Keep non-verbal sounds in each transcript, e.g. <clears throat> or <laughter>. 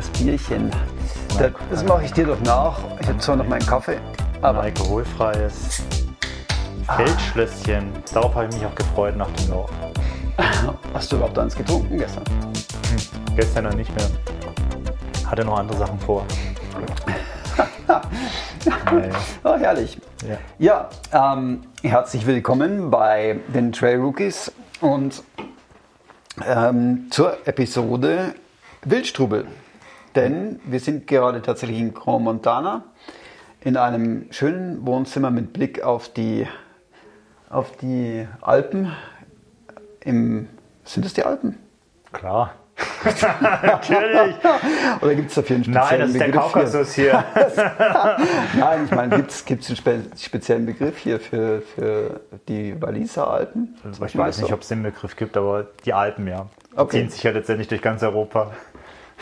Das Bierchen. Das, das mache ich dir doch nach. Ich habe zwar noch meinen Kaffee, Ein aber alkoholfreies Feldschlösschen. Darauf habe ich mich auch gefreut nach dem Lauf. <laughs> hast du überhaupt eins getrunken gestern? Gestern dann nicht mehr. Hatte noch andere Sachen vor. <laughs> Oh, herrlich. Ja. Ja, ähm, herzlich willkommen bei den Trail Rookies und ähm, zur Episode Wildstrubel. Denn wir sind gerade tatsächlich in Grand Montana in einem schönen Wohnzimmer mit Blick auf die, auf die Alpen. Im, sind das die Alpen? Klar. <laughs> Natürlich. Oder gibt es dafür einen speziellen Nein, das ist der Begriff hier? Kaukasus hier. <laughs> Nein, ich meine, gibt es einen spe speziellen Begriff hier für, für die Walliser Alpen? Also Ich weiß nicht, ob es den Begriff gibt, aber die Alpen, ja. Okay. Ziehen sich ja letztendlich durch ganz Europa.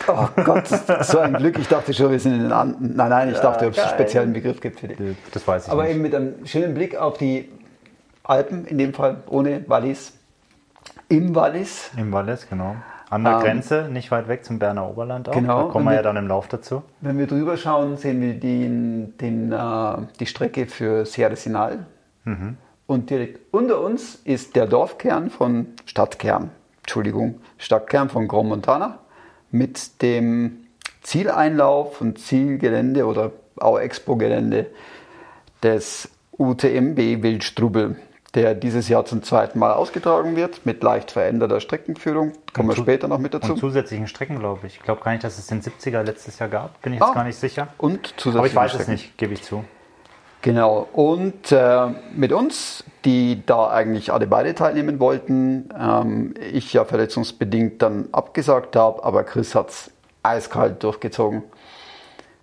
Oh Gott, so ein Glück. Ich dachte schon, wir sind in den Anden. Nein, nein, ich dachte, ob es einen speziellen Begriff gibt für die. Das weiß ich Aber nicht. eben mit einem schönen Blick auf die Alpen, in dem Fall ohne Wallis. Im Wallis. Im Wallis, genau. An der Ähm, Grenze, nicht weit weg zum Berner Oberland auch. Genau, Da kommen wir ja dann im Lauf dazu. Wenn wir drüber schauen, sehen wir den, den, äh, die Strecke für Sierra Sinal. Und direkt unter uns ist der Dorfkern von Stadtkern. Entschuldigung, Stadtkern von Grand Montana mit dem Zieleinlauf und Zielgelände oder auch Expo-Gelände des UTMB Wildstrubel, der dieses Jahr zum zweiten Mal ausgetragen wird mit leicht veränderter Streckenführung. Kommen wir später noch mit dazu. Und zusätzlichen Strecken, glaube ich. Ich glaube gar nicht, dass es den 70er letztes Jahr gab. Bin ich jetzt Ah. gar nicht sicher. Und zusätzliche Aber ich weiß es Strecken. nicht, gebe ich zu. Genau, und äh, mit uns, die da eigentlich alle beide teilnehmen wollten, ähm, ich ja verletzungsbedingt dann abgesagt habe, aber Chris hat es eiskalt durchgezogen.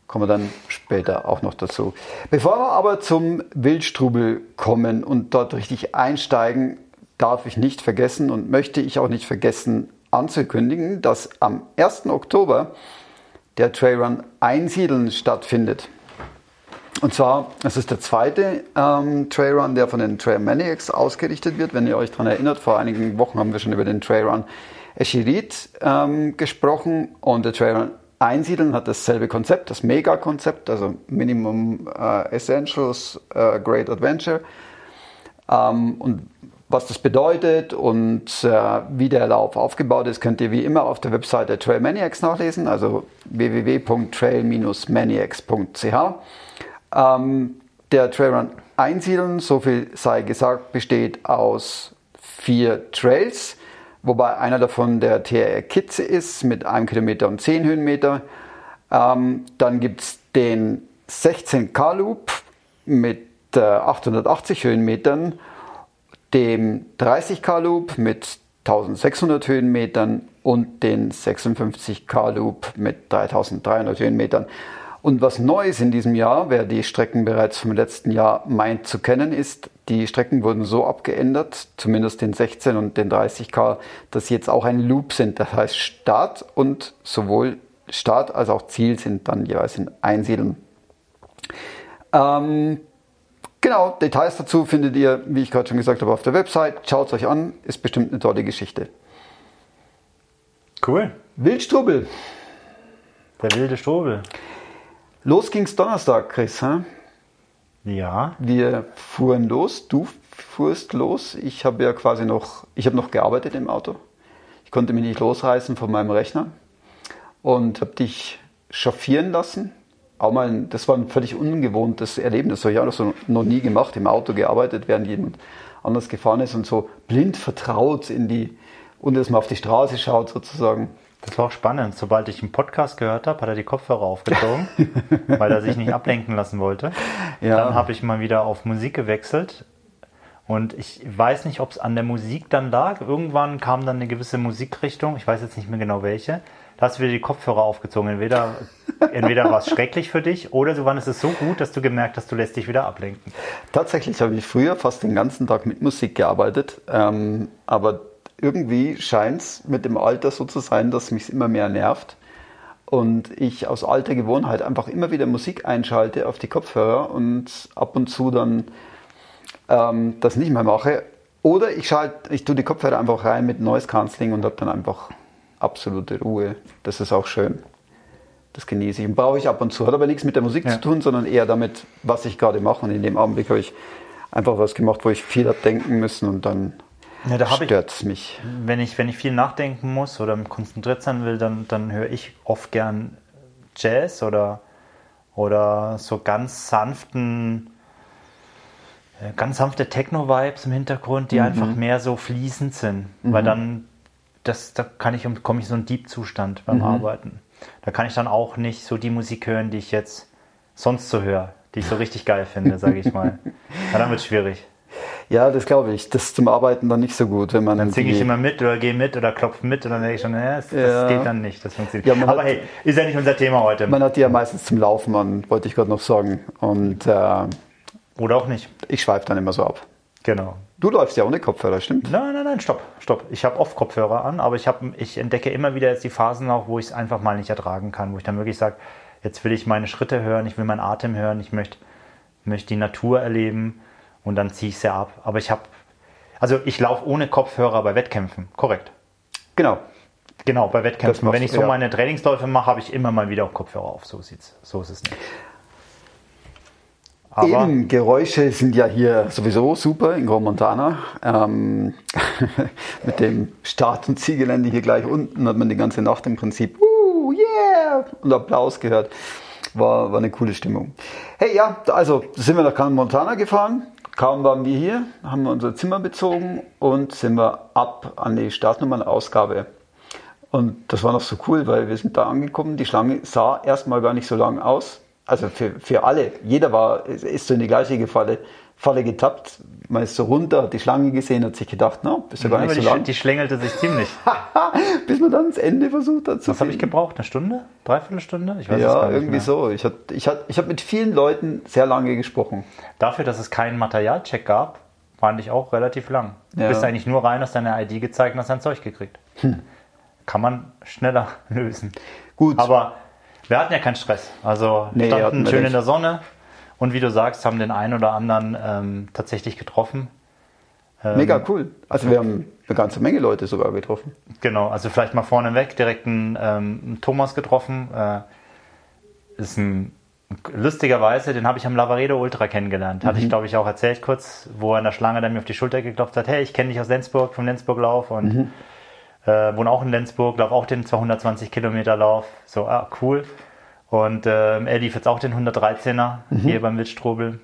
Kommen wir dann später auch noch dazu. Bevor wir aber zum Wildstrubel kommen und dort richtig einsteigen, darf ich nicht vergessen und möchte ich auch nicht vergessen anzukündigen, dass am 1. Oktober der Trailrun Einsiedeln stattfindet. Und zwar, es ist der zweite ähm, Trailrun, der von den Trail Maniacs ausgerichtet wird. Wenn ihr euch daran erinnert, vor einigen Wochen haben wir schon über den Trailrun Echirit ähm, gesprochen und der Trailrun Einsiedeln hat dasselbe Konzept, das Mega-Konzept, also Minimum äh, Essentials, äh, Great Adventure. Ähm, und was das bedeutet und äh, wie der Lauf aufgebaut ist, könnt ihr wie immer auf der Webseite Trail Maniacs nachlesen, also www.trail-maniacs.ch. Ähm, der Trailrun Einsiedeln, so viel sei gesagt, besteht aus vier Trails, wobei einer davon der TR Kitze ist mit einem Kilometer und 10 Höhenmeter. Ähm, dann gibt es den 16K Loop mit äh, 880 Höhenmetern, dem 30K Loop mit 1600 Höhenmetern und den 56K Loop mit 3300 Höhenmetern. Und was neu ist in diesem Jahr, wer die Strecken bereits vom letzten Jahr meint zu kennen, ist, die Strecken wurden so abgeändert, zumindest den 16 und den 30K, dass sie jetzt auch ein Loop sind. Das heißt, Start und sowohl Start als auch Ziel sind dann jeweils in Einsiedeln. Ähm, genau, Details dazu findet ihr, wie ich gerade schon gesagt habe, auf der Website. Schaut es euch an, ist bestimmt eine tolle Geschichte. Cool. Wildstrubel. Der wilde Strobel. Los ging's Donnerstag, Chris. Hä? Ja. Wir fuhren los, du fuhrst los. Ich habe ja quasi noch, ich habe noch gearbeitet im Auto. Ich konnte mich nicht losreißen von meinem Rechner und habe dich chauffieren lassen. Auch mal, ein- das war ein völlig ungewohntes Erlebnis. Ich habe das so noch nie gemacht, im Auto gearbeitet, während jemand anders gefahren ist und so blind vertraut in die, und dass man auf die Straße schaut sozusagen. Das war auch spannend. Sobald ich einen Podcast gehört habe, hat er die Kopfhörer aufgezogen, <laughs> weil er sich nicht ablenken lassen wollte. Ja. Dann habe ich mal wieder auf Musik gewechselt. Und ich weiß nicht, ob es an der Musik dann lag. Irgendwann kam dann eine gewisse Musikrichtung. Ich weiß jetzt nicht mehr genau welche. Da hast du wieder die Kopfhörer aufgezogen. Entweder, entweder war es <laughs> schrecklich für dich oder du fandest es so gut, dass du gemerkt hast, du lässt dich wieder ablenken. Tatsächlich habe ich früher fast den ganzen Tag mit Musik gearbeitet, ähm, aber irgendwie scheint es mit dem Alter so zu sein, dass mich immer mehr nervt und ich aus alter Gewohnheit einfach immer wieder Musik einschalte auf die Kopfhörer und ab und zu dann ähm, das nicht mehr mache. Oder ich schalte, ich tue die Kopfhörer einfach rein mit Noise Cancelling und habe dann einfach absolute Ruhe. Das ist auch schön. Das genieße ich und brauche ich ab und zu. Hat aber nichts mit der Musik Ja. zu tun, sondern eher damit, was ich gerade mache. Und in dem Augenblick habe ich einfach was gemacht, wo ich viel habe denken müssen und dann Ja, da stört es mich. Wenn ich, wenn ich viel nachdenken muss oder konzentriert sein will, dann, dann höre ich oft gern Jazz oder, oder so ganz sanften, äh, ganz sanfte Techno-Vibes im Hintergrund, die einfach mehr so fließend sind. Weil dann, das, da kann ich, komme ich in so einen Deep-Zustand beim Arbeiten. Da kann ich dann auch nicht so die Musik hören, die ich jetzt sonst so höre, die ich so richtig geil finde, sage ich mal. <laughs> Ja, dann wird es schwierig. Ja, das glaube ich. Das ist zum Arbeiten dann nicht so gut, wenn man Dann singe ich immer mit oder gehe mit oder klopfe mit und dann denke ich schon, naja, das, Ja. das geht dann nicht, das funktioniert. Ja, Aber hat- hey, ist ja nicht unser Thema heute. Man hat die ja meistens zum Laufen an, wollte ich gerade noch sagen. Und äh, Oder auch nicht. ich schweife dann immer so ab. Genau. Du läufst ja ohne Kopfhörer, stimmt? Nein, nein, nein, stopp, stopp. Ich habe oft Kopfhörer an, aber ich, hab, ich entdecke immer wieder jetzt die Phasen auch, wo ich es einfach mal nicht ertragen kann, wo ich dann wirklich sage, jetzt will ich meine Schritte hören, ich will meinen Atem hören, ich möchte, möchte die Natur erleben und dann ziehe ich sie ab. Aber ich habe, also ich laufe ohne Kopfhörer bei Wettkämpfen, korrekt. Genau. Genau, bei Wettkämpfen. Wenn ich so ja. meine Trainingsläufe mache, habe ich immer mal wieder Kopfhörer auf. So sieht's. So ist es nicht. Aber Eben, Geräusche sind ja hier sowieso super in Grand Montana. Ähm, <laughs> mit dem Start- und Zielgelände hier gleich unten hat man die ganze Nacht im Prinzip uh, yeah! und Applaus gehört. War, war eine coole Stimmung. Hey, ja, also sind wir nach Grand Montana gefahren. Kaum waren wir hier, haben wir unser Zimmer bezogen und sind wir ab an die Startnummernausgabe. Und das war noch so cool, weil wir sind da angekommen. Die Schlange sah erstmal gar nicht so lang aus. Also für, für alle. Jeder war, ist so in die gleiche Falle, Falle getappt. Man ist so runter, hat die Schlange gesehen, hat sich gedacht, na, bist du gar aber nicht so lang. die schlängelte sich ziemlich. <laughs> Bis man dann das Ende versucht hat zu Was habe ich gebraucht? Eine Stunde? Dreiviertelstunde? Ich weiß es Ja, gar nicht irgendwie mehr. so. Ich habe ich hat, ich hab mit vielen Leuten sehr lange gesprochen. Dafür, dass es keinen Materialcheck gab, fand ich auch relativ lang. Du Ja. bist eigentlich nur rein, hast deine ID gezeigt und hast dein Zeug gekriegt. Kann man schneller <laughs> lösen. Gut. Aber wir hatten ja keinen Stress. Also Nee, hatten standen wir schön in der Sonne und wie du sagst, haben den einen oder anderen ähm, tatsächlich getroffen. Ähm, Mega cool. Also wir haben eine ganze Menge Leute sogar getroffen. Genau, also vielleicht mal vorneweg direkt einen, ähm, Thomas getroffen. Äh, ist ein lustigerweise, den habe ich am Lavaredo Ultra kennengelernt. Hatte ich, glaube ich, auch erzählt kurz, wo er in der Schlange dann mir auf die Schulter geklopft hat. Hey, ich kenne dich aus Lenzburg, vom Lenzburg-Lauf und äh, wohne auch in Lenzburg, laufe auch den 220 Kilometer Lauf. So, ah, cool. Und ähm, er lief jetzt auch den 113er hier beim Wildstrobel.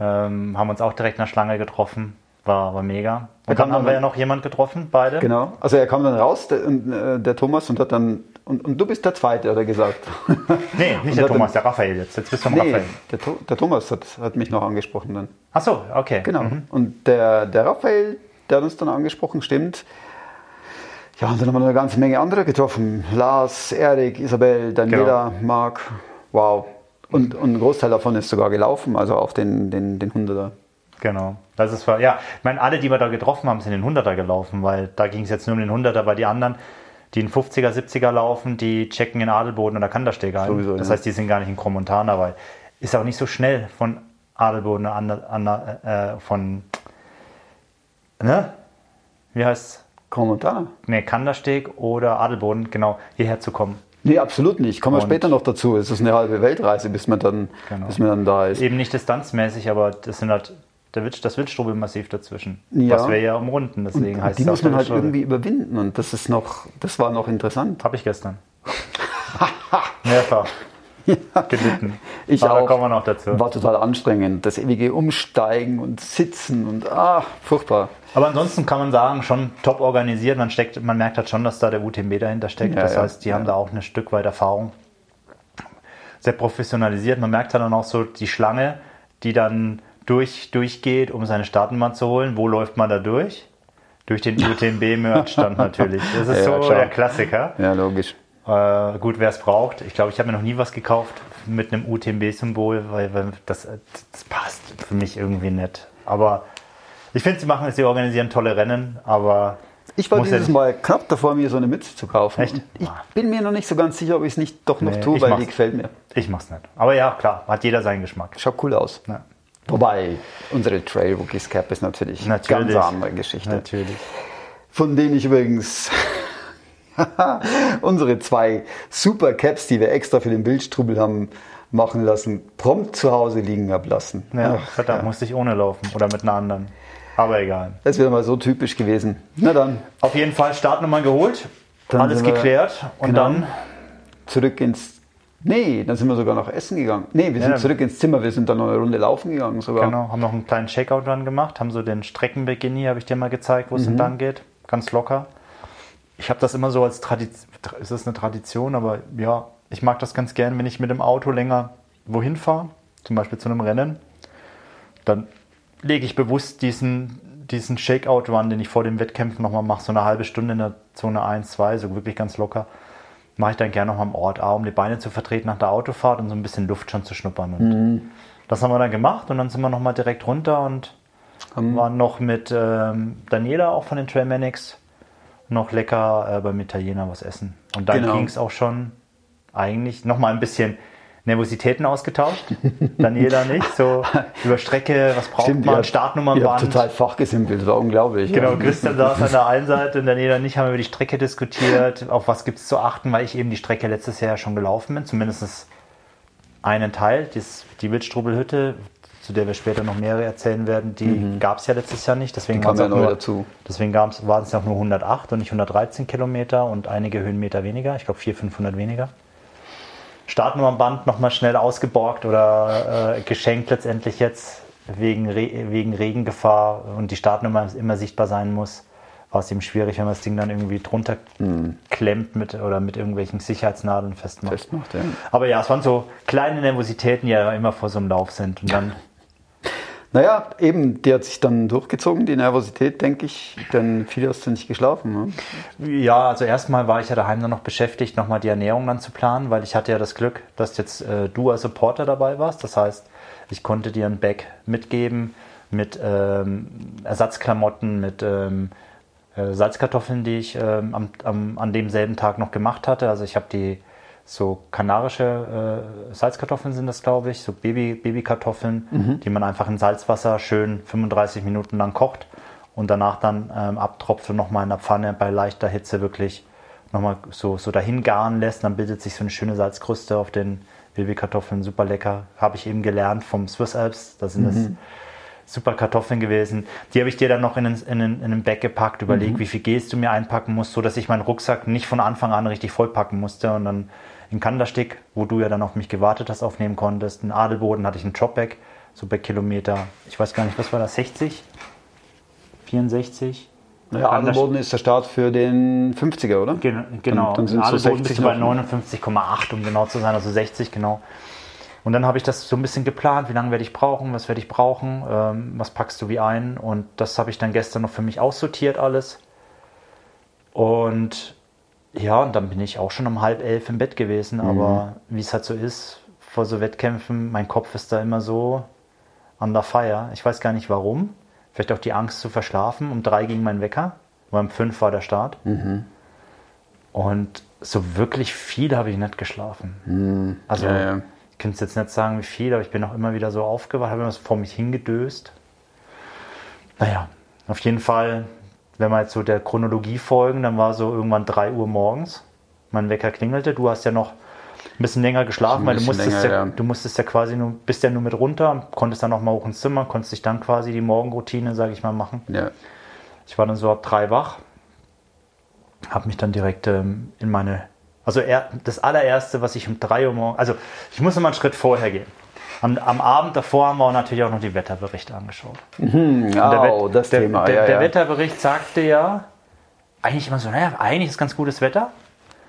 Ähm, haben uns auch direkt in der Schlange getroffen. War, war mega. Und kam dann haben dann- wir ja noch jemand getroffen, beide. Genau. Also er kam dann raus, der, äh, der Thomas, und hat dann, und, und du bist der Zweite, hat er gesagt. <laughs> Nee, nicht der Thomas, der Raphael jetzt. Jetzt bist du am Dann, nee, Raphael. der, der Thomas hat, hat mich noch angesprochen dann. Ach so, okay. Genau. Mhm. Und der, der Raphael, der hat uns dann angesprochen, stimmt. Ja, und dann haben wir noch eine ganze Menge andere getroffen. Lars, Erik, Isabel, Daniela, Genau. Marc. Wow. Und, und ein Großteil davon ist sogar gelaufen, also auf den, den, den 100er. Genau. Das ist, ja, ich meine, alle, die wir da getroffen haben, sind den 100er gelaufen, weil da ging es jetzt nur um den 100er, weil die anderen, die in 50er, 70er laufen, die checken in Adelboden oder Kandersteg ein. Sowieso, das ja. heißt, die sind gar nicht in Kromontana, weil ist auch nicht so schnell von Adelboden an, an, äh, von, ne? Wie heißt Kommentar? Ne, Kandersteg oder Adelboden, genau, hierher zu kommen. Nee, absolut nicht. Kommen wir später noch dazu. Es ist eine halbe Weltreise, bis man dann, Genau. bis man dann da ist. Eben nicht distanzmäßig, aber das sind halt der Wild, das Wildstrubelmassiv dazwischen. Ja. Was wir ja umrunden, deswegen Und heißt die es auch muss man halt irgendwie überwinden und das ist noch, das war noch interessant. Hab ich gestern. <laughs> Mehrfach. Gelitten. Ich Aber auch. Da kommen wir noch dazu. War total anstrengend. Das ewige Umsteigen und Sitzen und ah, furchtbar. Aber ansonsten kann man sagen, schon top organisiert. Man, steckt, man merkt halt schon, dass da der UTMB dahinter steckt. Ja, das ja. heißt, die Ja. haben da auch ein Stück weit Erfahrung. Sehr professionalisiert. Man merkt halt dann auch so die Schlange, die dann durch, durchgeht, um seine Startnummer zu holen. Wo läuft man da durch? Durch den <laughs> UTMB-Merch dann natürlich. Das ist so der Klassiker. Ja, logisch. Äh, gut, wer es braucht. Ich glaube, ich habe mir noch nie was gekauft mit einem UTMB-Symbol, weil, weil das, das passt für mich irgendwie nicht. Aber ich finde, sie machen es, sie organisieren tolle Rennen, aber Ich war ja dieses. Mal knapp davor, mir so eine Mütze zu kaufen. Echt? Und ich Ah. bin mir noch nicht so ganz sicher, ob ich es nicht doch noch Nee, tue, weil die gefällt mir. ich mach's nicht. Aber ja, klar, hat jeder seinen Geschmack. Schaut cool aus. Ja. Wobei unsere Trail Rookies Cap ist natürlich, Natürlich. eine ganz andere Geschichte. Natürlich. Von denen ich übrigens <laughs> unsere zwei Super Caps, die wir extra für den Bildstrubel haben machen lassen, prompt zu Hause liegen ablassen. Ja, Ach, verdammt, musste ich ohne laufen oder mit einer anderen. Aber egal. Das wäre mal so typisch gewesen. Na dann, Auf jeden Fall Startnummern geholt, Dann alles geklärt und genau. dann zurück ins. Nee, dann sind wir sogar noch essen gegangen. Nee, wir sind Ja. zurück ins Zimmer, wir sind dann noch eine Runde laufen gegangen sogar. genau, haben noch einen kleinen Checkout dran gemacht, haben so den Streckenbeginni, habe ich dir mal gezeigt, wo es Mhm. entlang geht. Ganz locker. Ich habe das immer so als Tradition, ist das eine Tradition, aber ja, ich mag das ganz gern, wenn ich mit dem Auto länger wohin fahre, zum Beispiel zu einem Rennen, dann lege ich bewusst diesen, diesen Shakeout-Run, den ich vor den Wettkämpfen nochmal mache, so eine halbe Stunde in der Zone 1, 2, so wirklich ganz locker, mache ich dann gerne nochmal am Ort A, um die Beine zu vertreten nach der Autofahrt und so ein bisschen Luft schon zu schnuppern. Und das haben wir dann gemacht und dann sind wir nochmal direkt runter und waren noch mit ähm, Daniela, auch von den Trailmanics, noch lecker äh, beim Italiener was essen. Und dann Genau. ging es auch schon eigentlich nochmal ein bisschen Nervositäten ausgetauscht. <laughs> Daniela nicht, so über Strecke, was braucht Stimmt, man, ihr Startnummernband. Ihr total fachgesimpelt, das war unglaublich. Genau. Christian saß an der einen Seite und Daniela und ich haben über die Strecke diskutiert, auf was gibt es zu achten, weil ich eben die Strecke letztes Jahr schon gelaufen bin, zumindest einen Teil, dies, die Wildstrubelhütte, zu der wir später noch mehrere erzählen werden, die gab es ja letztes Jahr nicht, deswegen Mhm. Kam waren's ja nur, dazu. Deswegen waren es ja auch nur 108 und nicht 113 Kilometer und einige Höhenmeter weniger, ich glaube 400, 500 weniger. Startnummernband nochmal schnell ausgeborgt oder äh, geschenkt letztendlich jetzt wegen, Re wegen Regengefahr und die Startnummer immer sichtbar sein muss, war es eben schwierig, wenn man das Ding dann irgendwie drunter klemmt mit, oder mit irgendwelchen Sicherheitsnadeln festmacht. Festmacht, ja. Aber ja, es waren so kleine Nervositäten, die ja immer vor so einem Lauf sind. Und dann, Naja, eben, die hat sich dann durchgezogen, die Nervosität, denke ich, denn viel hast du nicht geschlafen. Ne? ja, also erstmal war ich ja daheim dann noch beschäftigt, nochmal die Ernährung dann zu planen, weil ich hatte ja das Glück, dass jetzt äh, du als Supporter dabei warst. Das heißt, ich konnte dir ein Bag mitgeben mit ähm, Ersatzklamotten, mit ähm, äh, Salzkartoffeln, die ich ähm, am, am, an demselben Tag noch gemacht hatte. Also ich habe die so kanarische äh, Salzkartoffeln sind das, glaube ich, so Baby, Babykartoffeln, die man einfach in Salzwasser schön 35 Minuten lang kocht und danach dann ähm, abtropft und nochmal in der Pfanne bei leichter Hitze wirklich nochmal so, so dahin garen lässt. Dann bildet sich so eine schöne Salzkruste auf den Babykartoffeln, super lecker. Habe ich eben gelernt vom Swiss Alps. Da sind das super Kartoffeln gewesen. Die habe ich dir dann noch in den, in den, in den Bag gepackt, überlegt, wie viel Gels du mir einpacken musst, so dass ich meinen Rucksack nicht von Anfang an richtig vollpacken musste. Und dann in Kanderstick, wo du ja dann auf mich gewartet hast, aufnehmen konntest. In Adelboden hatte ich einen Dropback, so bei Kilometer, ich weiß gar nicht, was war das, 60? 64? Naja, Adelboden ist der Start für den 50er, oder? Gen genau. Dann, dann sind so Adelboden 60 bist du bei noch. ne? 59,8, um genau zu sein, also 60 genau. Und dann habe ich das so ein bisschen geplant, wie lange werde ich brauchen, was werde ich brauchen, ähm, was packst du wie ein. Und das habe ich dann gestern noch für mich aussortiert alles. Und ja, und dann bin ich auch schon um halb elf im Bett gewesen. Mhm. Aber wie es halt so ist, vor so Wettkämpfen, mein Kopf ist da immer so under fire. Ich weiß gar nicht warum. Vielleicht auch die Angst zu verschlafen. Um drei ging mein Wecker, weil um fünf war der Start. Mhm. Und so wirklich viel habe ich nicht geschlafen. Also Mhm. Ja, ja. ich kann es jetzt nicht sagen, wie viel, aber ich bin auch immer wieder so aufgewacht, habe immer so vor mich hingedöst. Naja, auf jeden Fall, wenn wir jetzt so der Chronologie folgen, dann war so irgendwann 3 Uhr morgens. Mein Wecker klingelte. Du hast ja noch ein bisschen länger geschlafen, weil du musstest, länger, ja, ja. du musstest ja quasi nur, bist ja nur mit runter, konntest dann noch mal hoch ins Zimmer, konntest dich dann quasi die Morgenroutine, sage ich mal, machen. Ja. Ich war dann so ab drei wach, habe mich dann direkt ähm, in meine, also er, das allererste, was ich um drei Uhr morgens, also ich muss noch mal einen Schritt vorher gehen. Am, am Abend davor haben wir natürlich auch noch die Wetterberichte angeschaut. Hm, Und der, oh, das der, Thema. der, ja, der ja. Wetterbericht sagte ja eigentlich immer so, naja, eigentlich ist ganz gutes Wetter.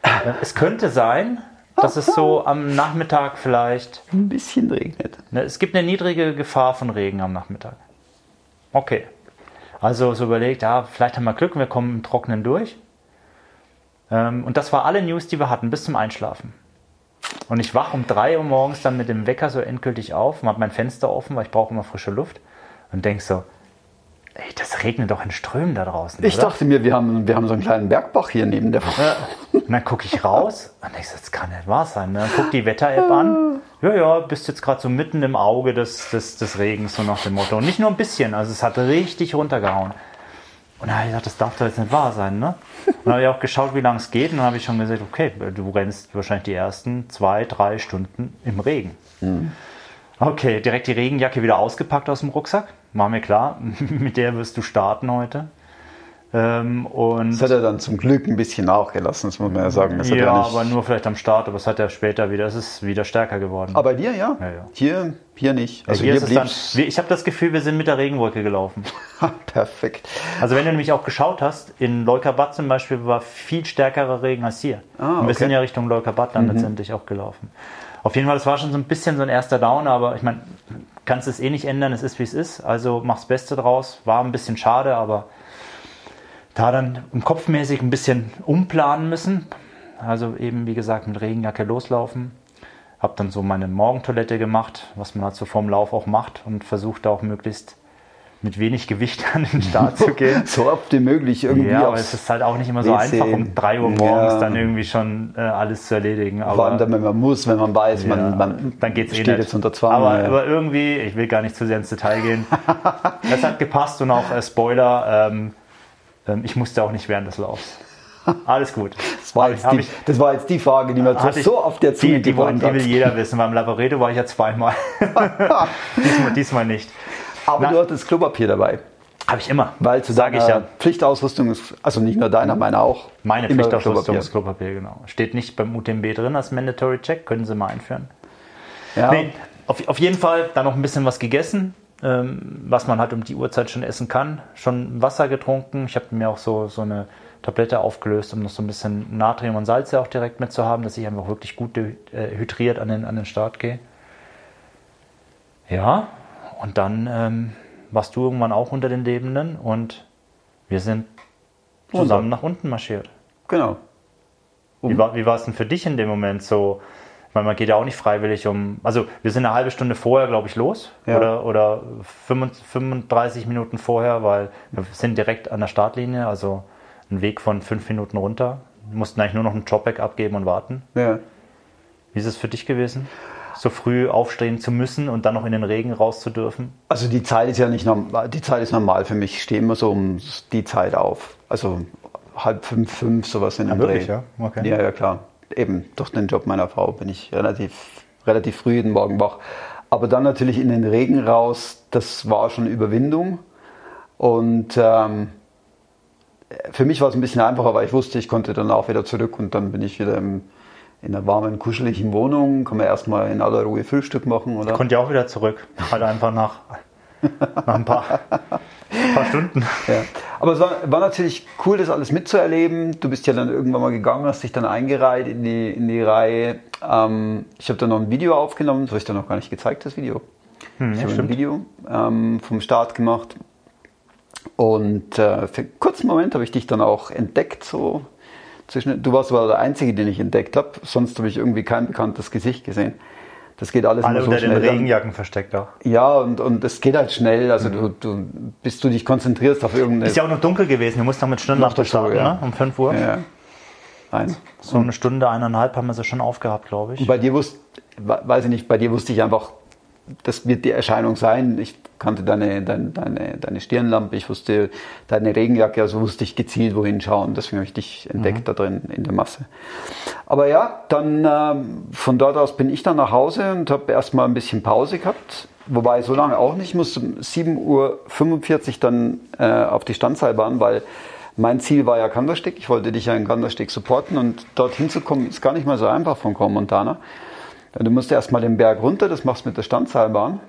<laughs> Es könnte sein, dass es so am Nachmittag vielleicht Ein bisschen regnet. Ne, Es gibt eine niedrige Gefahr von Regen am Nachmittag. Okay. Also so überlegt, ja, vielleicht haben wir Glück und wir kommen im Trockenen durch. Ähm, und das war alle News, die wir hatten, bis zum Einschlafen. Und ich wach um 3 Uhr morgens dann mit dem Wecker so endgültig auf und habe mein Fenster offen, weil ich brauche immer frische Luft. Und denk so, ey, das regnet doch in Strömen da draußen. Ich oder? dachte mir, wir haben, wir haben so einen kleinen Bergbach hier neben der Ja. Und dann gucke ich raus und denk so, das kann nicht wahr sein. ne? Dann guck die Wetter-App an. ja, ja, bist jetzt gerade so mitten im Auge des, des, des Regens, so nach dem Motto. Und nicht nur ein bisschen, also es hat richtig runtergehauen. Und da habe ich gedacht, das darf doch jetzt nicht wahr sein, ne? Und dann habe ich auch geschaut, wie lange es geht. Und dann habe ich schon gesagt, okay, du rennst wahrscheinlich die ersten zwei, drei Stunden im Regen. Okay, direkt die Regenjacke wieder ausgepackt aus dem Rucksack. War mir klar, <laughs> mit der wirst du starten heute. Ähm, Das hat er dann zum Glück ein bisschen nachgelassen, das muss man ja sagen. Das ja, er aber nur vielleicht am Start, aber es hat ja später wieder, es ist wieder stärker geworden. aber bei dir, ja? Ja, ja. Hier, hier nicht. Also hier hier, ist dann, wir- ich habe das Gefühl, wir sind mit der Regenwolke gelaufen. <laughs> perfekt. Also wenn du nämlich auch geschaut hast, in Leukerbad zum Beispiel war viel stärkerer Regen als hier. Ah, Und wir okay. Mhm. sind ja Richtung Leukerbad dann letztendlich auch gelaufen. Auf jeden Fall, es war schon so ein bisschen so ein erster Down, aber ich meine, kannst es eh nicht ändern, es ist wie es ist. Also mach's Beste draus. War ein bisschen schade, aber da dann im Kopfmäßig ein bisschen umplanen müssen. Also eben, wie gesagt, mit Regenjacke loslaufen. Hab dann so meine Morgentoilette gemacht, was man halt so vorm Lauf auch macht und versucht auch möglichst mit wenig Gewicht <laughs> an den Start zu gehen. <laughs> So oft wie möglich irgendwie Ja, aber es ist halt auch nicht immer so WC. einfach, um 3 Uhr morgens Ja. dann irgendwie schon äh, alles zu erledigen. vor allem Aber dann, wenn man muss, wenn man weiß, ja, man, man dann geht's eh steht nicht. jetzt unter Zwang. Aber, ja. aber irgendwie, ich will gar nicht zu sehr ins Detail gehen. <laughs> Es hat gepasst und auch äh, Spoiler, ähm, ich musste auch nicht während des Laufs. <laughs> Alles gut. das, war jetzt die, ich- das war jetzt die Frage, die mir ich- so auf der Zunge die, die, wollen- die will jeder wissen. Beim Laboreto war ich ja zweimal. <laughs> diesmal, diesmal nicht. Aber Na- du hattest Klopapier dabei. Habe ich immer. Weil zu Sag deiner ich ja. Pflichtausrüstung ist, also nicht nur deiner, meine auch. Meine Pflichtausrüstung Klopapier. ist Klopapier, genau. Steht nicht beim UTMB drin als Mandatory Check, können Sie mal einführen. Ja. Nee, auf, auf jeden Fall dann noch ein bisschen was gegessen, ähm, was man halt um die Uhrzeit schon essen kann. Schon Wasser getrunken. Ich habe mir auch so, so eine Tablette aufgelöst, um noch so ein bisschen Natrium und Salze auch direkt mitzuhaben, dass ich einfach wirklich gut äh, hydriert an den, an den Start gehe. Ja, und dann ähm, warst du irgendwann auch unter den Lebenden und wir sind zusammen nach unten marschiert. Genau. Wie war, wie war es denn für dich in dem Moment so? Weil man geht ja auch nicht freiwillig um. Also wir sind eine halbe Stunde vorher, glaube ich, los. Ja. Oder, oder 35 35 Minuten vorher, weil wir sind direkt an der Startlinie, also ein Weg von fünf Minuten runter. Wir mussten eigentlich nur noch einen Dropback abgeben und warten. Ja. Wie ist es für dich gewesen? So früh aufstehen zu müssen und dann noch in den Regen raus zu dürfen? Also die Zeit ist ja nicht normal, die Zeit ist normal für mich. Ich stehe immer so um die Zeit auf. Also halb fünf, fünf, sowas in dem wirklich, Dreh. ja? Okay. Ja, ja, klar. Eben durch den Job meiner Frau bin ich relativ, relativ früh jeden Morgen wach. Aber dann natürlich in den Regen raus, das war schon Überwindung. Und ähm, für mich war es ein bisschen einfacher, weil ich wusste, ich konnte dann auch wieder zurück und dann bin ich wieder im, in einer warmen, kuscheligen Wohnung. Kann man erstmal in aller Ruhe Frühstück machen, oder? Konnte ja auch wieder zurück. Halt einfach nach, nach ein paar, paar Stunden. Ja. Aber es war, war natürlich cool, das alles mitzuerleben. Du bist ja dann irgendwann mal gegangen, hast dich dann eingereiht in die, in die Reihe. Ähm, ich habe dann noch ein Video aufgenommen, das habe ich dann noch gar nicht gezeigt, das Video. ich habe ein Hm. Video ähm, vom Start gemacht. Und äh, für einen kurzen Moment habe ich dich dann auch entdeckt. So zwischen, du warst aber der Einzige, den ich entdeckt habe. Sonst habe ich irgendwie kein bekanntes Gesicht gesehen. Das geht alles Alle so unter den schnell. dann. Regenjacken versteckt auch. Ja, und, und es geht halt schnell. Also du, du, bis du dich konzentrierst auf irgendeine... Mhm. Ist ja auch noch dunkel gewesen. Wir mussten noch mit Stundenlampe Noch dazu, starten, ja. ne? um 5 Uhr. ja. Nein. So eine Stunde, eineinhalb haben wir sie schon aufgehabt, glaube ich. Bei dir wusste, weiß ich nicht, bei dir wusste ich einfach, das wird die Erscheinung sein. Ich kannte deine, deine, deine, deine Stirnlampe, ich wusste deine Regenjacke, also wusste ich gezielt, wohin schauen. Deswegen habe ich dich entdeckt da drin in der Masse. Aber ja, dann ähm, von dort aus bin ich dann nach Hause und habe erstmal ein bisschen Pause gehabt. Wobei so lange auch nicht, ich musste um 7.45 Uhr dann äh, auf die Standseilbahn, weil mein Ziel war ja Kandersteg. Ich wollte dich ja in Kandersteg supporten und dorthin zu kommen ist gar nicht mal so einfach von Corp Montana. Du musst erstmal den Berg runter, das machst du mit der Standseilbahn.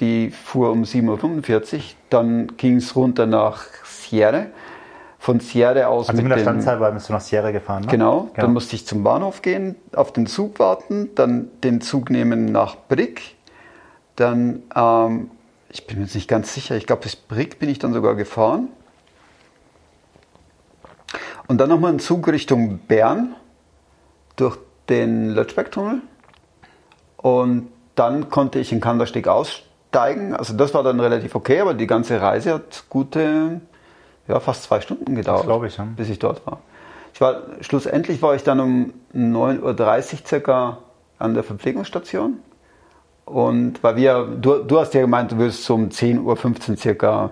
Die fuhr um 7.45 Uhr. Dann ging es runter nach Sierre. Von Sierre aus Also mit der dem- Standzahl bist du nach Sierra gefahren, ne? Genau, dann musste ich zum Bahnhof gehen, auf den Zug warten, dann den Zug nehmen nach Brick. Dann, ähm, ich bin mir jetzt nicht ganz sicher, ich glaube bis Brick bin ich dann sogar gefahren. Und dann nochmal einen Zug Richtung Bern durch den Lötschbergtunnel. Und dann konnte ich in Kandersteg aussteigen. Also das war dann relativ okay, aber die ganze Reise hat gute, ja, fast zwei Stunden gedauert, glaube ich, ja. bis ich dort war. Ich war. Schlussendlich war ich dann um 9.30 Uhr circa an der Verpflegungsstation. Und weil wir, du, du hast ja gemeint, du wirst so um 10.15 Uhr circa,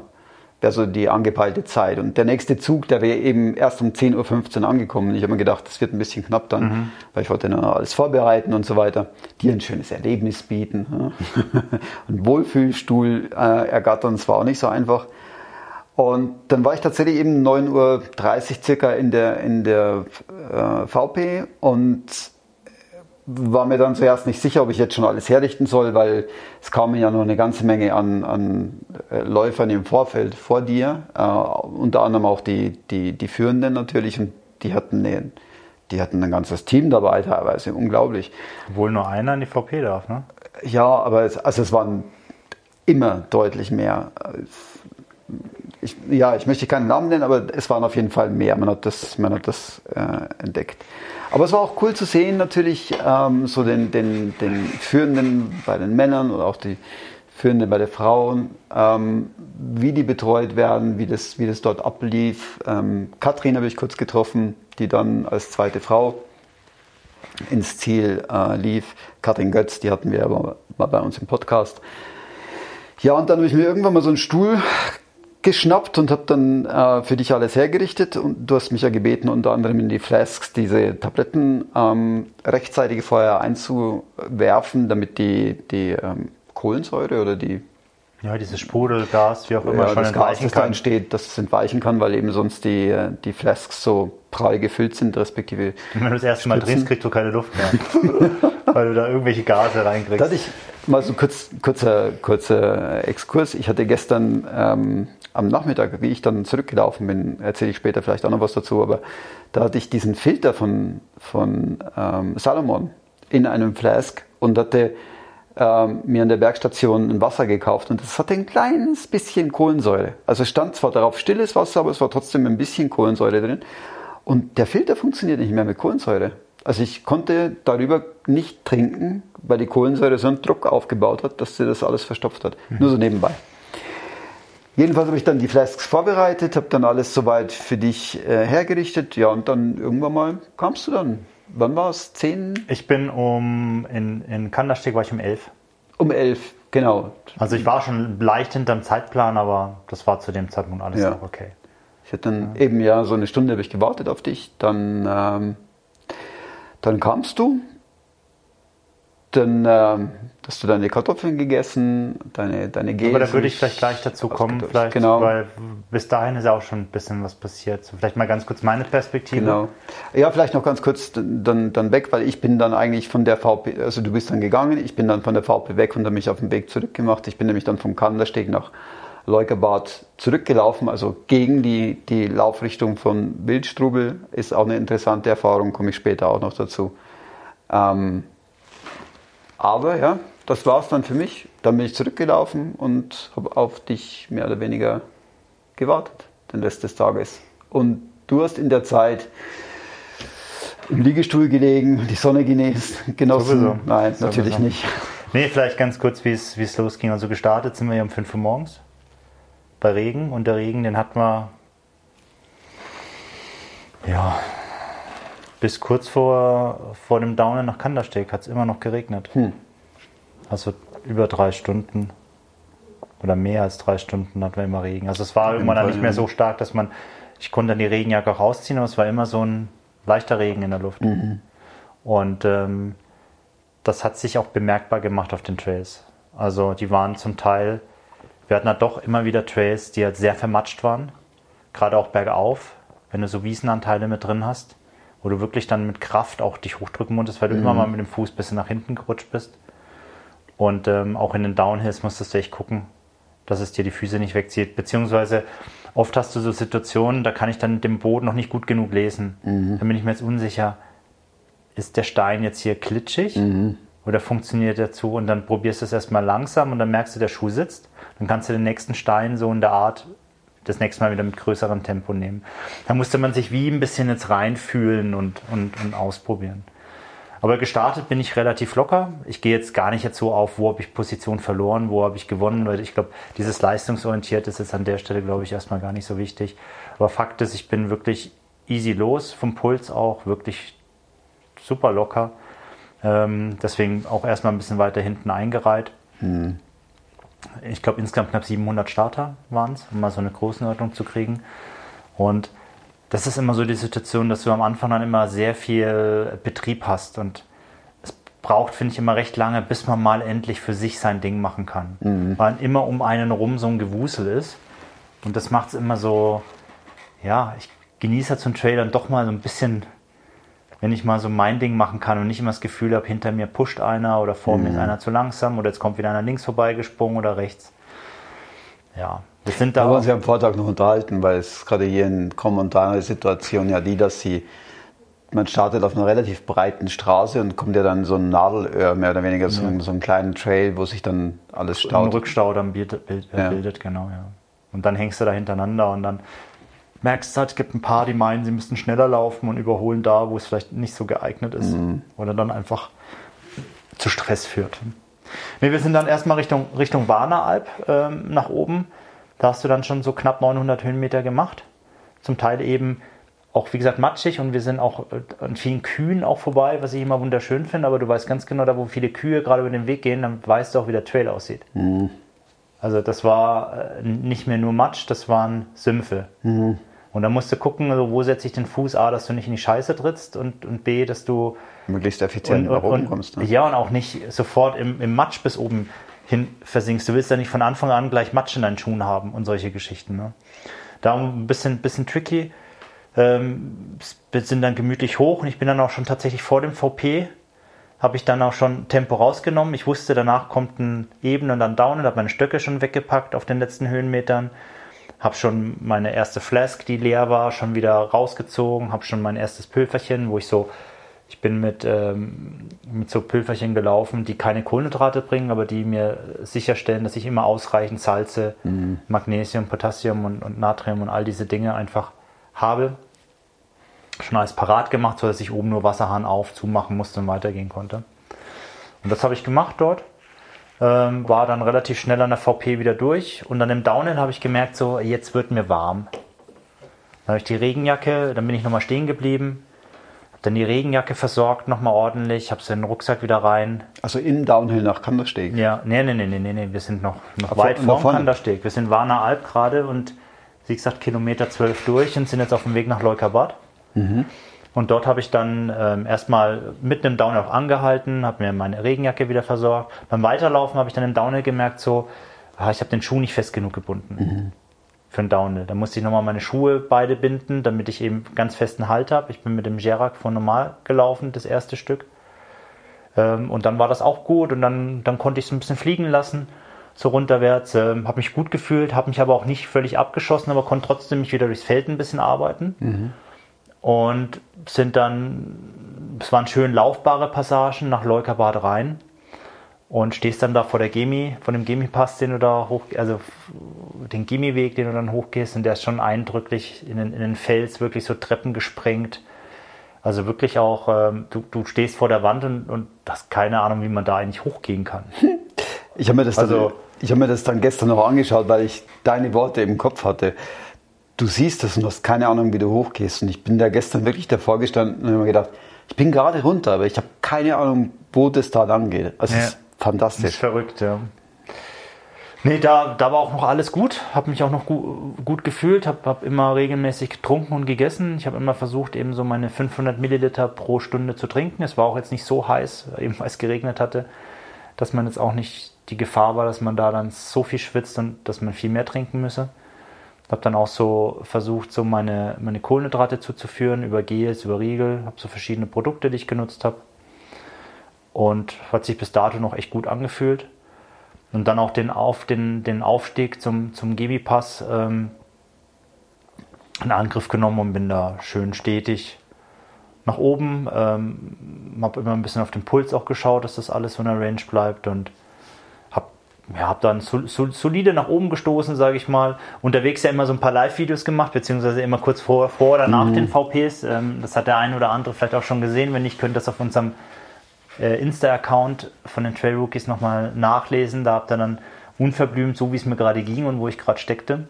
wäre so die angepeilte Zeit. Und der nächste Zug, der wäre eben erst um 10.15 Uhr angekommen. Ich habe mir gedacht, das wird ein bisschen knapp dann, mhm. weil ich wollte dann alles vorbereiten und so weiter. Dir ein schönes Erlebnis bieten. Ja. <laughs> einen Wohlfühlstuhl äh, ergattern, das war auch nicht so einfach. Und dann war ich tatsächlich eben 9.30 Uhr circa in der, in der äh, VP und war mir dann zuerst nicht sicher, ob ich jetzt schon alles herrichten soll, weil es kamen ja noch eine ganze Menge an, an äh, Läufern im Vorfeld vor dir, äh, unter anderem auch die, die, die Führenden natürlich und die hatten, eine, die hatten ein ganzes Team dabei teilweise, unglaublich. Obwohl nur einer in die VP darf, ne? Ja, aber es, also es waren immer deutlich mehr. Ich, ja, ich möchte keinen Namen nennen, aber es waren auf jeden Fall mehr. Man hat das, man hat das äh, entdeckt. Aber es war auch cool zu sehen, natürlich ähm, so den, den, den Führenden bei den Männern oder auch die Führenden bei den Frauen, ähm, wie die betreut werden, wie das, wie das dort ablief. Ähm, Katrin habe ich kurz getroffen, die dann als zweite Frau ins Ziel äh, lief. Katrin Götz, die hatten wir aber mal bei uns im Podcast. Ja, und dann habe ich mir irgendwann mal so einen Stuhl geschnappt und habe dann äh, für dich alles hergerichtet. Und du hast mich ja gebeten, unter anderem in die Flasks diese Tabletten ähm, rechtzeitig vorher einzuwerfen, damit die, die ähm, Kohlensäure oder die ja, dieses Sprudelgas, wie auch immer, ja, schon das Gas, das da entsteht, dass es entweichen kann, weil eben sonst die, die Flasks so prall gefüllt sind, respektive. Und wenn du das erste Mal drehst, kriegst du keine Luft mehr. <laughs> weil du da irgendwelche Gase reinkriegst. Da hatte ich mal so kurz, kurzer, kurzer Exkurs. Ich hatte gestern ähm, am Nachmittag, wie ich dann zurückgelaufen bin, erzähle ich später vielleicht auch noch was dazu, aber da hatte ich diesen Filter von, von ähm, Salomon in einem Flask und hatte ähm, mir an der Bergstation ein Wasser gekauft und das hatte ein kleines bisschen Kohlensäure. Also stand zwar darauf stilles Wasser, aber es war trotzdem ein bisschen Kohlensäure drin. Und der Filter funktioniert nicht mehr mit Kohlensäure. Also ich konnte darüber nicht trinken, weil die Kohlensäure so einen Druck aufgebaut hat, dass sie das alles verstopft hat. Mhm. Nur so nebenbei. Jedenfalls habe ich dann die Flasks vorbereitet, habe dann alles soweit für dich äh, hergerichtet. Ja, und dann irgendwann mal kamst du dann. Wann war es? Zehn? Ich bin um, in, in Kandersteg war ich um elf. Um elf, genau. Also ich war schon leicht hinterm Zeitplan, aber das war zu dem Zeitpunkt alles ja. okay. Ich hatte dann ja. eben ja so eine Stunde habe ich gewartet auf dich. Dann, ähm, dann kamst du, dann ähm, hast du deine Kartoffeln gegessen, deine, deine Gäse. Aber da würde ich vielleicht gleich dazu kommen, vielleicht, genau. weil bis dahin ist ja auch schon ein bisschen was passiert. So, vielleicht mal ganz kurz meine Perspektive. Genau. Ja, vielleicht noch ganz kurz dann, dann weg, weil ich bin dann eigentlich von der VP, also du bist dann gegangen, ich bin dann von der VP weg und habe mich auf den Weg zurückgemacht. Ich bin nämlich dann vom Kandersteg nach Leukerbad zurückgelaufen, also gegen die, die Laufrichtung von Wildstrubel. Ist auch eine interessante Erfahrung, komme ich später auch noch dazu. Ähm, aber ja, das war es dann für mich. Dann bin ich zurückgelaufen und habe auf dich mehr oder weniger gewartet, den Rest des Tages. Und du hast in der Zeit im Liegestuhl gelegen, die Sonne genießt, genossen. Sowieso. Nein, Sowieso. natürlich nicht. Nee, vielleicht ganz kurz, wie es, wie es losging. Also gestartet sind wir ja um 5 Uhr morgens bei Regen und der Regen, den hatten wir ja, bis kurz vor, vor dem Downen nach Kandersteg hat es immer noch geregnet. Hm. Also über drei Stunden oder mehr als drei Stunden hatten wir immer Regen. Also es war irgendwann dann nicht mehr so stark, dass man, ich konnte dann die Regenjacke auch rausziehen, aber es war immer so ein leichter Regen in der Luft. Mhm. Und ähm, das hat sich auch bemerkbar gemacht auf den Trails. Also die waren zum Teil, wir hatten halt doch immer wieder Trails, die halt sehr vermatscht waren, gerade auch bergauf, wenn du so Wiesenanteile mit drin hast wo du wirklich dann mit Kraft auch dich hochdrücken musstest, weil du mhm. immer mal mit dem Fuß ein bisschen nach hinten gerutscht bist. Und ähm, auch in den Downhills musstest du echt gucken, dass es dir die Füße nicht wegzieht. Beziehungsweise oft hast du so Situationen, da kann ich dann den Boden noch nicht gut genug lesen. Mhm. Dann bin ich mir jetzt unsicher, ist der Stein jetzt hier klitschig mhm. Oder funktioniert der zu? Und dann probierst du es erstmal langsam und dann merkst du, der Schuh sitzt. Dann kannst du den nächsten Stein so in der Art das nächste Mal wieder mit größerem Tempo nehmen. Da musste man sich wie ein bisschen jetzt reinfühlen und, und, und ausprobieren. Aber gestartet bin ich relativ locker. Ich gehe jetzt gar nicht jetzt so auf, wo habe ich Position verloren, wo habe ich gewonnen, weil ich glaube, dieses leistungsorientiert ist jetzt an der Stelle, glaube ich, erstmal gar nicht so wichtig. Aber Fakt ist, ich bin wirklich easy los, vom Puls auch, wirklich super locker. Ähm, deswegen auch erstmal ein bisschen weiter hinten eingereiht. Mhm. Ich glaube, insgesamt knapp 700 Starter waren es, um mal so eine Größenordnung zu kriegen. Und das ist immer so die Situation, dass du am Anfang dann immer sehr viel Betrieb hast und es braucht, finde ich, immer recht lange, bis man mal endlich für sich sein Ding machen kann. Mhm. Weil immer um einen rum so ein Gewusel ist. Und das macht es immer so, ja, ich genieße halt so einen Trail dann doch mal so ein bisschen, wenn ich mal so mein Ding machen kann und nicht immer das Gefühl habe, hinter mir pusht einer oder vor mhm. mir ist mhm. einer zu langsam oder jetzt kommt wieder einer links vorbeigesprungen oder rechts. Ja, wir sind da. Da haben wir uns ja am Vortag noch unterhalten, weil es gerade hier in Kommentaren Situation ja die, dass sie man startet auf einer relativ breiten Straße und kommt ja dann so ein Nadelöhr, mehr oder weniger, so, ja. so einen kleinen Trail, wo sich dann alles staut. Ein Rückstau dann bildet, bildet, ja. bildet, genau, ja. Und dann hängst du da hintereinander und dann merkst du halt, es gibt ein paar, die meinen, sie müssten schneller laufen und überholen da, wo es vielleicht nicht so geeignet ist. Mhm. Oder dann einfach zu Stress führt. Nee, wir sind dann erstmal Richtung, Richtung Warneralb ähm, nach oben da hast du dann schon so knapp 900 Höhenmeter gemacht. Zum Teil eben auch, wie gesagt, matschig und wir sind auch äh, an vielen Kühen auch vorbei, was ich immer wunderschön finde. Aber du weißt ganz genau, da wo viele Kühe gerade über den Weg gehen, dann weißt du auch, wie der Trail aussieht. Mhm. Also das war äh, nicht mehr nur Matsch, das waren Sümpfe. Mhm. Und da musst du gucken, also wo setze ich den Fuß A, dass du nicht in die Scheiße trittst und, und B, dass du möglichst effizient nach oben kommst. Ne? Ja, und auch nicht sofort im, im Matsch bis oben hin versinkst. Du willst ja nicht von Anfang an gleich Matsch in deinen Schuhen haben und solche Geschichten. Ne? Darum ein bisschen, bisschen tricky. Ähm, sind dann gemütlich hoch und ich bin dann auch schon tatsächlich vor dem VP, habe ich dann auch schon Tempo rausgenommen. Ich wusste, danach kommt ein Eben und dann Down und habe meine Stöcke schon weggepackt auf den letzten Höhenmetern. Habe schon meine erste Flask, die leer war, schon wieder rausgezogen. Habe schon mein erstes Pülferchen, wo ich so ich bin mit, ähm, mit so Pülferchen gelaufen, die keine Kohlenhydrate bringen, aber die mir sicherstellen, dass ich immer ausreichend Salze, mhm. Magnesium, Potassium und, und, Natrium und all diese Dinge einfach habe. Schon alles parat gemacht, sodass ich oben nur Wasserhahn auf, zumachen musste und weitergehen konnte. Und das habe ich gemacht dort. Ähm, war dann relativ schnell an der VP wieder durch. Und dann im Downhill habe ich gemerkt, so jetzt wird mir warm. Dann habe ich die Regenjacke, dann bin ich nochmal stehen geblieben dann die Regenjacke versorgt nochmal ordentlich, habe sie in den Rucksack wieder rein. Also im Downhill nach Kandersteg? Ja, nee, nee, nee, nee, nee, wir sind noch, noch weit vor Kandersteg. Wir sind Warner Alp gerade und wie gesagt Kilometer 12 durch und sind jetzt auf dem Weg nach Leukabad. Mhm. Und dort habe ich dann ähm, erstmal mitten im Downhill auch angehalten, habe mir meine Regenjacke wieder versorgt. Beim Weiterlaufen habe ich dann im Downhill gemerkt, so, ah, ich habe den Schuh nicht fest genug gebunden. Mhm für einen Downhill. Da musste ich nochmal meine Schuhe beide binden, damit ich eben ganz festen Halt habe. Ich bin mit dem Gerak von normal gelaufen, das erste Stück. Ähm, und dann war das auch gut und dann, dann konnte ich es ein bisschen fliegen lassen, so runterwärts. Ähm, habe mich gut gefühlt, habe mich aber auch nicht völlig abgeschossen, aber konnte trotzdem mich wieder durchs Feld ein bisschen arbeiten. Mhm. Und sind dann, es waren schön laufbare Passagen nach Leukabad rein und stehst dann da vor der Gemi, von dem Gemi-Pass, den du da hoch, also den Gemi-Weg, den du dann hochgehst, und der ist schon eindrücklich in den, in den Fels, wirklich so Treppen gesprengt. Also wirklich auch, ähm, du, du stehst vor der Wand und, und hast keine Ahnung, wie man da eigentlich hochgehen kann. <laughs> Ich habe mir, das also, dann, hab mir das dann gestern noch angeschaut, weil ich deine Worte im Kopf hatte. Du siehst das und hast keine Ahnung, wie du hochgehst. Und ich bin da gestern wirklich davor gestanden und habe mir gedacht, ich bin gerade runter, aber ich habe keine Ahnung, wo das da lang geht. Also ja. Fantastisch. Das ist verrückt, ja. Nee, da, da war auch noch alles gut, habe mich auch noch gut, gut gefühlt, habe hab immer regelmäßig getrunken und gegessen. Ich habe immer versucht, eben so meine 500 Milliliter pro Stunde zu trinken. Es war auch jetzt nicht so heiß, eben weil es geregnet hatte, dass man jetzt auch nicht die Gefahr war, dass man da dann so viel schwitzt und dass man viel mehr trinken müsse. Habe dann auch so versucht, so meine, meine Kohlenhydrate zuzuführen über Gels, über Riegel, habe so verschiedene Produkte, die ich genutzt habe und hat sich bis dato noch echt gut angefühlt. Und dann auch den, Auf, den, den Aufstieg zum, zum Gebi-Pass ähm, in Angriff genommen und bin da schön stetig nach oben. Ähm, habe immer ein bisschen auf den Puls auch geschaut, dass das alles so in der Range bleibt und ja, hab dann sol, sol, solide nach oben gestoßen, sage ich mal. Unterwegs ja immer so ein paar Live-Videos gemacht, beziehungsweise immer kurz vor, vor oder nach mhm. den VPs. Ähm, das hat der eine oder andere vielleicht auch schon gesehen. Wenn nicht, könnt ihr das auf unserem äh, Insta-Account von den Trail Rookies nochmal nachlesen. Da habt ihr dann unverblümt, so wie es mir gerade ging und wo ich gerade steckte.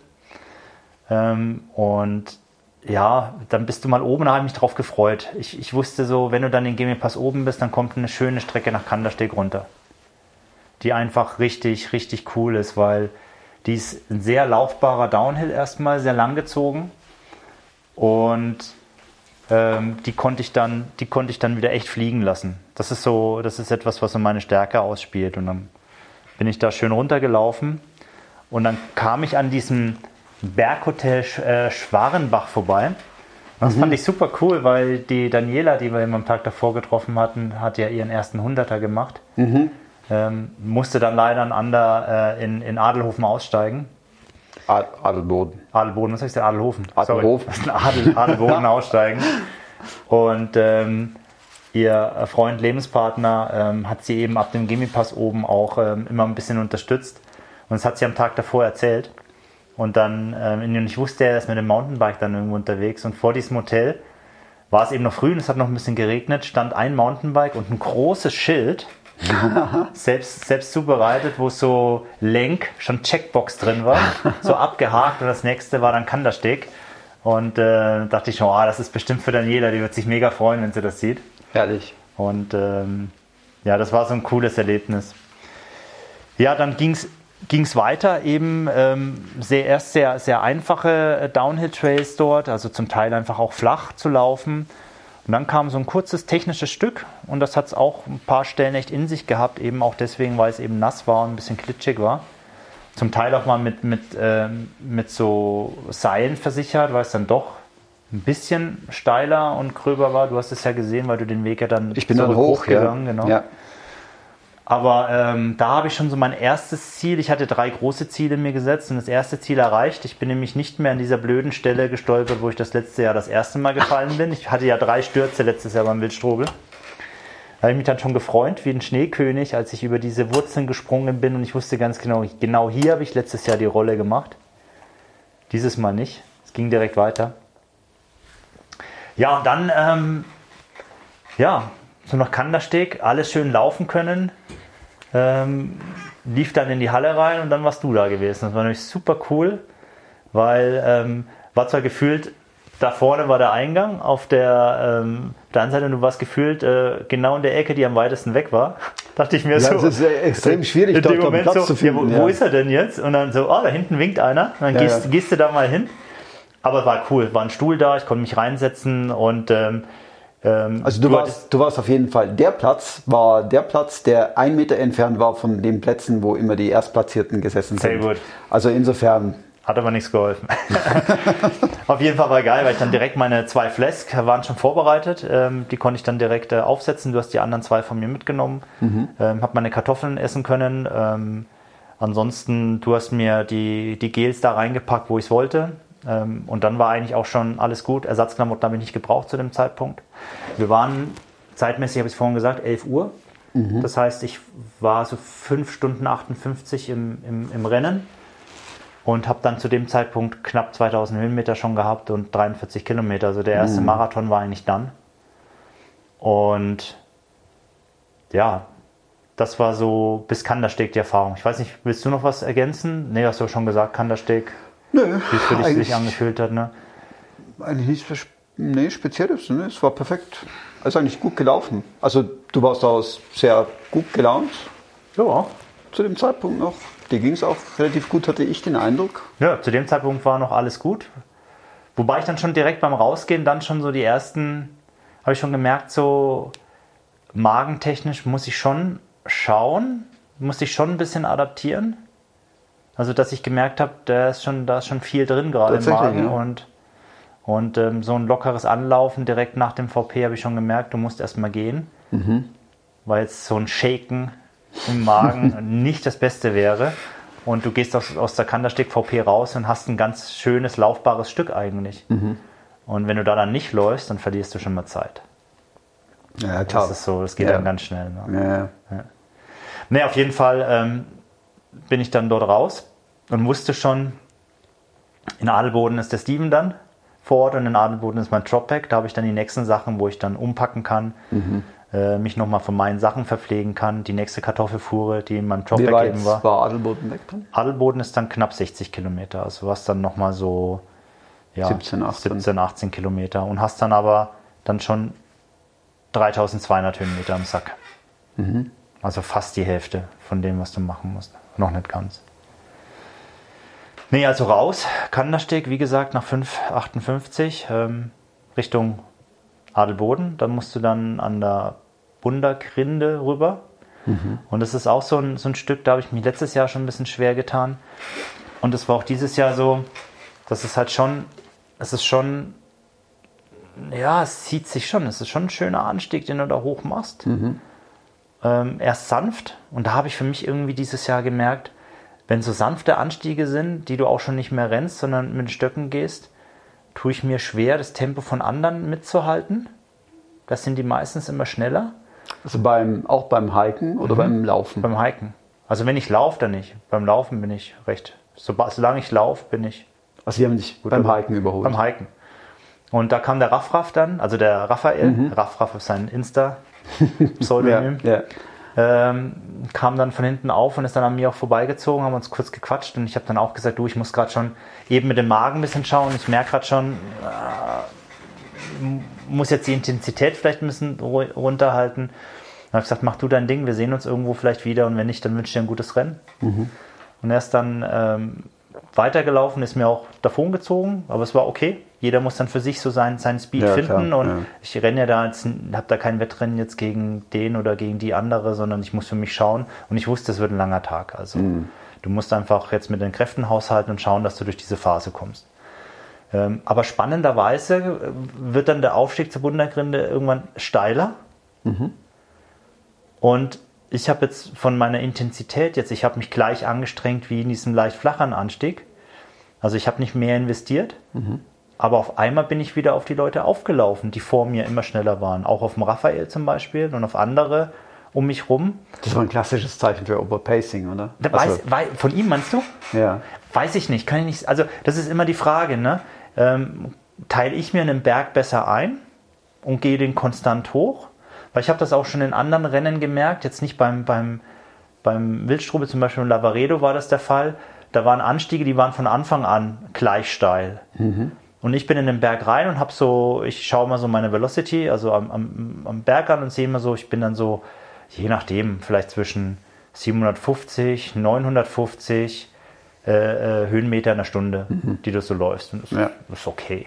Ähm, und ja, dann bist du mal oben, da habe ich mich drauf gefreut. Ich, ich wusste so, wenn du dann in Gemipass oben bist, dann kommt eine schöne Strecke nach Kandersteg runter. Die einfach richtig, richtig cool ist, weil die ist ein sehr laufbarer Downhill erstmal, sehr lang gezogen. Und ähm, die konnte ich dann, die konnte ich dann wieder echt fliegen lassen. Das ist so, das ist etwas, was so meine Stärke ausspielt. Und dann bin ich da schön runtergelaufen und dann kam ich an diesem Berghotel äh, Schwarenbach vorbei. Das mhm. fand ich super cool, weil die Daniela, die wir am Tag davor getroffen hatten, hat ja ihren ersten Hunderter gemacht. Mhm. Ähm, musste dann leider an Ander äh, in, in Adelhofen aussteigen. Adelboden. Adelboden, was heißt der Adelhofen? Adelhofen. <laughs> Adel, Adelboden <laughs> aussteigen. Und ähm, ihr Freund, Lebenspartner, ähm, hat sie eben ab dem Gimmipass oben auch ähm, immer ein bisschen unterstützt. Und das hat sie am Tag davor erzählt. Und dann, ähm, ich wusste, er ist mit dem Mountainbike dann irgendwo unterwegs. Und vor diesem Hotel war es eben noch früh und es hat noch ein bisschen geregnet, stand ein Mountainbike und ein großes Schild <laughs> selbst, selbst zubereitet, wo so Lenk, schon Checkbox drin war, so <laughs> abgehakt und das nächste war dann Kandersteg. Und äh, dachte ich schon, oh, das ist bestimmt für Daniela, die wird sich mega freuen, wenn sie das sieht. Herrlich. Und ähm, ja, das war so ein cooles Erlebnis. Ja, dann ging es weiter, eben ähm, sehr, erst sehr, sehr einfache Downhill-Trails dort, also zum Teil einfach auch flach zu laufen. Und dann kam so ein kurzes technisches Stück und das hat es auch ein paar Stellen echt in sich gehabt, eben auch deswegen, weil es eben nass war und ein bisschen klitschig war. Zum Teil auch mal mit, mit, ähm, mit so Seilen versichert, weil es dann doch ein bisschen steiler und gröber war. Du hast es ja gesehen, weil du den Weg ja dann ich bin dann hoch gegangen, ja. genau. Ja. Aber ähm, da habe ich schon so mein erstes Ziel. Ich hatte drei große Ziele mir gesetzt und das erste Ziel erreicht. Ich bin nämlich nicht mehr an dieser blöden Stelle gestolpert, wo ich das letzte Jahr das erste Mal gefallen bin. Ich hatte ja drei Stürze letztes Jahr beim Wildstrobel. Da habe ich mich dann schon gefreut wie ein Schneekönig, als ich über diese Wurzeln gesprungen bin und ich wusste ganz genau, genau hier habe ich letztes Jahr die Rolle gemacht. Dieses Mal nicht. Es ging direkt weiter. Ja, und dann, ähm, ja, so nach Kandersteg, alles schön laufen können. Ähm, lief dann in die Halle rein und dann warst du da gewesen. Das war nämlich super cool, weil ähm, war zwar gefühlt, da vorne war der Eingang auf der, ähm, der anderen Seite und du warst gefühlt äh, genau in der Ecke, die am weitesten weg war. <laughs> Dachte ich mir ja, so. Das ist extrem schwierig, dort Moment Platz so, zu finden. Ja, wo, wo, ist er denn jetzt? Und dann so, oh, da hinten winkt einer. Und dann ja, gehst, gehst, du da mal hin. Aber war cool, war ein Stuhl da, ich konnte mich reinsetzen und ähm, ähm, also du, du warst, du warst auf jeden Fall, der Platz war der Platz, der ein Meter entfernt war von den Plätzen, wo immer die Erstplatzierten gesessen sind. Sehr gut. Also insofern. Hat aber nichts geholfen. <laughs> auf jeden Fall war geil, weil ich dann direkt meine zwei Flask waren schon vorbereitet. Ähm, die konnte ich dann direkt äh, aufsetzen. Du hast die anderen zwei von mir mitgenommen. Mhm. Ähm, hab meine Kartoffeln essen können. Ähm, ansonsten, du hast mir die, die Gels da reingepackt, wo ich es wollte. Ähm, und dann war eigentlich auch schon alles gut. Ersatzklamotten habe ich nicht gebraucht zu dem Zeitpunkt. Wir waren zeitmäßig, habe ich es vorhin gesagt, 11 Uhr. Mhm. Das heißt, ich war so 5 Stunden 58 im, im, im Rennen und habe dann zu dem Zeitpunkt knapp 2000 Höhenmeter schon gehabt und 43 Kilometer. Also der erste mhm. Marathon war eigentlich dann. Und ja, das war so bis Kandersteg die Erfahrung. Ich weiß nicht, willst du noch was ergänzen? Nee, hast du schon gesagt, Kandersteg. Nö. Wie es für dich sich angefühlt hat, ne? Eigentlich nichts nee, Spezielles, ne? Es war perfekt. Also eigentlich gut gelaufen. Also du warst auch sehr gut gelaunt. Ja. Zu dem Zeitpunkt noch. Dir ging es auch relativ gut, hatte ich den Eindruck. Ja, zu dem Zeitpunkt war noch alles gut. Wobei ich dann schon direkt beim Rausgehen dann schon so die ersten, habe ich schon gemerkt, so magentechnisch muss ich schon schauen, muss ich schon ein bisschen adaptieren. Also, dass ich gemerkt habe, da ist schon, da ist schon viel drin gerade im Magen. Ja. Und, und ähm, so ein lockeres Anlaufen direkt nach dem VP habe ich schon gemerkt, du musst erstmal gehen. Mhm. Weil jetzt so ein Shaken im Magen <laughs> nicht das Beste wäre. Und du gehst aus, aus der Kandersteg VP raus und hast ein ganz schönes, laufbares Stück eigentlich. Mhm. Und wenn du da dann nicht läufst, dann verlierst du schon mal Zeit. Ja, klar. Das ist so, das geht ja. dann ganz schnell. Ne? Ja. Ja. Nee, auf jeden Fall ähm, bin ich dann dort raus und wusste schon, in Adelboden ist der Steven dann vor Ort und in Adelboden ist mein Dropback. Da habe ich dann die nächsten Sachen, wo ich dann umpacken kann, mhm. äh, mich nochmal von meinen Sachen verpflegen kann. Die nächste Kartoffelfuhre, die in meinem Dropback eben war. war Adelboden weg dann? Adelboden ist dann knapp 60 Kilometer. Also was dann nochmal so ja, 17, 18. 17, 18 Kilometer und hast dann aber dann schon 3200 Höhenmeter am Sack. Also fast die Hälfte von dem, was du machen musst. Noch nicht ganz. Nee, also raus, Kandersteg, wie gesagt, nach 5,58 ähm, Richtung Adelboden. Dann musst du dann an der Bundergrinde rüber. Und das ist auch so ein, so ein Stück, da habe ich mich letztes Jahr schon ein bisschen schwer getan. Und es war auch dieses Jahr so, dass es halt schon, es ist schon, ja, es zieht sich schon. Es ist schon ein schöner Anstieg, den du da hoch machst. Ähm, erst sanft. Und da habe ich für mich irgendwie dieses Jahr gemerkt, wenn so sanfte Anstiege sind, die du auch schon nicht mehr rennst, sondern mit den Stöcken gehst, tue ich mir schwer, das Tempo von anderen mitzuhalten. Das sind die meistens immer schneller. Also beim, auch beim Hiken oder beim Laufen? Beim Hiken. Also wenn ich laufe, dann nicht. Beim Laufen bin ich recht. Soba- Solange ich laufe, bin ich Also die haben dich beim Hiken überholt. beim Hiken. Und da kam der Raff-Raff dann, also der Raphael, Raff-Raff ist sein <laughs> Insta-Pseudonym, ja, ja. ähm, kam dann von hinten auf und ist dann an mir auch vorbeigezogen, haben uns kurz gequatscht und ich habe dann auch gesagt, du, ich muss gerade schon eben mit dem Magen ein bisschen schauen, ich merke gerade schon, äh, muss jetzt die Intensität vielleicht ein bisschen ru- runterhalten. Dann habe ich gesagt, mach du dein Ding, wir sehen uns irgendwo vielleicht wieder und wenn nicht, dann wünsche ich dir ein gutes Rennen. Und er ist dann ähm, weitergelaufen, ist mir auch davon gezogen, aber es war okay. Jeder muss dann für sich so seinen, seinen Speed Ja, finden klar, und ja. ich renne ja da jetzt, habe da kein Wettrennen jetzt gegen den oder gegen die andere, sondern ich muss für mich schauen und ich wusste, es wird ein langer Tag. Also Mhm. du musst einfach jetzt mit den Kräften haushalten und schauen, dass du durch diese Phase kommst. Ähm, aber spannenderweise äh, wird dann der Aufstieg zur Bundergrinde irgendwann steiler. Und ich habe jetzt von meiner Intensität jetzt, ich habe mich gleich angestrengt wie in diesem leicht flachen Anstieg. Also ich habe nicht mehr investiert. Aber auf einmal bin ich wieder auf die Leute aufgelaufen, die vor mir immer schneller waren. Auch auf dem Raphael zum Beispiel und auf andere um mich rum. Das war ein klassisches Zeichen für Overpacing, oder? Da Also, weiß, wei- von ihm meinst du? ja. Weiß ich nicht, kann ich nicht. Also, das ist immer die Frage, ne? Ähm, teile ich mir einen Berg besser ein und gehe den konstant hoch? Weil ich habe das auch schon in anderen Rennen gemerkt, jetzt nicht beim, beim, beim Wildstrube, zum Beispiel in Lavaredo war das der Fall. Da waren Anstiege, die waren von Anfang an gleich steil. Und ich bin in den Berg rein und habe so, ich schaue mal so meine Velocity, also am, am, am Berg an und sehe immer so, ich bin dann so, je nachdem, vielleicht zwischen 750, 950 äh, äh, Höhenmeter in der Stunde, die du so läufst. Und das, Ja. das ist okay.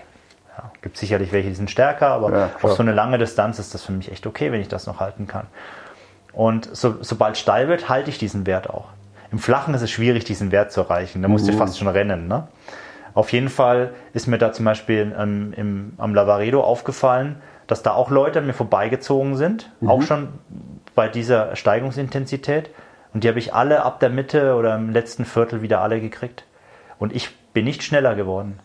Ja, gibt sicherlich welche, die sind stärker, aber Ja, auf so eine lange Distanz ist das für mich echt okay, wenn ich das noch halten kann. Und so, sobald steil wird, halte ich diesen Wert auch. Im Flachen ist es schwierig, diesen Wert zu erreichen. Da musst du Mhm. fast schon rennen. Ne? Auf jeden Fall ist mir da zum Beispiel ähm, im, am Lavaredo aufgefallen, dass da auch Leute an mir vorbeigezogen sind, Mhm. auch schon bei dieser Steigungsintensität. Und die habe ich alle ab der Mitte oder im letzten Viertel wieder alle gekriegt. Und ich bin nicht schneller geworden.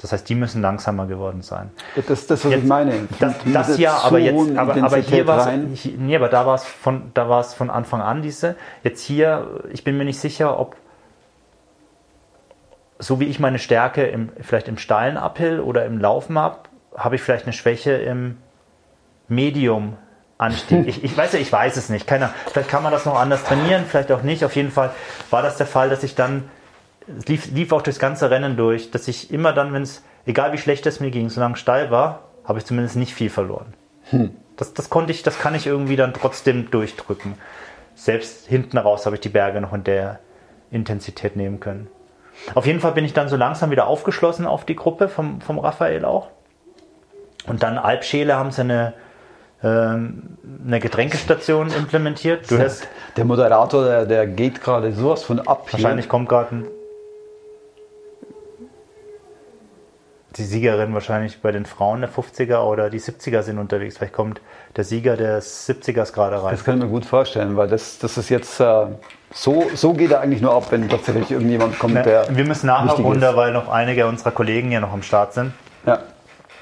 Das heißt, die müssen langsamer geworden sein. Das ist das, was ich Jetzt- meine. Das, das ja, aber jetzt, aber, aber hier war es, nee, aber da war es von, da war es von Anfang an diese. Jetzt hier, ich bin mir nicht sicher, ob so wie ich meine Stärke im, vielleicht im steilen Uphill oder im Laufen habe, habe ich vielleicht eine Schwäche im Medium Anstieg. <laughs> Ich, ich weiß ja, ich weiß es nicht. Keiner, vielleicht kann man das noch anders trainieren, vielleicht auch nicht. Auf jeden Fall war das der Fall, dass ich dann es lief, lief auch durchs ganze Rennen durch, dass ich immer dann, wenn es, egal wie schlecht es mir ging, solange es steil war, habe ich zumindest nicht viel verloren. Das, das konnte ich, das kann ich irgendwie dann trotzdem durchdrücken. Selbst hinten raus habe ich die Berge noch in der Intensität nehmen können. Auf jeden Fall bin ich dann so langsam wieder aufgeschlossen auf die Gruppe vom, vom Raphael auch. Und dann Alpschäle haben sie eine, ähm, eine Getränkestation <laughs> implementiert. Du hast Der Moderator, der, der geht gerade sowas von ab. hier. Wahrscheinlich kommt gerade ein. Die Siegerin wahrscheinlich bei den Frauen der 50er oder die 70er sind unterwegs. Vielleicht kommt der Sieger des 70ers gerade rein. Das kann ich mir gut vorstellen, weil das, das ist jetzt äh, so, so geht er eigentlich nur ab, wenn tatsächlich irgendjemand kommt, der. Wir müssen nachher runter, ist. weil noch einige unserer Kollegen hier noch am Start sind. Ja.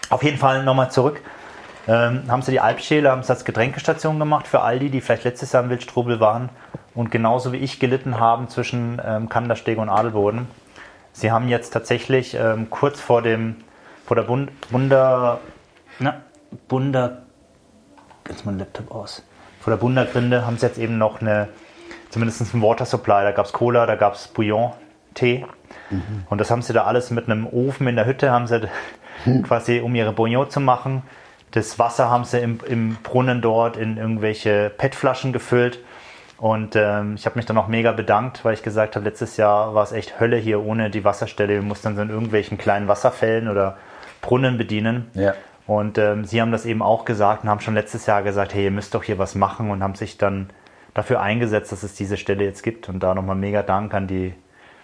Auf jeden Fall nochmal zurück. Ähm, haben sie die Alpschäle, haben sie als Getränkestation gemacht für all die, die vielleicht letztes Jahr im Wildstrubel waren und genauso wie ich gelitten haben zwischen ähm, Kandersteg und Adelboden. Sie haben jetzt tatsächlich ähm, kurz vor dem, vor der Bund, Bunder, na, Bunder, jetzt mein Laptop aus. Vor der Bundergrinde haben sie jetzt eben noch eine, zumindest ein Water Supply, da gab es Cola, da gab es Bouillon, Tee. Und das haben sie da alles mit einem Ofen in der Hütte, haben sie <laughs> quasi, um ihre Bouillon zu machen. Das Wasser haben sie im, im Brunnen dort in irgendwelche PET-Flaschen gefüllt. Und ähm, ich habe mich dann auch mega bedankt, weil ich gesagt habe, letztes Jahr war es echt Hölle hier ohne die Wasserstelle. Wir mussten dann so in irgendwelchen kleinen Wasserfällen oder Brunnen bedienen. Ja. Und ähm, sie haben das eben auch gesagt und haben schon letztes Jahr gesagt, hey, ihr müsst doch hier was machen und haben sich dann dafür eingesetzt, dass es diese Stelle jetzt gibt. Und da nochmal mega Dank an die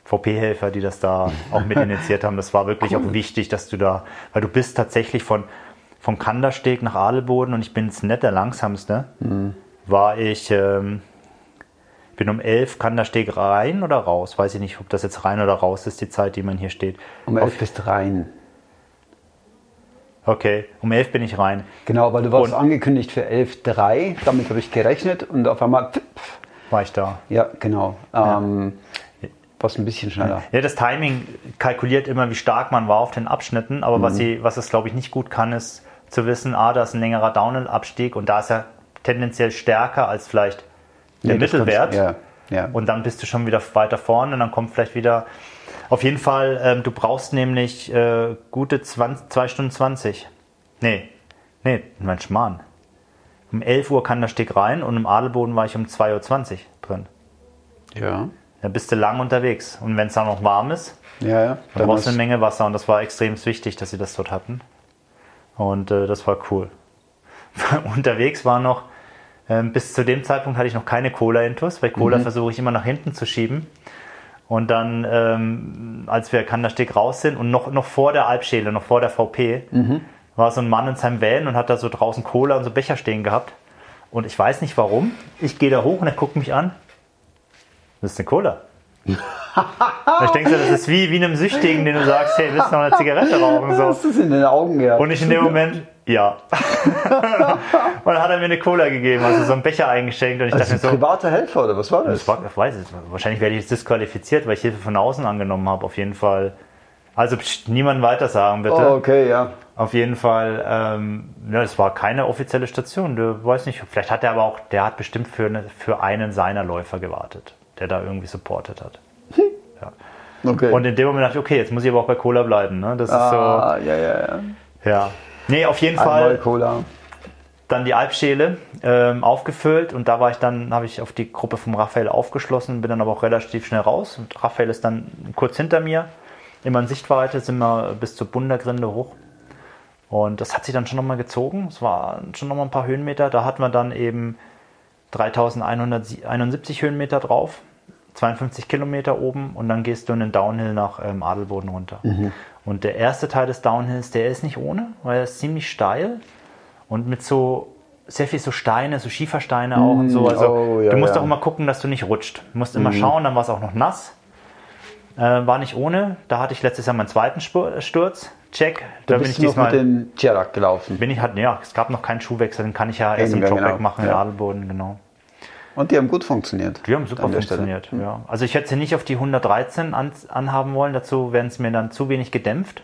VP-Helfer, die das da <laughs> auch mit initiiert haben. Das war wirklich auch wichtig, dass du da, weil du bist tatsächlich von, vom Kandersteg nach Adelboden und ich bin jetzt nicht der langsamste, war ich, ähm, bin um 11 Kandersteg rein oder raus. Weiß ich nicht, ob das jetzt rein oder raus ist, die Zeit, die man hier steht. Um elf bist rein. Okay, um 11 bin ich rein. Genau, weil du warst Und- angekündigt für 11.3, damit habe ich gerechnet und auf einmal, pff, War ich da. ja, genau, ähm, warst ein bisschen schneller. Ja, das Timing kalkuliert immer, wie stark man war auf den Abschnitten, aber was, sie, was es, glaube ich, nicht gut kann, ist zu wissen, ah, da ist ein längerer Downhill-Abstieg und da ist er tendenziell stärker als vielleicht der das Mittelwert. kannst- Ja, ja. Und dann bist du schon wieder weiter vorne und dann kommt vielleicht wieder. Auf jeden Fall, ähm, du brauchst nämlich äh, gute 2 Stunden 20. Nee, nee, mein Schmarrn. Um 11 Uhr kann der Steg rein und im Adelboden war ich um 2.20 Uhr drin. ja, Da bist du lang unterwegs. Und wenn es dann noch warm ist, ja, ja. dann brauchst du eine Menge Wasser und das war extrem wichtig, dass sie das dort hatten. Und äh, das war cool. <laughs> Unterwegs war noch, ähm, bis zu dem Zeitpunkt hatte ich noch keine Cola-Intus, weil Cola Mhm. versuche ich immer nach hinten zu schieben. Und dann, ähm, als wir Kandersteg raus sind und noch, noch vor der Alpschäle, noch vor der VP, Mhm. war so ein Mann in seinem Van und hat da so draußen Cola und so Becher stehen gehabt. Und ich weiß nicht warum. Ich gehe da hoch und er guckt mich an. Das ist eine Cola. Ich denke so, das ist wie, wie einem Süchtigen, den du sagst, hey, willst du noch eine Zigarette rauchen? So. du es in den Augen gehabt. Und ich in dem Moment, ja. <laughs> und dann hat er mir eine Cola gegeben, also so einen Becher eingeschenkt und ich also dachte mir so, privater Helfer oder was war das? das war, ich weiß es, wahrscheinlich werde ich jetzt disqualifiziert, weil ich Hilfe von außen angenommen habe, auf jeden Fall. Also pst, niemand weiter sagen, bitte. oh, okay, ja. Auf jeden Fall, ähm, ja, es war keine offizielle Station. Du weißt nicht, vielleicht hat er aber auch, der hat bestimmt für, eine, für einen seiner Läufer gewartet, der da irgendwie supportet hat. Okay. Und in dem Moment dachte ich, okay, jetzt muss ich aber auch bei Cola bleiben. Ne? Das ist ah, ja, ja, ja. so, ja. Nee, auf jeden Einmal Fall Cola. dann die Alpschäle ähm, aufgefüllt und da war ich dann, habe ich auf die Gruppe vom Raphael aufgeschlossen, bin dann aber auch relativ schnell raus. Und Raphael ist dann kurz hinter mir, immer in Sichtweite, sind wir bis zur Bundergrinde hoch. Und das hat sich dann schon nochmal gezogen. Es waren schon nochmal ein paar Höhenmeter. Da hatten wir dann eben 3171 Höhenmeter drauf, 52 Kilometer oben und dann gehst du in den Downhill nach ähm, Adelboden runter. Und der erste Teil des Downhills, der ist nicht ohne, weil er ist ziemlich steil und mit so sehr viel so Steine, so Schiefersteine auch und so. Also oh, ja, du musst ja. auch immer gucken, dass du nicht rutscht. Du musst immer schauen, dann war es auch noch nass. Äh, war nicht ohne. Da hatte ich letztes Jahr meinen zweiten Spur- Sturz. Check. Da bin ich noch mit diesmal. dem Chirac gelaufen. Bin ich halt, ja, es gab noch keinen Schuhwechsel, den kann ich ja erst im Eben, Dropback genau. machen, in Ja. Adelboden, genau. Und die haben gut funktioniert. Die haben super Stelle. funktioniert, ja. Also ich hätte sie nicht auf die 113 an, anhaben wollen, dazu wären es mir dann zu wenig gedämpft.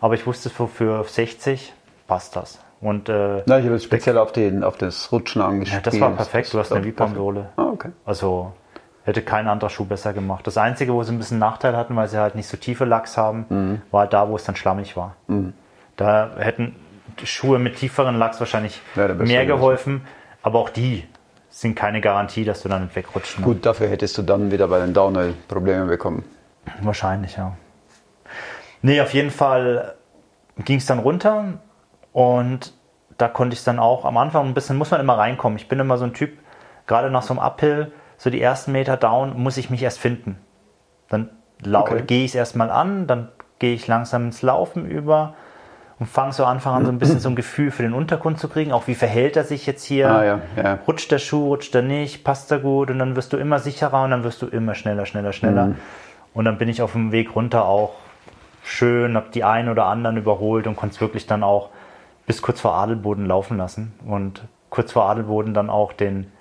Aber ich wusste, für, für 60 passt das. Und äh, Na, ich habe jetzt speziell auf, den, auf das Rutschen ja, angespielt. das war perfekt, du hast eine Vipom-Sohle. Ah, okay. Also hätte kein anderer Schuh besser gemacht. Das Einzige, wo sie ein bisschen Nachteil hatten, weil sie halt nicht so tiefe Lachs haben, Mhm. war halt da, wo es dann schlammig war. Da hätten Schuhe mit tieferen Lachs wahrscheinlich besser mehr geholfen. Aber auch die sind keine Garantie, dass du dann nicht wegrutschst. ne? Gut, dafür hättest du dann wieder bei den Downhill Probleme bekommen. Wahrscheinlich, ja. Nee, auf jeden Fall ging es dann runter und da konnte ich dann auch am Anfang ein bisschen, muss man immer reinkommen. Ich bin immer so ein Typ, gerade nach so einem Uphill, so die ersten Meter down, muss ich mich erst finden. Dann Okay. gehe ich es erstmal an, dann gehe ich langsam ins Laufen über und fange so Anfang an, so ein bisschen so ein Gefühl für den Untergrund zu kriegen. Auch wie verhält er sich jetzt hier? Ah, ja, ja. Rutscht der Schuh, rutscht er nicht, passt er gut und dann wirst du immer sicherer und dann wirst du immer schneller, schneller, schneller. Mhm. Und dann bin ich auf dem Weg runter auch schön, habe die einen oder anderen überholt und konnte es wirklich dann auch bis kurz vor Adelboden laufen lassen. Und kurz vor Adelboden dann auch den,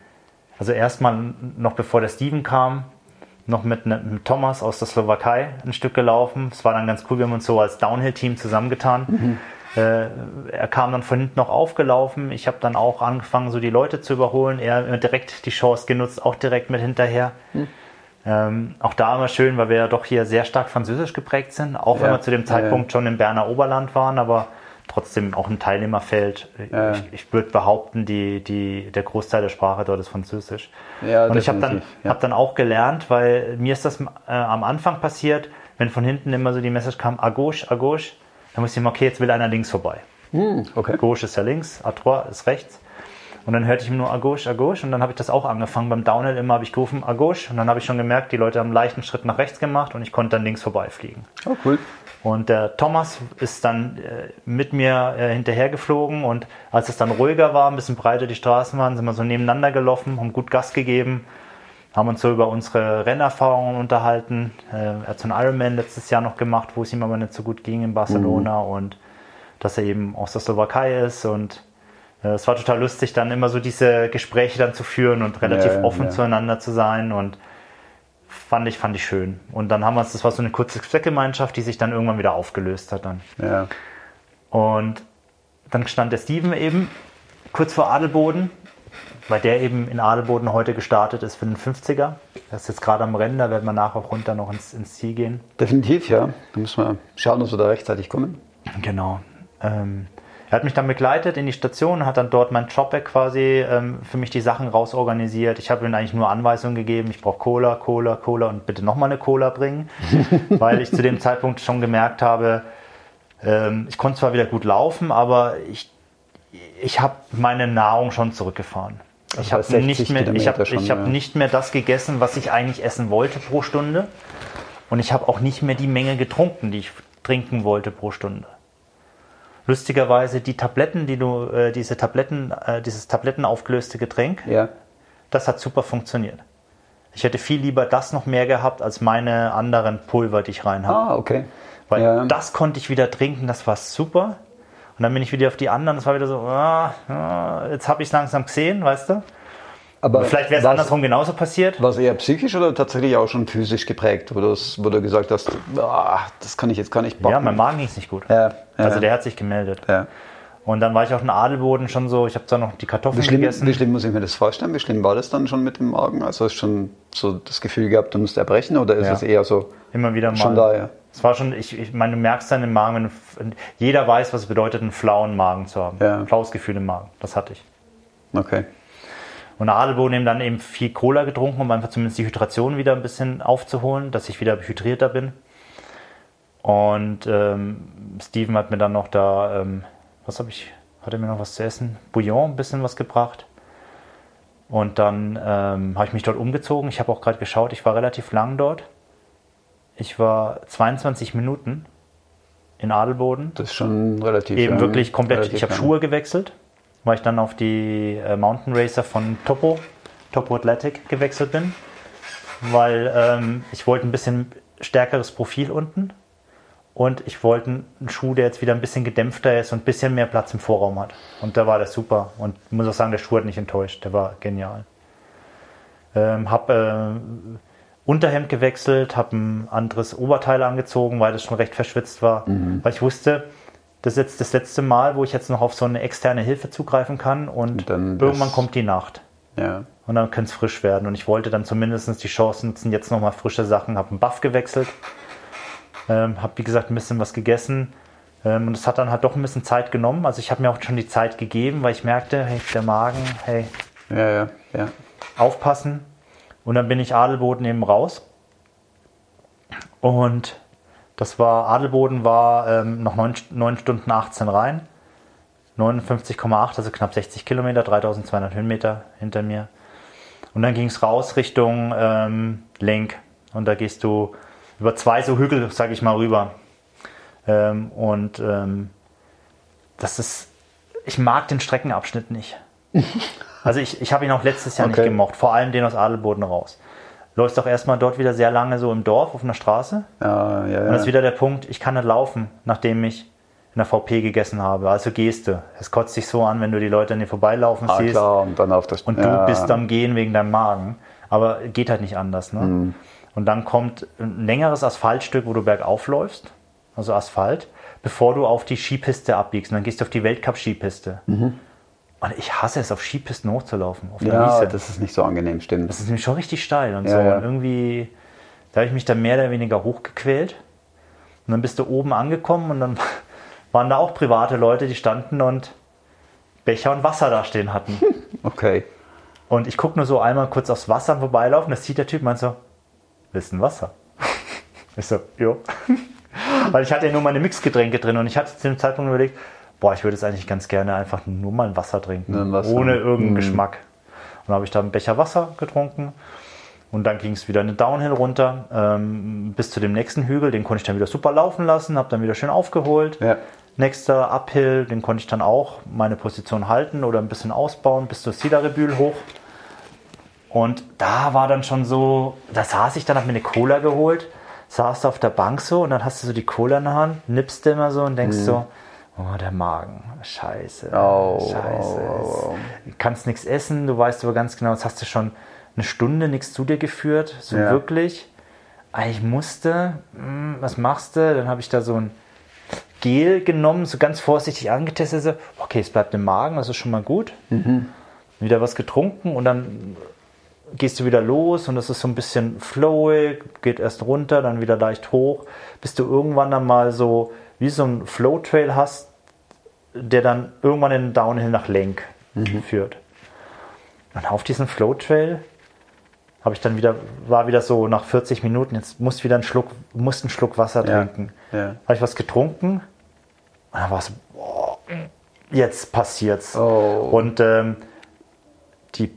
also erstmal noch bevor der Steven kam, noch mit, ne, mit Thomas aus der Slowakei ein Stück gelaufen. Es war dann ganz cool, wir haben uns so als Downhill-Team zusammengetan. Äh, er kam dann von hinten noch aufgelaufen. Ich habe dann auch angefangen, so die Leute zu überholen. Er hat direkt die Chance genutzt, auch direkt mit hinterher. Ähm, auch da immer schön, weil wir ja doch hier sehr stark französisch geprägt sind, auch wenn Ja, wir zu dem ja, Zeitpunkt schon im Berner Oberland waren, aber trotzdem auch ein Teilnehmerfeld. Ja. Ich, ich würde behaupten, die, die, der Großteil der Sprache dort ist Französisch. Ja, Und ich habe dann, ja. hab dann auch gelernt, weil mir ist das äh, am Anfang passiert, wenn von hinten immer so die Message kam, à gauche, à gauche, dann musste ich immer, okay, jetzt will einer links vorbei. Hm, okay. Gauche ist ja links, à droite ist rechts. Und dann hörte ich nur à gauche, à gauche. Und dann habe ich das auch angefangen. Beim Downhill immer habe ich gerufen à gauche. Und dann habe ich schon gemerkt, die Leute haben einen leichten Schritt nach rechts gemacht und ich konnte dann links vorbeifliegen. Oh, cool. Und der Thomas ist dann äh, mit mir äh, hinterher geflogen und als es dann ruhiger war, ein bisschen breiter die Straßen waren, sind wir so nebeneinander gelaufen, haben gut Gas gegeben, haben uns so über unsere Rennerfahrungen unterhalten. Äh, er hat so einen Ironman letztes Jahr noch gemacht, wo es ihm aber nicht so gut ging in Barcelona und dass er eben aus der Slowakei ist und äh, es war total lustig, dann immer so diese Gespräche dann zu führen und relativ Ja, offen ja. zueinander zu sein und fand ich, fand ich schön. Und dann haben wir uns, das war so eine kurze Zweckgemeinschaft, die sich dann irgendwann wieder aufgelöst hat dann. Ja. Und dann stand der Steven eben kurz vor Adelboden, weil der eben in Adelboden heute gestartet ist für den 50er. Er ist jetzt gerade am Rennen, da werden wir nachher auch runter noch ins, ins Ziel gehen. Definitiv, ja. Da müssen wir schauen, dass wir da rechtzeitig kommen. Genau. Ähm, er hat mich dann begleitet in die Station, hat dann dort mein Dropback quasi ähm, für mich die Sachen rausorganisiert. Ich habe ihm eigentlich nur Anweisungen gegeben, ich brauche Cola, Cola, Cola und bitte nochmal eine Cola bringen, <laughs> weil ich zu dem Zeitpunkt schon gemerkt habe, ähm, ich konnte zwar wieder gut laufen, aber ich, ich habe meine Nahrung schon zurückgefahren. Ich habe heißt 60 nicht, mehr, ich hab, Kilometer schon, ich hab ja. nicht mehr das gegessen, was ich eigentlich essen wollte pro Stunde. Und ich habe auch nicht mehr die Menge getrunken, die ich trinken wollte pro Stunde. Lustigerweise die Tabletten, die du, äh, diese Tabletten, äh, dieses tablettenaufgelöste Getränk, Ja. das hat super funktioniert. Ich hätte viel lieber das noch mehr gehabt als meine anderen Pulver, die ich rein habe. Ah, okay. Weil ja. das konnte ich wieder trinken, das war super. Und dann bin ich wieder auf die anderen, das war wieder so, ah, ah, jetzt habe ich es langsam gesehen, weißt du? Aber Vielleicht wäre es andersrum genauso passiert. War es eher psychisch oder tatsächlich auch schon physisch geprägt, wo, du's- wo du gesagt hast, ah, das kann ich jetzt gar nicht bocken? Ja, mein Magen ging es nicht gut. Ja, ja. Also der hat sich gemeldet. ja. Und dann war ich auf dem Adelboden schon so, ich habe zwar noch die Kartoffeln Wie, schlimm, gegessen. wie schlimm muss ich mir das vorstellen? Wie schlimm war das dann schon mit dem Magen? Also hast du schon so das Gefühl gehabt, du musst erbrechen oder ist es eher so Immer wieder mal. schon da? Ja. Es war schon, ich, ich meine, du merkst dann im Magen, wenn du, jeder weiß, was es bedeutet, einen flauen Magen zu haben. Ein flaues Gefühl im Magen. Das hatte ich. Okay. Und nach Adelboden eben dann eben viel Cola getrunken, um einfach zumindest die Hydration wieder ein bisschen aufzuholen, dass ich wieder hydrierter bin. Und ähm, Steven hat mir dann noch da, ähm, was habe ich, hat er mir noch was zu essen? Bouillon, ein bisschen was gebracht. Und dann ähm, habe ich mich dort umgezogen. Ich habe auch gerade geschaut, ich war relativ lang dort. Ich war 22 Minuten in Adelboden. Das ist schon relativ Eben lang, wirklich komplett. Ich habe. Schuhe gewechselt, weil ich dann auf die äh, Mountain Racer von Topo, Topo Athletic gewechselt bin, weil ähm, ich wollte ein bisschen stärkeres Profil unten. Und ich wollte einen Schuh, der jetzt wieder ein bisschen gedämpfter ist und ein bisschen mehr Platz im Vorraum hat. Und da war der super. Und ich muss auch sagen, der Schuh hat nicht enttäuscht, der war genial. Ähm, hab äh, Unterhemd gewechselt, habe ein anderes Oberteil angezogen, weil das schon recht verschwitzt war, weil ich wusste, das ist jetzt das letzte Mal, wo ich jetzt noch auf so eine externe Hilfe zugreifen kann und, Und dann irgendwann kommt die Nacht Ja. und dann könnte es frisch werden und ich wollte dann zumindest die Chance nutzen, jetzt nochmal frische Sachen, habe einen Buff gewechselt, ähm, habe wie gesagt ein bisschen was gegessen ähm, und es hat dann halt doch ein bisschen Zeit genommen, also ich habe mir auch schon die Zeit gegeben, weil ich merkte, hey, der Magen, hey, Ja, ja, ja. aufpassen. Und dann bin ich Adelboden eben raus. Und das war, Adelboden war ähm, noch 9, 9 Stunden 18 rein. 59,8, also knapp 60 Kilometer, 3200 Höhenmeter hinter mir. Und dann ging es raus Richtung ähm, Lenk. Und da gehst du über zwei so Hügel, sag ich mal, rüber. Ähm, und ähm, das ist, ich mag den Streckenabschnitt nicht. <laughs> Also ich, ich habe ihn auch letztes Jahr Okay. nicht gemocht, vor allem den aus Adelboden raus. Läufst doch erstmal dort wieder sehr lange so im Dorf auf einer Straße. Ja, ja, Und das ist ja. wieder der Punkt, ich kann nicht laufen, nachdem ich in der VP gegessen habe. Also gehst du. Es kotzt dich so an, wenn du die Leute an dir vorbeilaufen Ah, siehst klar, und dann auf das und ja. du bist am Gehen wegen deinem Magen. Aber geht halt nicht anders. Ne? Mhm. Und dann kommt ein längeres Asphaltstück, wo du bergauf läufst, also Asphalt, bevor du auf die Skipiste abbiegst. Und dann gehst du auf die Weltcup-Skipiste. Mhm. Und ich hasse es, auf Skipisten hochzulaufen. Auf der Ja, Wiese. das ist nicht so angenehm, stimmt. Das ist nämlich schon richtig steil und Ja, so. ja. Und irgendwie, da habe ich mich dann mehr oder weniger hochgequält. Und dann bist du oben angekommen und dann <laughs> waren da auch private Leute, die standen und Becher und Wasser da stehen hatten. <laughs> Okay. Und ich gucke nur so einmal kurz aufs Wasser vorbeilaufen, das sieht der Typ, meint so, willst du ein Wasser? <laughs> Ich so, jo. Weil ich hatte ja nur meine Mixgetränke drin und ich hatte zu dem Zeitpunkt überlegt, boah, ich würde jetzt eigentlich ganz gerne einfach nur mal ein Wasser trinken, ein Wasser. ohne irgendeinen Mhm. Geschmack. Und dann habe ich da einen Becher Wasser getrunken und dann ging es wieder eine Downhill runter ähm, bis zu dem nächsten Hügel, den konnte ich dann wieder super laufen lassen, habe dann wieder schön aufgeholt. Ja. Nächster Uphill, den konnte ich dann auch meine Position halten oder ein bisschen ausbauen bis zur Cedar-Rebühl hoch. Und da war dann schon so, da saß ich dann, hab mir eine Cola geholt, saß auf der Bank so und dann hast du so die Cola in der Hand, nippst du immer so und denkst so, oh, der Magen, scheiße, Mhm. Oh, scheiße. oh, oh. Du kannst nichts essen, du weißt aber ganz genau, jetzt hast du schon eine Stunde nichts zu dir geführt, so Ja. wirklich. Ah, Ich musste, hm, was machst du? Dann habe ich da so ein Gel genommen, so ganz vorsichtig angetestet, so, okay, es bleibt im Magen, das ist schon mal gut. Wieder was getrunken und dann gehst du wieder los und das ist so ein bisschen flowig, geht erst runter, dann wieder leicht hoch, bis du irgendwann dann mal so wie so ein Flow-Trail hast, der dann irgendwann in den Downhill nach Lenk führt. Und auf diesen Flow-Trail habe ich dann wieder, war wieder so nach 40 Minuten, jetzt musst wieder einen Schluck, musst einen Schluck Wasser Ja, trinken. ja. Habe ich was getrunken und dann war es, boah, jetzt passiert's. Oh. Und ähm, die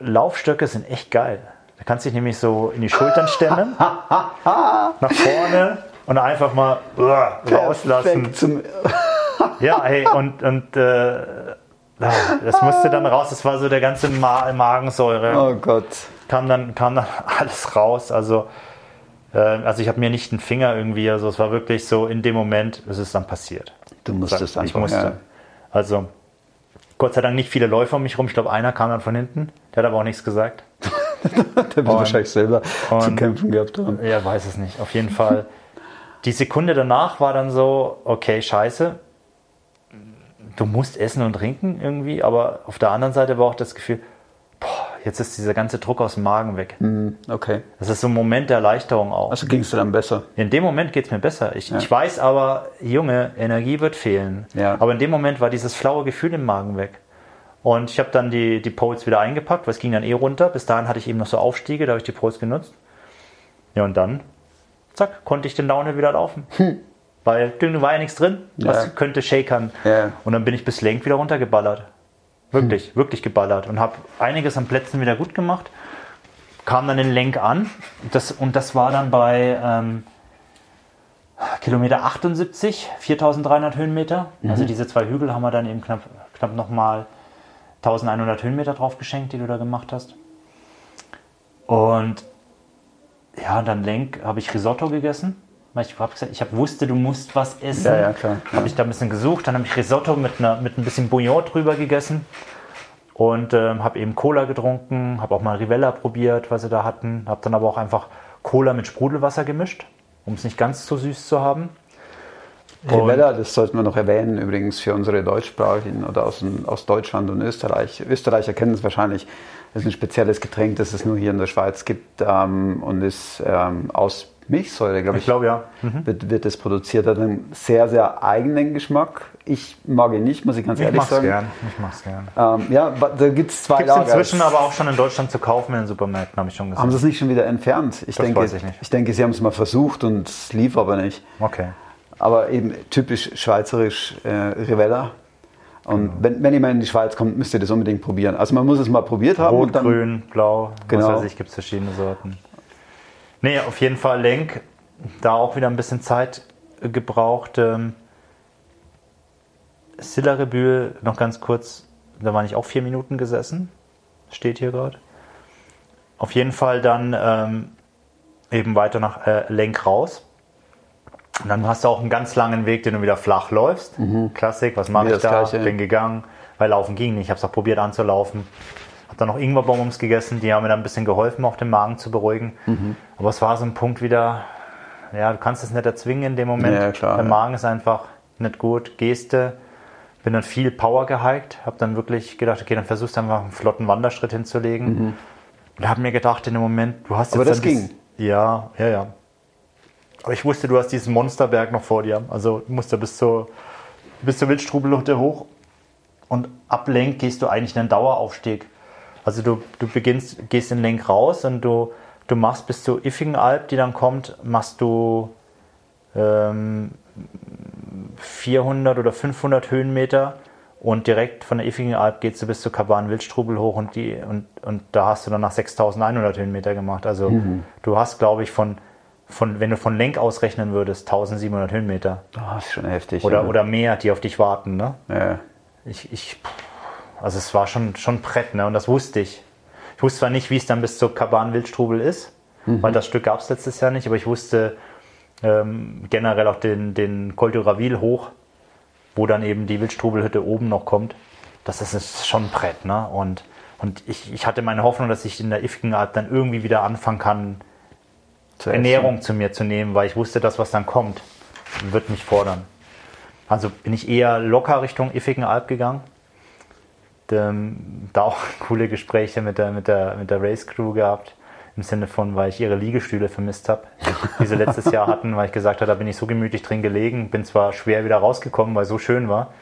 Laufstöcke sind echt geil. Da kannst du dich nämlich so in die Schultern stemmen, <laughs> nach vorne und einfach mal uah, rauslassen. Zum, <laughs> Ja, hey, und, und äh, das musste dann raus. Das war so der ganze Ma Magensäure. oh Gott. Kam, dann, kam dann <laughs> alles raus. Also, äh, also ich habe mir nicht einen Finger irgendwie, also es war wirklich so in dem Moment, es ist dann passiert. Du musstest ich einfach. musste. Ja. Also, Gott sei Dank nicht viele Läufer um mich rum. Ich glaube, einer kam dann von hinten. Der hat aber auch nichts gesagt. <laughs> Der wird wahrscheinlich selber zu und- kämpfen gehabt haben. Ja, weiß es nicht. Auf jeden Fall. Die Sekunde danach war dann so, okay, scheiße. Du musst essen und trinken irgendwie, aber auf der anderen Seite war auch das Gefühl, boah, jetzt ist dieser ganze Druck aus dem Magen weg. Hm, Okay. Das ist so ein Moment der Erleichterung auch. Also ging es dir dann besser. In dem Moment geht es mir besser. Ich, ich weiß aber, Junge, Energie wird fehlen. Ja. Aber in dem Moment war dieses flaue Gefühl im Magen weg. Und ich habe dann die, die Poles wieder eingepackt, weil es ging dann eh runter. Bis dahin hatte ich eben noch so Aufstiege, da habe ich die Poles genutzt. Ja, und dann, zack, konnte ich den Downhill wieder laufen. Weil da war ja nichts drin, was Hm. Ja. könnte shakern. Ja. Und dann bin ich bis Lenk wieder runtergeballert. Wirklich, wirklich geballert. Und habe einiges an Plätzen wieder gut gemacht. Kam dann in Lenk an. Das, und das war dann bei ähm, Kilometer 78, 4300 Höhenmeter. Also diese zwei Hügel haben wir dann eben knapp, knapp nochmal 1100 Höhenmeter drauf geschenkt, die du da gemacht hast. Und ja, und dann Lenk habe ich Risotto gegessen. Ich habe gesagt, ich hab, wusste, du musst was essen. Ja, ja, klar. Habe ich da ein bisschen gesucht. Dann habe ich Risotto mit, einer, mit ein bisschen Bouillon drüber gegessen. Und ähm, habe eben Cola getrunken, habe auch mal Rivella probiert, was sie da hatten. Habe dann aber auch einfach Cola mit Sprudelwasser gemischt, um es nicht ganz so süß zu haben. Rivella, das sollten wir noch erwähnen, übrigens für unsere Deutschsprachigen oder aus, aus Deutschland und Österreich. Österreicher kennen es wahrscheinlich. Das ist ein spezielles Getränk, das es nur hier in der Schweiz gibt ähm, und ist ähm, aus Milchsäure, glaube ich. Ich glaube ja. Wird, wird es produziert, hat einen sehr, sehr eigenen Geschmack. Ich mag ihn nicht, muss ich ganz Ich ehrlich sagen. gern. Ich mag's gern. Ähm, ja, da gibt es zwei Gibt es Lager. inzwischen aber auch schon in Deutschland zu kaufen in den Supermärkten, habe ich schon Haben gesehen. sie es nicht schon wieder entfernt? Ich Das denke, weiß ich nicht. ich denke, sie haben es mal versucht und es lief aber nicht. Okay. Aber eben typisch schweizerisch äh, Rivella. Und Genau. wenn, wenn ihr mal in die Schweiz kommt, müsst ihr das unbedingt probieren. Also man muss es mal probiert haben. Rot, und dann, grün, blau, Genau. was weiß ich, gibt es verschiedene Sorten. Nee, auf jeden Fall Lenk. Da auch wieder ein bisschen Zeit gebraucht. Ähm, Sillerebühl, noch ganz kurz, da war ich auch vier Minuten gesessen. Steht hier gerade. Auf jeden Fall dann ähm, eben weiter nach äh, Lenk raus. Und dann hast du auch einen ganz langen Weg, den du wieder flach läufst. Klassik, was mache ich da? Gleiche. Bin gegangen, weil laufen ging nicht. Ich habe es auch probiert anzulaufen. Habe dann noch Ingwerbonbons gegessen, die haben mir dann ein bisschen geholfen, auch den Magen zu beruhigen. Mhm. Aber es war so ein Punkt wieder, ja, du kannst es nicht erzwingen in dem Moment. Ja, klar, Der ja. Magen ist einfach nicht gut. Geste, bin dann viel Power gehiked, habe dann wirklich gedacht, okay, dann versuchst du einfach einen flotten Wanderschritt hinzulegen. Mhm. Und habe mir gedacht, in dem Moment, du hast jetzt. Aber das ging. ja, ja, ja. Aber ich wusste, du hast diesen Monsterberg noch vor dir. Also du musst ja bis zur, bis zur Wildstrubelhütte hoch und ab Lenk gehst du eigentlich in einen Daueraufstieg. Also du, du beginnst, gehst in Lenk raus und du, du machst bis zur Iffingenalp, die dann kommt, machst du ähm, 400 oder 500 Höhenmeter und direkt von der Iffingenalp gehst du bis zur Kaban Wildstrubel hoch und, die, und, und da hast du dann nach 6100 Höhenmeter gemacht. Also mhm. du hast, glaube ich, von, von, wenn du von Lenk ausrechnen würdest, 1700 Höhenmeter. Das ist schon heftig. Oder, ja. oder mehr, die auf dich warten. Ne? Ja. Ich, ich, also es war schon, schon Brett, ne? und das wusste ich. Ich wusste zwar nicht, wie es dann bis zur Kaban Wildstrubel ist, mhm. weil das Stück gab es letztes Jahr nicht, aber ich wusste, ähm, generell auch den, den Col du Ravil hoch, wo dann eben die Wildstrubelhütte oben noch kommt. Das ist schon ein Brett. Ne? Und, und ich, ich hatte meine Hoffnung, dass ich in der Ifkenalp dann irgendwie wieder anfangen kann, zu Ernährung zu mir zu nehmen, weil ich wusste, das, was dann kommt, wird mich fordern. Also bin ich eher locker Richtung Iffigenalp gegangen. Ähm, da auch <laughs> coole Gespräche mit der, mit der, mit der Race Crew gehabt im Sinne von, weil ich ihre Liegestühle vermisst habe, die sie <laughs> letztes Jahr hatten, weil ich gesagt habe, da bin ich so gemütlich drin gelegen, bin zwar schwer wieder rausgekommen, weil es so schön war,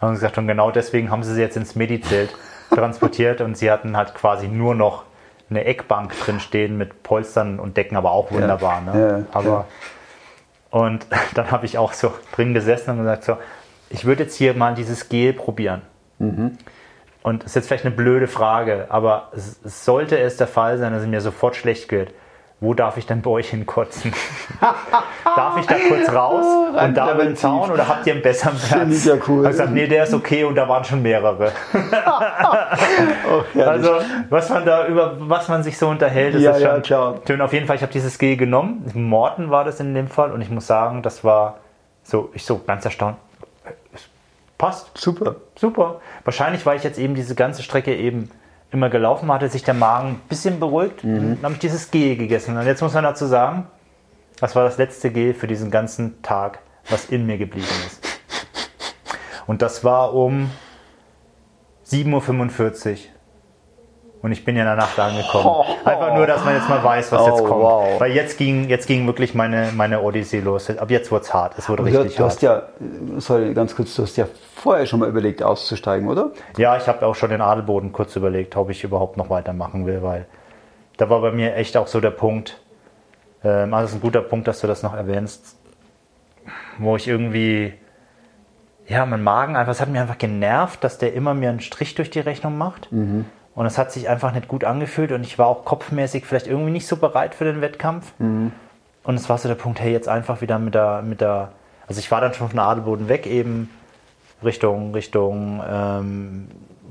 haben gesagt, und genau deswegen haben sie sie jetzt ins Medizelt transportiert und sie hatten halt quasi nur noch eine Eckbank drin stehen mit Polstern und Decken, aber auch wunderbar. Ja, ne? Ja, aber und <laughs> dann habe ich auch so drin gesessen und gesagt so, ich würde jetzt hier mal dieses Gel probieren. Mhm. Und das ist jetzt vielleicht eine blöde Frage, aber sollte es der Fall sein, dass es mir sofort schlecht geht, wo darf ich denn bei euch hinkotzen? <laughs> darf ich da kurz raus und da über den Zaun oder habt ihr einen besseren Platz? Ich ja cool. Ich gesagt, nee, der ist okay und da waren schon mehrere. <laughs> oh, also was man da über was man sich so unterhält, ist ja, schon ja, schön. Auf jeden Fall, ich habe dieses G genommen. Morten war das in dem Fall und ich muss sagen, das war so, ich so ganz erstaunt. Passt. Super. Super. Wahrscheinlich, weil ich jetzt eben diese ganze Strecke eben immer gelaufen hatte, sich der Magen ein bisschen beruhigt. Mhm. Dann habe ich dieses Gel gegessen. Und jetzt muss man dazu sagen, das war das letzte Gel für diesen ganzen Tag, was in mir geblieben ist. Und das war um 7.45 Uhr. Und ich bin ja in der Nacht angekommen. Einfach nur, dass man jetzt mal weiß, was oh, jetzt kommt. Wow. Weil jetzt ging, jetzt ging wirklich meine, meine Odyssee los. Ab jetzt wurde es hart. Es wurde richtig du, du hast ja, sorry, ganz kurz, du hast ja vorher schon mal überlegt, auszusteigen, oder? Ja, ich habe auch schon den Adelboden kurz überlegt, ob ich überhaupt noch weitermachen will, weil da war bei mir echt auch so der Punkt, ähm, also ist ein guter Punkt, dass du das noch erwähnst, wo ich irgendwie, ja, mein Magen einfach, es hat mir einfach genervt, dass der immer mir einen Strich durch die Rechnung macht. Mhm. Und es hat sich einfach nicht gut angefühlt und ich war auch kopfmäßig vielleicht irgendwie nicht so bereit für den Wettkampf. Mhm. Und es war so der Punkt, hey, jetzt einfach wieder mit der, mit der, also ich war dann schon von Adelboden weg, eben Richtung, Richtung, ähm,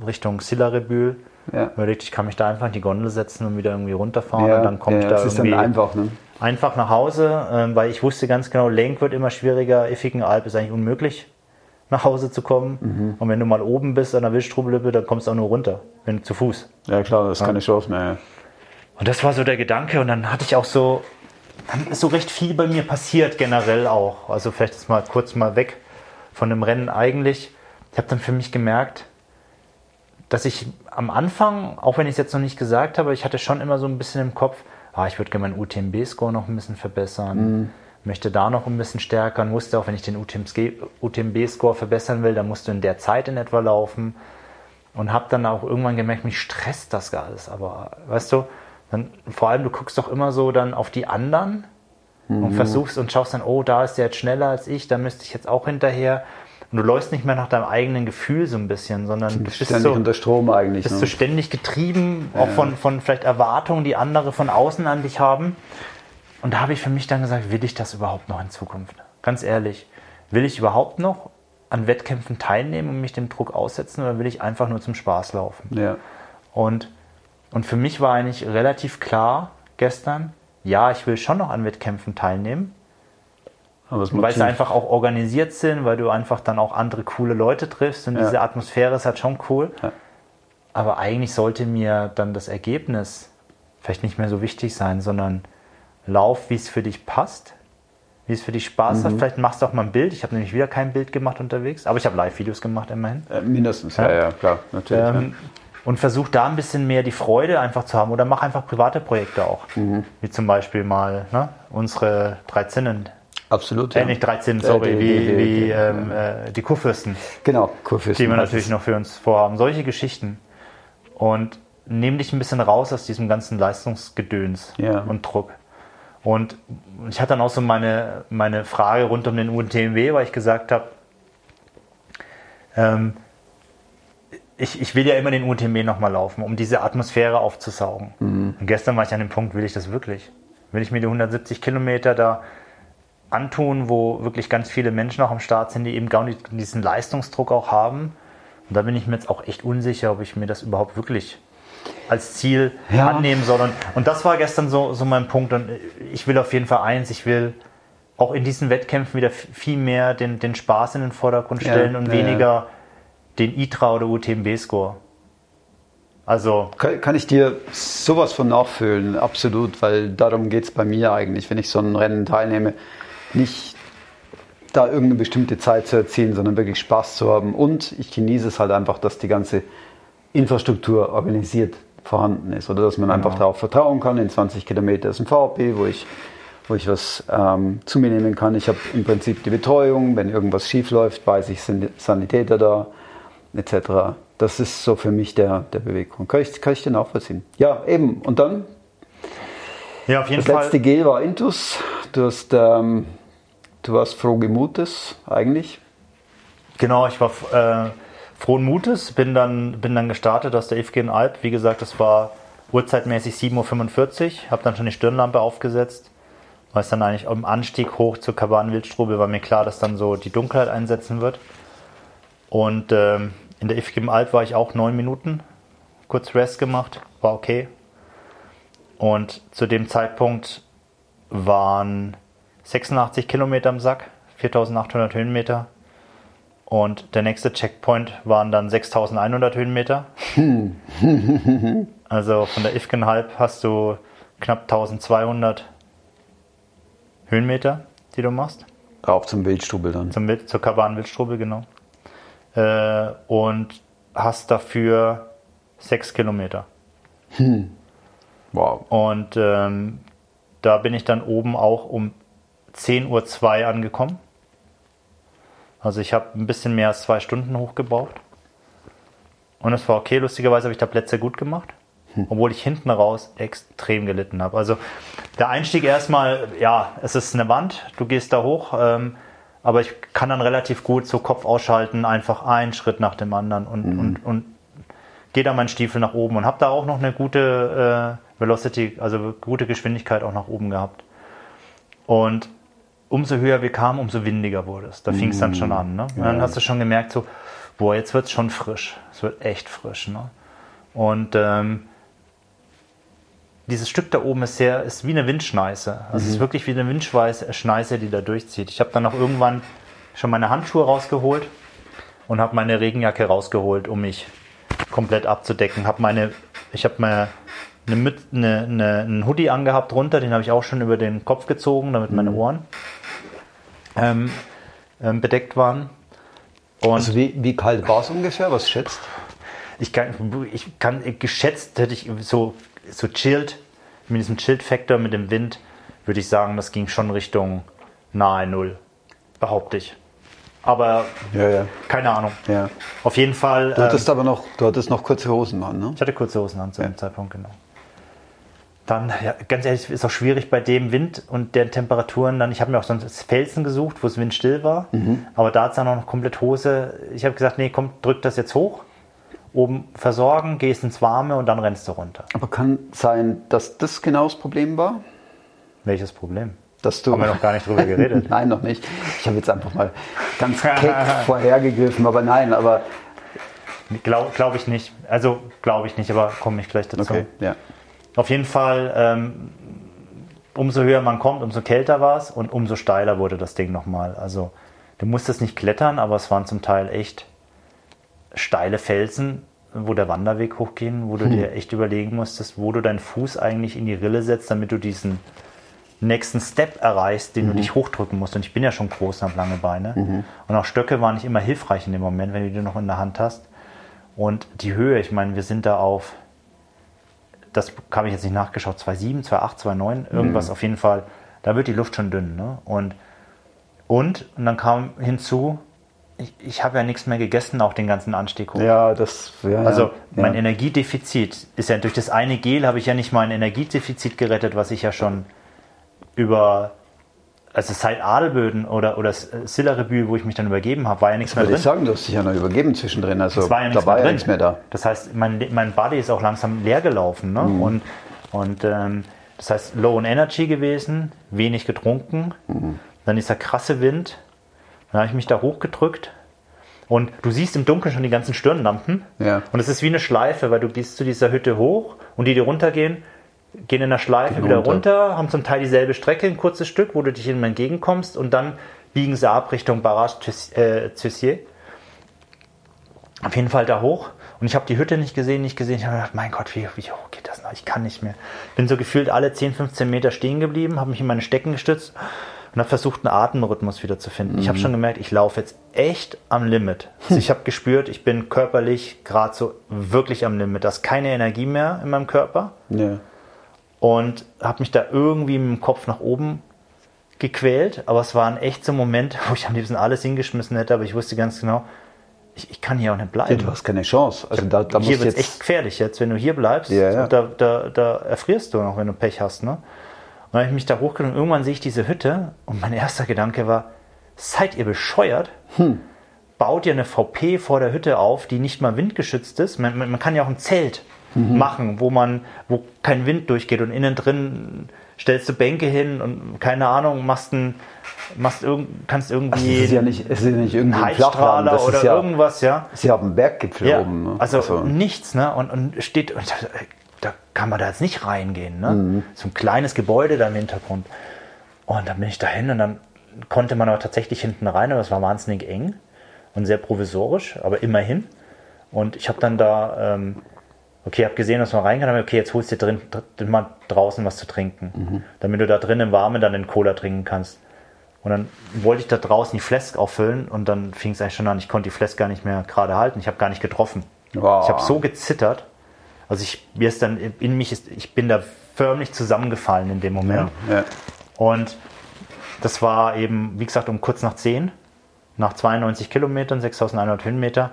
Richtung Sillarebühl. Ja. Überlegt, ich kann mich da einfach in die Gondel setzen und wieder irgendwie runterfahren ja, und dann komme ja, ich da das irgendwie ist dann einfach, ne? einfach nach Hause, ähm, weil ich wusste ganz genau, Lenk wird immer schwieriger, Iffigen Alp ist eigentlich unmöglich nach Hause zu kommen. Mhm. Und wenn du mal oben bist an der Wildstrubellippe, dann kommst du auch nur runter, wenn du zu Fuß. Ja klar, das ist ja. keine Chance mehr. Und das war so der Gedanke und dann hatte ich auch so, dann ist so recht viel bei mir passiert generell auch. Also vielleicht ist mal kurz mal weg von dem Rennen eigentlich. Ich habe dann für mich gemerkt, dass ich am Anfang, auch wenn ich es jetzt noch nicht gesagt habe, ich hatte schon immer so ein bisschen im Kopf, ah, ich würde gerne meinen UTMB-Score noch ein bisschen verbessern. Mhm möchte da noch ein bisschen stärker und wusste auch, wenn ich den UTMB-Score verbessern will, dann musst du in der Zeit in etwa laufen. Und habe dann auch irgendwann gemerkt, mich stresst das alles. Aber weißt du, dann, vor allem du guckst doch immer so dann auf die anderen mhm. und versuchst und schaust dann, oh, da ist der jetzt schneller als ich, da müsste ich jetzt auch hinterher. Und du läufst nicht mehr nach deinem eigenen Gefühl so ein bisschen, sondern du bist ständig so, unter Strom eigentlich. Bist ne? du ständig getrieben, auch ja. von, von vielleicht Erwartungen, die andere von außen an dich haben. Und da habe ich für mich dann gesagt, will ich das überhaupt noch in Zukunft? Ganz ehrlich, will ich überhaupt noch an Wettkämpfen teilnehmen und mich dem Druck aussetzen oder will ich einfach nur zum Spaß laufen? Ja. Und, und für mich war eigentlich relativ klar gestern, ja, ich will schon noch an Wettkämpfen teilnehmen, weil sie einfach auch organisiert sind, weil du einfach dann auch andere coole Leute triffst und ja. diese Atmosphäre ist halt schon cool. Ja. Aber eigentlich sollte mir dann das Ergebnis vielleicht nicht mehr so wichtig sein, sondern lauf, wie es für dich passt. wie es für dich Spaß hat. Vielleicht machst du auch mal ein Bild. Ich habe nämlich wieder kein Bild gemacht unterwegs, aber ich habe Live-Videos gemacht immerhin. Äh, mindestens, ja, ja, klar, natürlich. Ähm, und versuch da ein bisschen mehr die Freude einfach zu haben oder mach einfach private Projekte auch. Wie zum Beispiel mal ne, unsere drei Zinnen. Absolut. Äh, nicht 13, sorry, die- wie, die- wie die- ähm, äh, die Kurfürsten, Genau, Kurfürsten. die wir natürlich noch für uns vorhaben. Solche Geschichten. Und nehm dich ein bisschen raus aus diesem ganzen Leistungsgedöns Ja. und Druck. Und ich hatte dann auch so meine, meine Frage rund um den UTMW, weil ich gesagt habe, ähm, ich, ich will ja immer den UTMB nochmal laufen, um diese Atmosphäre aufzusaugen. Und gestern war ich an dem Punkt, will ich das wirklich? Will ich mir die 170 Kilometer da antun, wo wirklich ganz viele Menschen auch am Start sind, die eben gar nicht diesen Leistungsdruck auch haben? Und da bin ich mir jetzt auch echt unsicher, ob ich mir das überhaupt wirklich als Ziel Ja. annehmen soll. Und, und das war gestern so, so mein Punkt. Und ich will auf jeden Fall eins, ich will auch in diesen Wettkämpfen wieder viel mehr den, den Spaß in den Vordergrund Ja, stellen und ja, ja. weniger den ITRA oder UTMB-Score. Also, Kann, kann ich dir sowas von nachfühlen, absolut, weil darum geht es bei mir eigentlich, wenn ich so ein Rennen teilnehme, nicht da irgendeine bestimmte Zeit zu erzielen, sondern wirklich Spaß zu haben. Und ich genieße es halt einfach, dass die ganze Infrastruktur organisiert vorhanden ist oder dass man einfach darauf vertrauen kann. In 20 Kilometer ist ein VP, wo ich, wo ich was ähm, zu mir nehmen kann. Ich habe im Prinzip die Betreuung, wenn irgendwas schief läuft, weiß ich, sind Sanitäter da, etc. Das ist so für mich der, der Beweggrund. Kann ich, kann ich den nachvollziehen? Ja, eben. Und dann, ja, auf jeden das Fall. letzte Gel war Intus. Du, hast, ähm, du warst froh Mutes eigentlich. Genau, ich war äh, frohen Mutes, bin dann, bin dann gestartet aus der Ifgen Alp. Wie gesagt, das war uhrzeitmäßig 7.45 Uhr, habe dann schon die Stirnlampe aufgesetzt. Weil es dann eigentlich im Anstieg hoch zur Kaban-Wildstrube war mir klar, dass dann so die Dunkelheit einsetzen wird. Und ähm, in der Ifgen Alp war ich auch neun Minuten, kurz Rest gemacht, war okay. Und zu dem Zeitpunkt waren 86 Kilometer im Sack, 4800 Höhenmeter. Und der nächste Checkpoint waren dann 6100 Höhenmeter. <laughs> also von der Ifkenhalb hast du knapp 1200 Höhenmeter, die du machst. Rauf zum Wildstubel dann. Zum zur Kaban-Wildstrube, genau. Äh, und hast dafür 6 Kilometer. Wow. Und ähm, da bin ich dann oben auch um 10.02 Uhr angekommen. Also ich habe ein bisschen mehr als zwei Stunden hochgebraucht. Und es war okay. Lustigerweise habe ich da Plätze gut gemacht. Obwohl ich hinten raus extrem gelitten habe. Also der Einstieg erstmal, ja, es ist eine Wand, du gehst da hoch, ähm, aber ich kann dann relativ gut so Kopf ausschalten, einfach einen Schritt nach dem anderen und, und, und gehe da meinen Stiefel nach oben und habe da auch noch eine gute äh, Velocity, also gute Geschwindigkeit auch nach oben gehabt. Und umso höher wir kamen, umso windiger wurde es. Da fing es dann schon an. Ne? Und dann hast du schon gemerkt, so, boah, jetzt wird es schon frisch. Es wird echt frisch. Ne? Und ähm, dieses Stück da oben ist sehr, ist wie eine Windschneiße. Also es ist wirklich wie eine Windschneiße, Schneise, die da durchzieht. Ich habe dann auch irgendwann schon meine Handschuhe rausgeholt und habe meine Regenjacke rausgeholt, um mich komplett abzudecken. Hab meine, ich habe mir eine, eine, eine, einen Hoodie angehabt drunter, den habe ich auch schon über den Kopf gezogen, damit meine Ohren ähm, ähm, bedeckt waren. Und Also wie, wie kalt war es ungefähr? Was schätzt? ich kann, ich kann geschätzt hätte ich so, so chillt, mit diesem Chilled-Faktor mit dem Wind, würde ich sagen, das ging schon Richtung nahe Null. Behaupte ich. Aber Ja, ja. keine Ahnung. ja. Auf jeden Fall. Du ähm, hattest aber noch, du hattest noch kurze Hosen an, ne? Ich hatte kurze Hosen an zu dem Zeitpunkt, genau. Dann, ja, ganz ehrlich, ist auch schwierig bei dem Wind und den Temperaturen dann. Ich habe mir auch sonst Felsen gesucht, wo es windstill war. Aber da hat es dann auch noch komplett Hose. Ich habe gesagt, nee, komm, drück das jetzt hoch. Oben versorgen, gehst ins Warme und dann rennst du runter. Aber kann sein, dass das genau das Problem war? Welches Problem? Dass du Haben wir noch gar nicht drüber <laughs> geredet. nein, noch nicht. Ich habe jetzt einfach mal ganz keck <laughs> vorhergegriffen, aber nein, aber Glaube glaub ich nicht. Also glaube ich nicht, aber komme ich gleich dazu. okay, ja. Auf jeden Fall, ähm, umso höher man kommt, umso kälter war es und umso steiler wurde das Ding nochmal. Also du musstest nicht klettern, aber es waren zum Teil echt steile Felsen, wo der Wanderweg hochging, wo du dir echt überlegen musstest, wo du deinen Fuß eigentlich in die Rille setzt, damit du diesen nächsten Step erreichst, den du dich hochdrücken musst. Und ich bin ja schon groß und habe lange Beine. Und auch Stöcke waren nicht immer hilfreich in dem Moment, wenn du die noch in der Hand hast. Und die Höhe, ich meine, wir sind da auf, das habe ich jetzt nicht nachgeschaut, 2,7, 2,8, 2,9, irgendwas auf jeden Fall. Da wird die Luft schon dünn. Ne? Und, und, und dann kam hinzu, ich, ich habe ja nichts mehr gegessen, auch den ganzen Anstieg hoch. Ja, das. Ja, Also ja. mein. Energiedefizit ist ja durch das eine Gel habe ich ja nicht mein Energiedefizit gerettet, was ich ja schon über also seit Adelböden oder oder Sillerebühl, wo ich mich dann übergeben habe, war ja nichts mehr Würde ich drin. sagen, du hast dich ja noch übergeben zwischendrin. Also Es war ja nichts da war mehr drin. nichts mehr da. Das heißt, mein, mein Body ist auch langsam leer gelaufen. Ne? Mhm. Und, und ähm, das heißt, low in energy gewesen, wenig getrunken. Mhm. Dann dieser krasse Wind. Dann habe ich mich da hochgedrückt. Und du siehst im Dunkeln schon die ganzen Stirnlampen. Ja. Und es ist wie eine Schleife, weil du gehst zu dieser Hütte hoch und die, die runtergehen, gehen in der Schleife Gehen wieder runter. haben zum Teil dieselbe Strecke, ein kurzes Stück, wo du dich ihnen entgegenkommst und dann biegen sie ab Richtung Barrage Thussier. Auf jeden Fall da hoch. Und ich habe die Hütte nicht gesehen, nicht gesehen. Ich habe gedacht, mein Gott, wie, wie hoch geht das noch? Ich kann nicht mehr. Bin so gefühlt alle 10, 15 Meter stehen geblieben, habe mich in meine Stecken gestützt und habe versucht, einen Atemrhythmus wieder zu finden. Ich habe schon gemerkt, ich laufe jetzt echt am Limit. Also <laughs> ich habe gespürt, ich bin körperlich gerade so wirklich am Limit. Da ist keine Energie mehr in meinem Körper Ja. Und habe mich da irgendwie mit dem Kopf nach oben gequält. Aber es war ein echt so Moment, <laughs> wo ich am liebsten alles hingeschmissen hätte, aber ich wusste ganz genau, ich, ich kann hier auch nicht Ja, bleiben. du hast keine Chance. Also da, da hier wird es echt gefährlich jetzt, wenn du hier bleibst. Ja, ja. Da, da, da erfrierst du noch, wenn du Pech hast. Ne? Und dann habe ich mich da hochgenommen. Irgendwann sehe ich diese Hütte und mein erster Gedanke war, seid ihr bescheuert? Hm. Baut ihr eine VP vor der Hütte auf, die nicht mal windgeschützt ist? Man, man, man kann ja auch ein Zelt Mhm. machen, wo man, wo kein Wind durchgeht und innen drin stellst du Bänke hin und keine Ahnung, machst ein, machst irgend, kannst irgendwie ist ja nicht, ist ja nicht irgendwie ein. Heizstrahler Das oder ist ja, irgendwas, ja. Sie haben einen Berggipfel Ja, oben. Ne? also, nichts, ne? Und, und steht, und da, da kann man da jetzt nicht reingehen, ne? Mhm. So ein kleines Gebäude da im Hintergrund. Und dann bin ich dahin und dann konnte man aber tatsächlich hinten rein, aber es war wahnsinnig eng und sehr provisorisch, aber immerhin. Und ich habe dann da, ähm, okay, habe gesehen, dass man rein kann, aber okay, jetzt holst du dir drin, drin mal draußen was zu trinken, Mhm. damit du da drin im Warmen dann den Cola trinken kannst. Und dann wollte ich da draußen die Flask auffüllen und dann fing es eigentlich schon an, ich konnte die Flask gar nicht mehr gerade halten, ich habe gar nicht getroffen. Wow. Ich habe so gezittert. Also ich mir ist dann in mich ist, ich bin da förmlich zusammengefallen in dem Moment. Ja. Und das war eben, wie gesagt, um kurz nach 10, nach 92 Kilometern, 6100 Höhenmeter.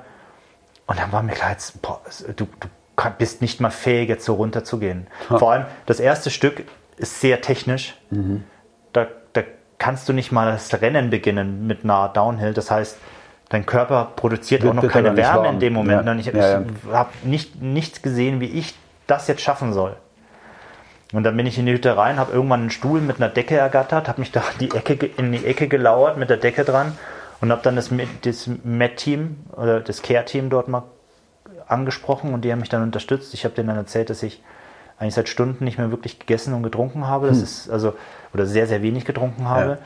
Und dann war mir klar, jetzt, boah, du, du bist nicht mal fähig, jetzt so runter zu gehen. Vor allem, das erste Stück ist sehr technisch. Mhm. Da, da kannst du nicht mal das Rennen beginnen mit einer Downhill. Das heißt, dein Körper produziert Wird auch noch keine Wärme warm. in dem Moment. Ja. Und ich, Ja, ja. ich habe nicht, nichts gesehen, wie ich das jetzt schaffen soll. Und dann bin ich in die Hütte rein, habe irgendwann einen Stuhl mit einer Decke ergattert, habe mich da in die, Ecke, in die Ecke gelauert mit der Decke dran und habe dann das, das Med-Team oder das Care-Team dort mal angesprochen und die haben mich dann unterstützt. Ich habe denen dann erzählt, dass ich eigentlich seit Stunden nicht mehr wirklich gegessen und getrunken habe. Das ist also, oder sehr, sehr wenig getrunken habe. Ja.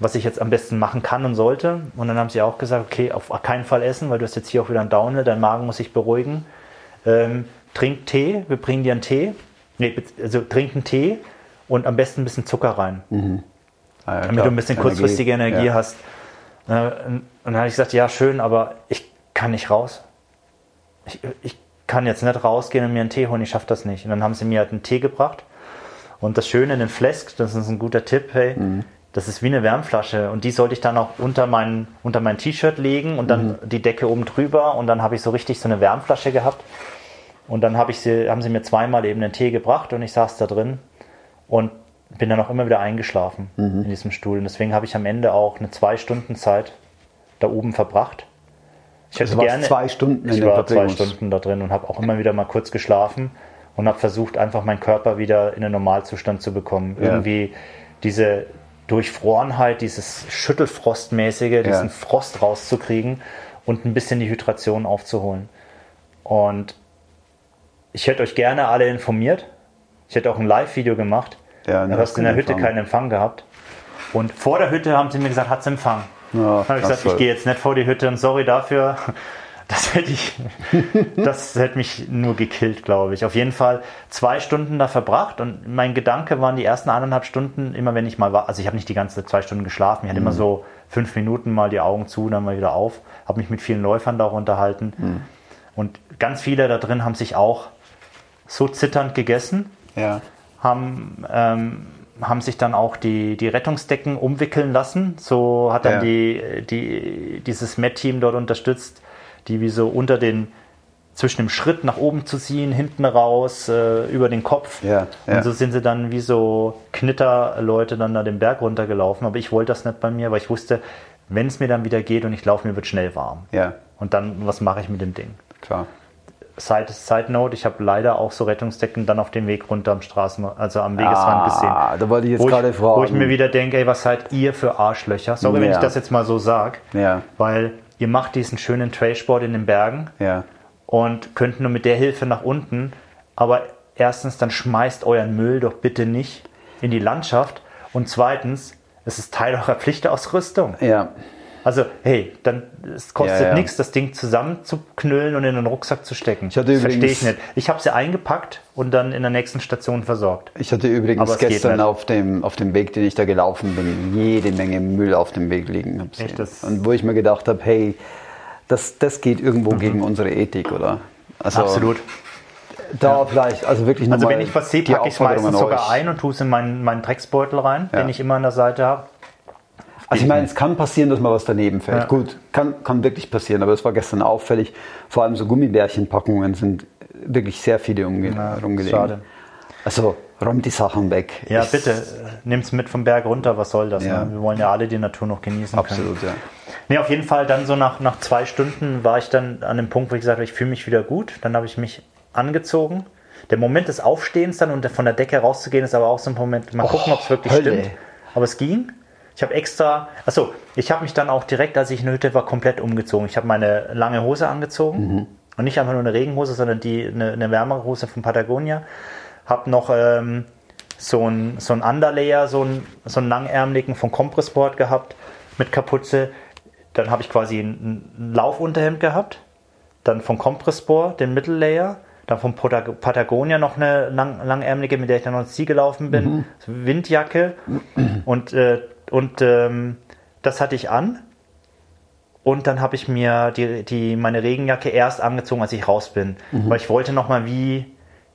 Was ich jetzt am besten machen kann und sollte. Und dann haben sie auch gesagt, okay, auf keinen Fall essen, weil du hast jetzt hier auch wieder einen Downhill, dein Magen muss sich beruhigen. Ähm, trink Tee, wir bringen dir einen Tee. Nee, also trink einen Tee und am besten ein bisschen Zucker rein, Ah, ja, damit klar. du ein bisschen kurzfristige Energie ja. hast. Äh, Und dann habe ich gesagt, ja schön, aber ich kann nicht raus. Ich, ich kann jetzt nicht rausgehen und mir einen Tee holen, ich schaffe das nicht. Und dann haben sie mir halt einen Tee gebracht. Und das Schöne in den Flask, das ist ein guter Tipp, hey, Mhm. das ist wie eine Wärmflasche. Und die sollte ich dann auch unter mein, unter mein T-Shirt legen und dann Mhm. die Decke oben drüber. Und dann habe ich so richtig so eine Wärmflasche gehabt. Und dann habe ich sie, haben sie mir zweimal eben den Tee gebracht und ich saß da drin und bin dann auch immer wieder eingeschlafen Mhm. in diesem Stuhl. Und deswegen habe ich am Ende auch eine zwei Stunden Zeit da oben verbracht. Ich hätte Also warst zwei Stunden ich war zwei Stunden da drin und habe auch immer wieder mal kurz geschlafen und habe versucht, einfach meinen Körper wieder in den Normalzustand zu bekommen. Ja. Irgendwie diese Durchfrorenheit, dieses Schüttelfrostmäßige, diesen Frost rauszukriegen und ein bisschen die Hydration aufzuholen. Und ich hätte euch gerne alle informiert. Ich hätte auch ein Live-Video gemacht. Ja, du hast in der Hütte Empfang. keinen Empfang gehabt. Und vor der Hütte haben sie mir gesagt, hat's Empfang. Ja, habe ich gesagt, ich gehe jetzt nicht vor die Hütte und sorry dafür. <laughs> Das hätte ich, <laughs> das hätte mich nur gekillt, glaube ich. Auf jeden Fall zwei Stunden da verbracht und mein Gedanke waren die ersten eineinhalb Stunden, immer wenn ich mal war, also ich habe nicht die ganze zwei Stunden geschlafen, ich hatte immer so fünf Minuten mal die Augen zu, dann mal wieder auf, habe mich mit vielen Läufern da unterhalten und ganz viele da drin haben sich auch so zitternd gegessen, Ja. haben, ähm, haben sich dann auch die, die Rettungsdecken umwickeln lassen. So hat dann Ja. die, die, dieses Met-Team dort unterstützt, die wie so unter den, zwischen dem Schritt nach oben zu ziehen, hinten raus, äh, über den Kopf. Ja, ja. Und so sind sie dann wie so Knitterleute dann da den Berg runtergelaufen. Aber ich wollte das nicht bei mir, weil ich wusste, wenn es mir dann wieder geht und ich laufe, mir wird schnell warm. Ja, Und dann, was mache ich mit dem Ding? klar. Side, Side Note, ich habe leider auch so Rettungsdecken dann auf dem Weg runter am Straßen, also am Wegesrand gesehen. Ah, da wollte ich jetzt gerade fragen. wo ich mir wieder denke, ey, was seid ihr für Arschlöcher? Sorry, wenn Ja. ich das jetzt mal so sage. Ja. Weil ihr macht diesen schönen Trailsport in den Bergen Ja, und könnt nur mit der Hilfe nach unten. Aber erstens, dann schmeißt euren Müll doch bitte nicht in die Landschaft. Und zweitens, es ist Teil eurer Pflichtausrüstung. ja, Also, hey, dann es kostet Ja, ja. nichts, das Ding zusammenzuknüllen und in den Rucksack zu stecken. Ich hatte das verstehe ich nicht. Ich habe sie eingepackt und dann in der nächsten Station versorgt. Ich hatte übrigens gestern nicht. auf dem, auf dem Weg, den ich da gelaufen bin, jede Menge Müll auf dem Weg liegen. Echt, das- Und wo ich mir gedacht habe, hey, das, das geht irgendwo gegen unsere Ethik, oder? Also, Absolut. Da vielleicht, also wirklich Also nochmal wenn ich was sehe, packe ich meistens sogar ein und tue es in meinen, meinen Drecksbeutel rein, den ich immer an der Seite habe. Also ich meine, es kann passieren, dass mal was daneben fällt. Ja. Gut, kann, kann wirklich passieren, aber es war gestern auffällig. Vor allem so Gummibärchenpackungen sind wirklich sehr viele umge Ja, rumgelegen. schade. Also räumt die Sachen weg. Ja, Ich- bitte, nimm's mit vom Berg runter, was soll das? Ja. Ne? Wir wollen ja alle die Natur noch genießen können. Absolut, ja. Nee, auf jeden Fall dann so nach, nach zwei Stunden war ich dann an dem Punkt, wo ich gesagt habe, ich fühle mich wieder gut. Dann habe ich mich angezogen. Der Moment des Aufstehens dann und von der Decke rauszugehen ist aber auch so ein Moment, mal gucken, ob es wirklich Hölle. stimmt. Aber es ging. Ich habe extra, achso, ich habe mich dann auch direkt, als ich in der Hütte war, komplett umgezogen. Ich habe meine lange Hose angezogen und nicht einfach nur eine Regenhose, sondern die, eine, eine wärmere Hose von Patagonia. Habe noch ähm, so ein, so ein Underlayer, so ein, so einen langärmeligen von Compressport gehabt mit Kapuze. Dann habe ich quasi ein, ein Laufunterhemd gehabt. Dann von Compressport den Mittellayer. Dann von Patag- Patagonia noch eine lang, langärmelige, mit der ich dann noch Ziel gelaufen bin. So Windjacke. Und, äh, und ähm, das hatte ich an. Und dann habe ich mir die, die, meine Regenjacke erst angezogen, als ich raus bin. Weil ich wollte nochmal wie,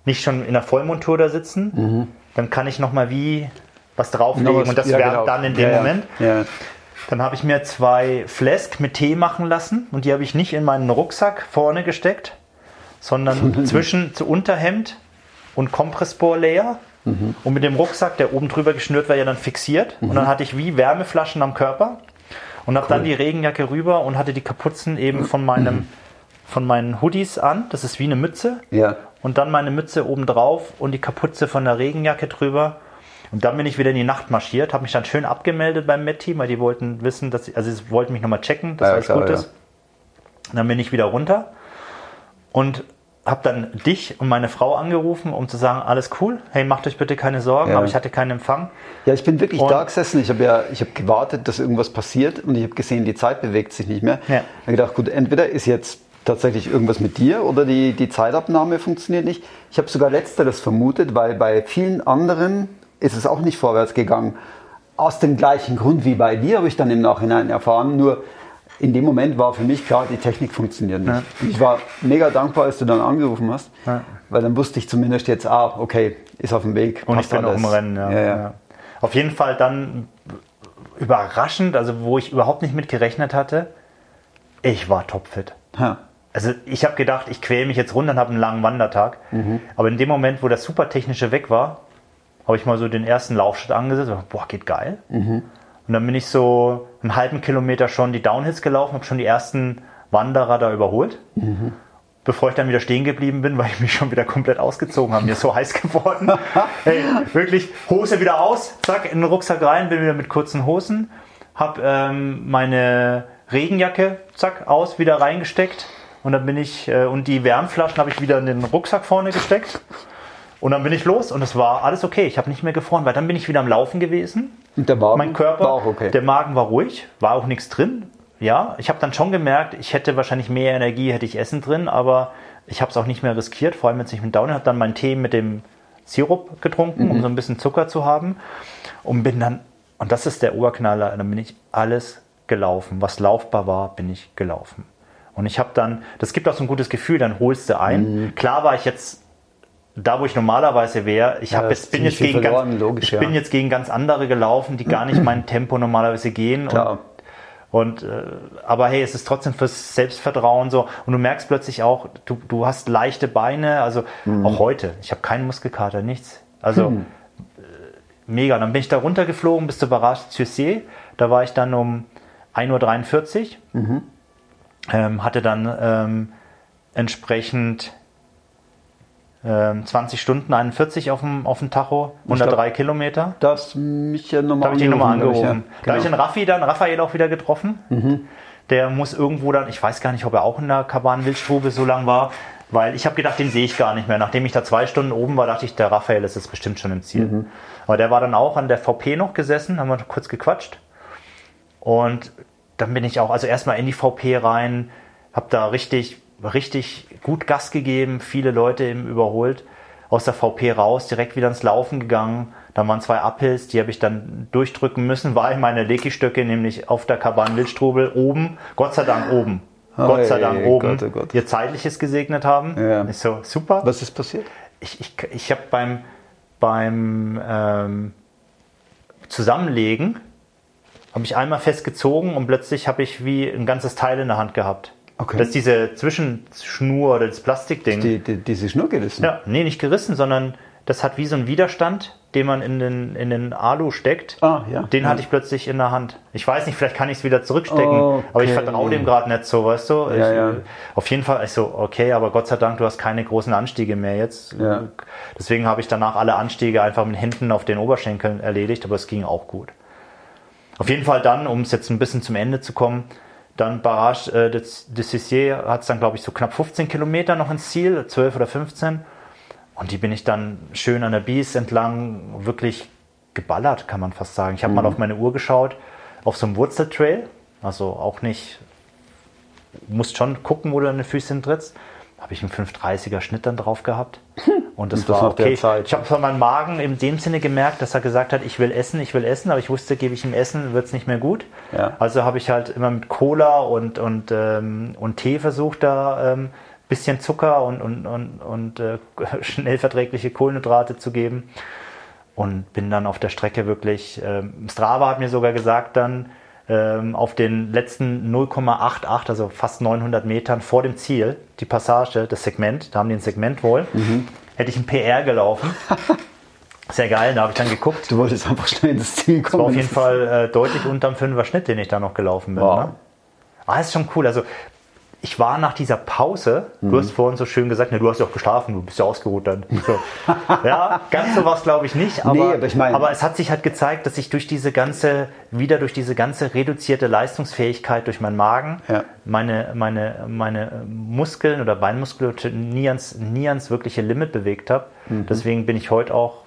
nicht schon in der Vollmontur da sitzen. Dann kann ich nochmal wie was drauflegen. und das Ja, wäre genau. dann in dem Ja. Moment. Ja. Dann habe ich mir zwei Flask mit Tee machen lassen und die habe ich nicht in meinen Rucksack vorne gesteckt, sondern <laughs> zwischen zu Unterhemd und Kompressporlayer. Und mit dem Rucksack, der oben drüber geschnürt war, ja dann fixiert. Und dann hatte ich wie Wärmeflaschen am Körper und habe dann die Regenjacke rüber und hatte die Kapuzen eben von meinem von meinen Hoodies an. Das ist wie eine Mütze. Ja. Und dann meine Mütze oben drauf und die Kapuze von der Regenjacke drüber. Und dann bin ich wieder in die Nacht marschiert, habe mich dann schön abgemeldet beim Met-Team, weil die wollten wissen, dass ich, also sie wollten mich nochmal checken, dass Ja, alles klar, gut ja. ist. Und dann bin ich wieder runter und habe dann dich und meine Frau angerufen, um zu sagen, alles cool, hey, macht euch bitte keine Sorgen, Ja. aber ich hatte keinen Empfang. Ja, ich bin wirklich Und- da gesessen. Ich habe ja, ich habe gewartet, dass irgendwas passiert und ich habe gesehen, die Zeit bewegt sich nicht mehr. Ja. Ich habe gedacht, gut, entweder ist jetzt tatsächlich irgendwas mit dir oder die, die Zeitabnahme funktioniert nicht. Ich habe sogar letzteres vermutet, weil bei vielen anderen ist es auch nicht vorwärts gegangen. Aus dem gleichen Grund wie bei dir habe ich dann im Nachhinein erfahren. Nur in dem Moment war für mich klar, die Technik funktioniert nicht. Und ich war mega dankbar, als du dann angerufen hast, Ja. weil dann wusste ich zumindest jetzt, ah, okay, ist auf dem Weg. Und ich bin noch alles. im Rennen, ja. Ja, ja. Ja. Auf jeden Fall dann überraschend, also wo ich überhaupt nicht mit gerechnet hatte, ich war topfit. Also ich habe gedacht, ich quäle mich jetzt runter und habe einen langen Wandertag. Aber in dem Moment, wo das Supertechnische weg war, habe ich mal so den ersten Laufschritt angesetzt. Boah, geht geil. Und dann bin ich so einen halben Kilometer schon die Downhills gelaufen, habe schon die ersten Wanderer da überholt. Bevor ich dann wieder stehen geblieben bin, weil ich mich schon wieder komplett ausgezogen habe. Mir ist so heiß geworden. <laughs> hey, wirklich, Hose wieder aus, zack, in den Rucksack rein, bin wieder mit kurzen Hosen. Hab ähm, meine Regenjacke, zack, aus, wieder reingesteckt. Und dann bin ich, äh, und die Wärmflaschen habe ich wieder in den Rucksack vorne gesteckt. Und dann bin ich los und es war alles okay. Ich habe nicht mehr gefroren, weil dann bin ich wieder am Laufen gewesen. Und der Magen Mein Körper, war auch okay. der Magen war ruhig, war auch nichts drin. ja, ich habe dann schon gemerkt, ich hätte wahrscheinlich mehr Energie, hätte ich Essen drin, aber ich habe es auch nicht mehr riskiert, vor allem jetzt nicht mit Down. habe dann meinen Tee mit dem Sirup getrunken, mhm. um so ein bisschen Zucker zu haben und bin dann, und das ist der Oberknaller, dann bin ich alles gelaufen. Was laufbar war, bin ich gelaufen. Und ich habe dann, das gibt auch so ein gutes Gefühl, dann holst du ein. Mhm. Klar war ich jetzt da, wo ich normalerweise wäre. Ich ja, jetzt, bin, jetzt gegen, verloren, ganz, logisch, ich ja. bin jetzt gegen ganz andere gelaufen, die gar nicht mein <clears throat> Tempo normalerweise gehen. Klar. Und, und äh, aber hey, es ist trotzdem fürs Selbstvertrauen so. Und du merkst plötzlich auch, du, du hast leichte Beine, also mhm. auch heute. Ich habe keinen Muskelkater, nichts. Also mhm. mega. Dann bin ich da runtergeflogen bis zur Barrage Thussier. Da war ich dann um 1.43 Uhr. Mhm ähm, hatte dann ähm, entsprechend 20 Stunden 41 auf dem, auf dem Tacho, 103 glaub, Kilometer. Da hast mich ja nochmal Da habe ich die Nummer angerufen. Ja. Genau. Da habe ich den Raffi dann, Raphael auch wieder getroffen. Mhm. Der muss irgendwo dann, ich weiß gar nicht, ob er auch in der Kaban-Wildstube so lang war, weil ich habe gedacht, den sehe ich gar nicht mehr. Nachdem ich da zwei Stunden oben war, dachte ich, der Raphael ist jetzt bestimmt schon im Ziel. Mhm. Aber der war dann auch an der VP noch gesessen, haben wir kurz gequatscht. Und dann bin ich auch, also erstmal in die VP rein, habe da richtig, richtig gut Gas gegeben, viele Leute eben überholt, aus der VP raus, direkt wieder ins Laufen gegangen. Da waren zwei Uphills, die habe ich dann durchdrücken müssen, weil meine Leki-Stöcke nämlich auf der Kaban Wildstrubel oben, Gott sei Dank oben, oh, Gott sei Dank ey, oben, Gott, oh Gott. ihr zeitliches gesegnet haben. Ja. Ich so, super. Was ist passiert? Ich, ich, ich habe beim, beim ähm, Zusammenlegen habe ich einmal festgezogen und plötzlich habe ich wie ein ganzes Teil in der Hand gehabt. Okay. Das ist diese Zwischenschnur oder das Plastikding. Die, die, diese Schnur gerissen? Ja, nee, nicht gerissen, sondern das hat wie so einen Widerstand, den man in den, in den Alu steckt. Ah, ja. Den ja. hatte ich plötzlich in der Hand. Ich weiß nicht, vielleicht kann ich es wieder zurückstecken, okay. aber ich vertraue dem gerade nicht so, weißt du? Ich, ja, ja. Auf jeden Fall, ich so, okay, aber Gott sei Dank, du hast keine großen Anstiege mehr jetzt. Ja. Deswegen habe ich danach alle Anstiege einfach mit hinten auf den Oberschenkeln erledigt, aber es ging auch gut. Auf jeden Fall dann, um es jetzt ein bisschen zum Ende zu kommen, dann Barrage äh, des, des Sissier hat es dann, glaube ich, so knapp 15 Kilometer noch ins Ziel, 12 oder 15. Und die bin ich dann schön an der Bies entlang wirklich geballert, kann man fast sagen. Ich habe mhm. mal auf meine Uhr geschaut, auf so einem Wurzeltrail. Also auch nicht, musst schon gucken, wo du deine Füße hintrittst habe ich einen 530er Schnitt dann drauf gehabt. <laughs> Und das, und das war okay. Zeit, ich habe von meinem Magen in dem Sinne gemerkt, dass er gesagt hat, ich will essen, ich will essen, aber ich wusste, gebe ich ihm Essen, wird es nicht mehr gut. Ja. Also habe ich halt immer mit Cola und, und, ähm, und Tee versucht, da ein ähm, bisschen Zucker und, und, und, und äh, <laughs> schnell verträgliche Kohlenhydrate zu geben. Und bin dann auf der Strecke wirklich, ähm, Strava hat mir sogar gesagt dann, ähm, auf den letzten 0,88, also fast 900 Metern vor dem Ziel, die Passage, das Segment, da haben die ein Segment wohl, mhm. hätte ich ein PR gelaufen. <laughs> Sehr geil, da habe ich dann geguckt. Du wolltest einfach schnell ins Ziel kommen. Das war auf jeden Fall äh, deutlich unterm Fünfer Schnitt, den ich da noch gelaufen bin. Wow. Ne? Ah, ist schon cool. Also ich war nach dieser Pause, mhm. du hast vorhin so schön gesagt, ne, du hast ja auch geschlafen, du bist ja ausgeruht dann. So. <laughs> ja, ganz so was glaube ich nicht, aber, nee, aber, ich mein, aber, es hat sich halt gezeigt, dass ich durch diese ganze, wieder durch diese ganze reduzierte Leistungsfähigkeit durch meinen Magen, ja. meine, meine, meine Muskeln oder Beinmuskulatur nie ans, nie ans wirkliche Limit bewegt habe. Mhm. Deswegen bin ich heute auch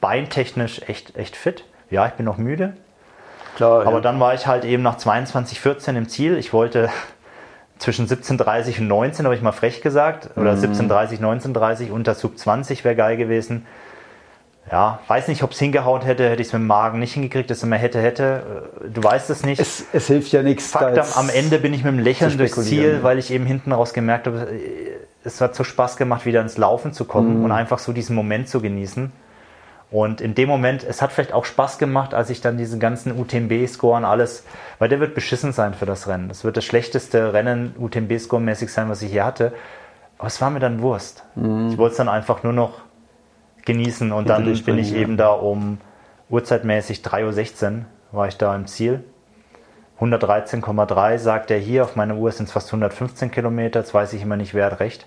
beintechnisch echt, echt fit. Ja, ich bin noch müde. Klar, aber ja. dann war ich halt eben nach 22, 14 im Ziel. Ich wollte zwischen 17.30 und 19, habe ich mal frech gesagt. Oder mhm. 17.30, 19.30, unter Sub 20 wäre geil gewesen. Ja, weiß nicht, ob es hingehauen hätte, hätte ich es mit dem Magen nicht hingekriegt, dass es immer hätte, hätte. Du weißt es nicht. Es, es hilft ja nichts. Fakt, am, am Ende bin ich mit dem Lächeln durchs Ziel, weil ich eben hinten raus gemerkt habe, es hat so Spaß gemacht, wieder ins Laufen zu kommen mhm. und einfach so diesen Moment zu genießen. Und in dem Moment, es hat vielleicht auch Spaß gemacht, als ich dann diesen ganzen UTMB-Score und alles, weil der wird beschissen sein für das Rennen. Das wird das schlechteste Rennen UTMB-Score-mäßig sein, was ich hier hatte. Aber es war mir dann Wurst. Mhm. Ich wollte es dann einfach nur noch genießen und dann bin ich eben da um Uhrzeitmäßig 3.16 Uhr war ich da im Ziel. 113,3 sagt er hier, auf meiner Uhr sind es fast 115 Kilometer, jetzt weiß ich immer nicht, wer hat recht.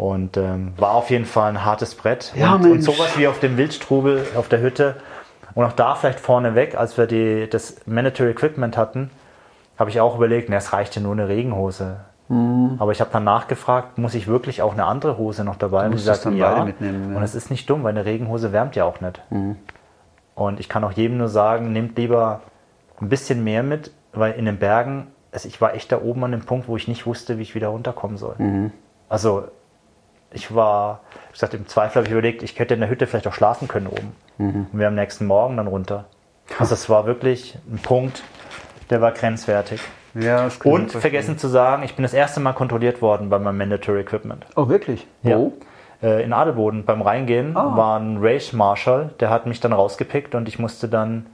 Und ähm, war auf jeden Fall ein hartes Brett. Ja, und, und, sowas wie auf dem Wildstrubel auf der Hütte. Und auch da vielleicht vorneweg, als wir die, das Mandatory Equipment hatten, habe ich auch überlegt, na, es reicht ja nur eine Regenhose. Mhm. Aber ich habe dann nachgefragt, muss ich wirklich auch eine andere Hose noch dabei? Du und die sagten ja. Mitnehmen, ja. Und es ist nicht dumm, weil eine Regenhose wärmt ja auch nicht. Mhm. Und ich kann auch jedem nur sagen, nehmt lieber ein bisschen mehr mit, weil in den Bergen, also ich war echt da oben an dem Punkt, wo ich nicht wusste, wie ich wieder runterkommen soll. Also ich war, wie gesagt, im Zweifel habe ich überlegt, ich hätte in der Hütte vielleicht auch schlafen können oben. Und wir am nächsten Morgen dann runter. Also es war wirklich ein Punkt, der war grenzwertig. Ja, das Und vergessen zu sagen, ich bin das erste Mal kontrolliert worden bei meinem Mandatory Equipment. Oh, wirklich? Ja. Wo? Äh, in Adelboden beim Reingehen Ah. war ein Race Marshal, der hat mich dann rausgepickt und ich musste dann.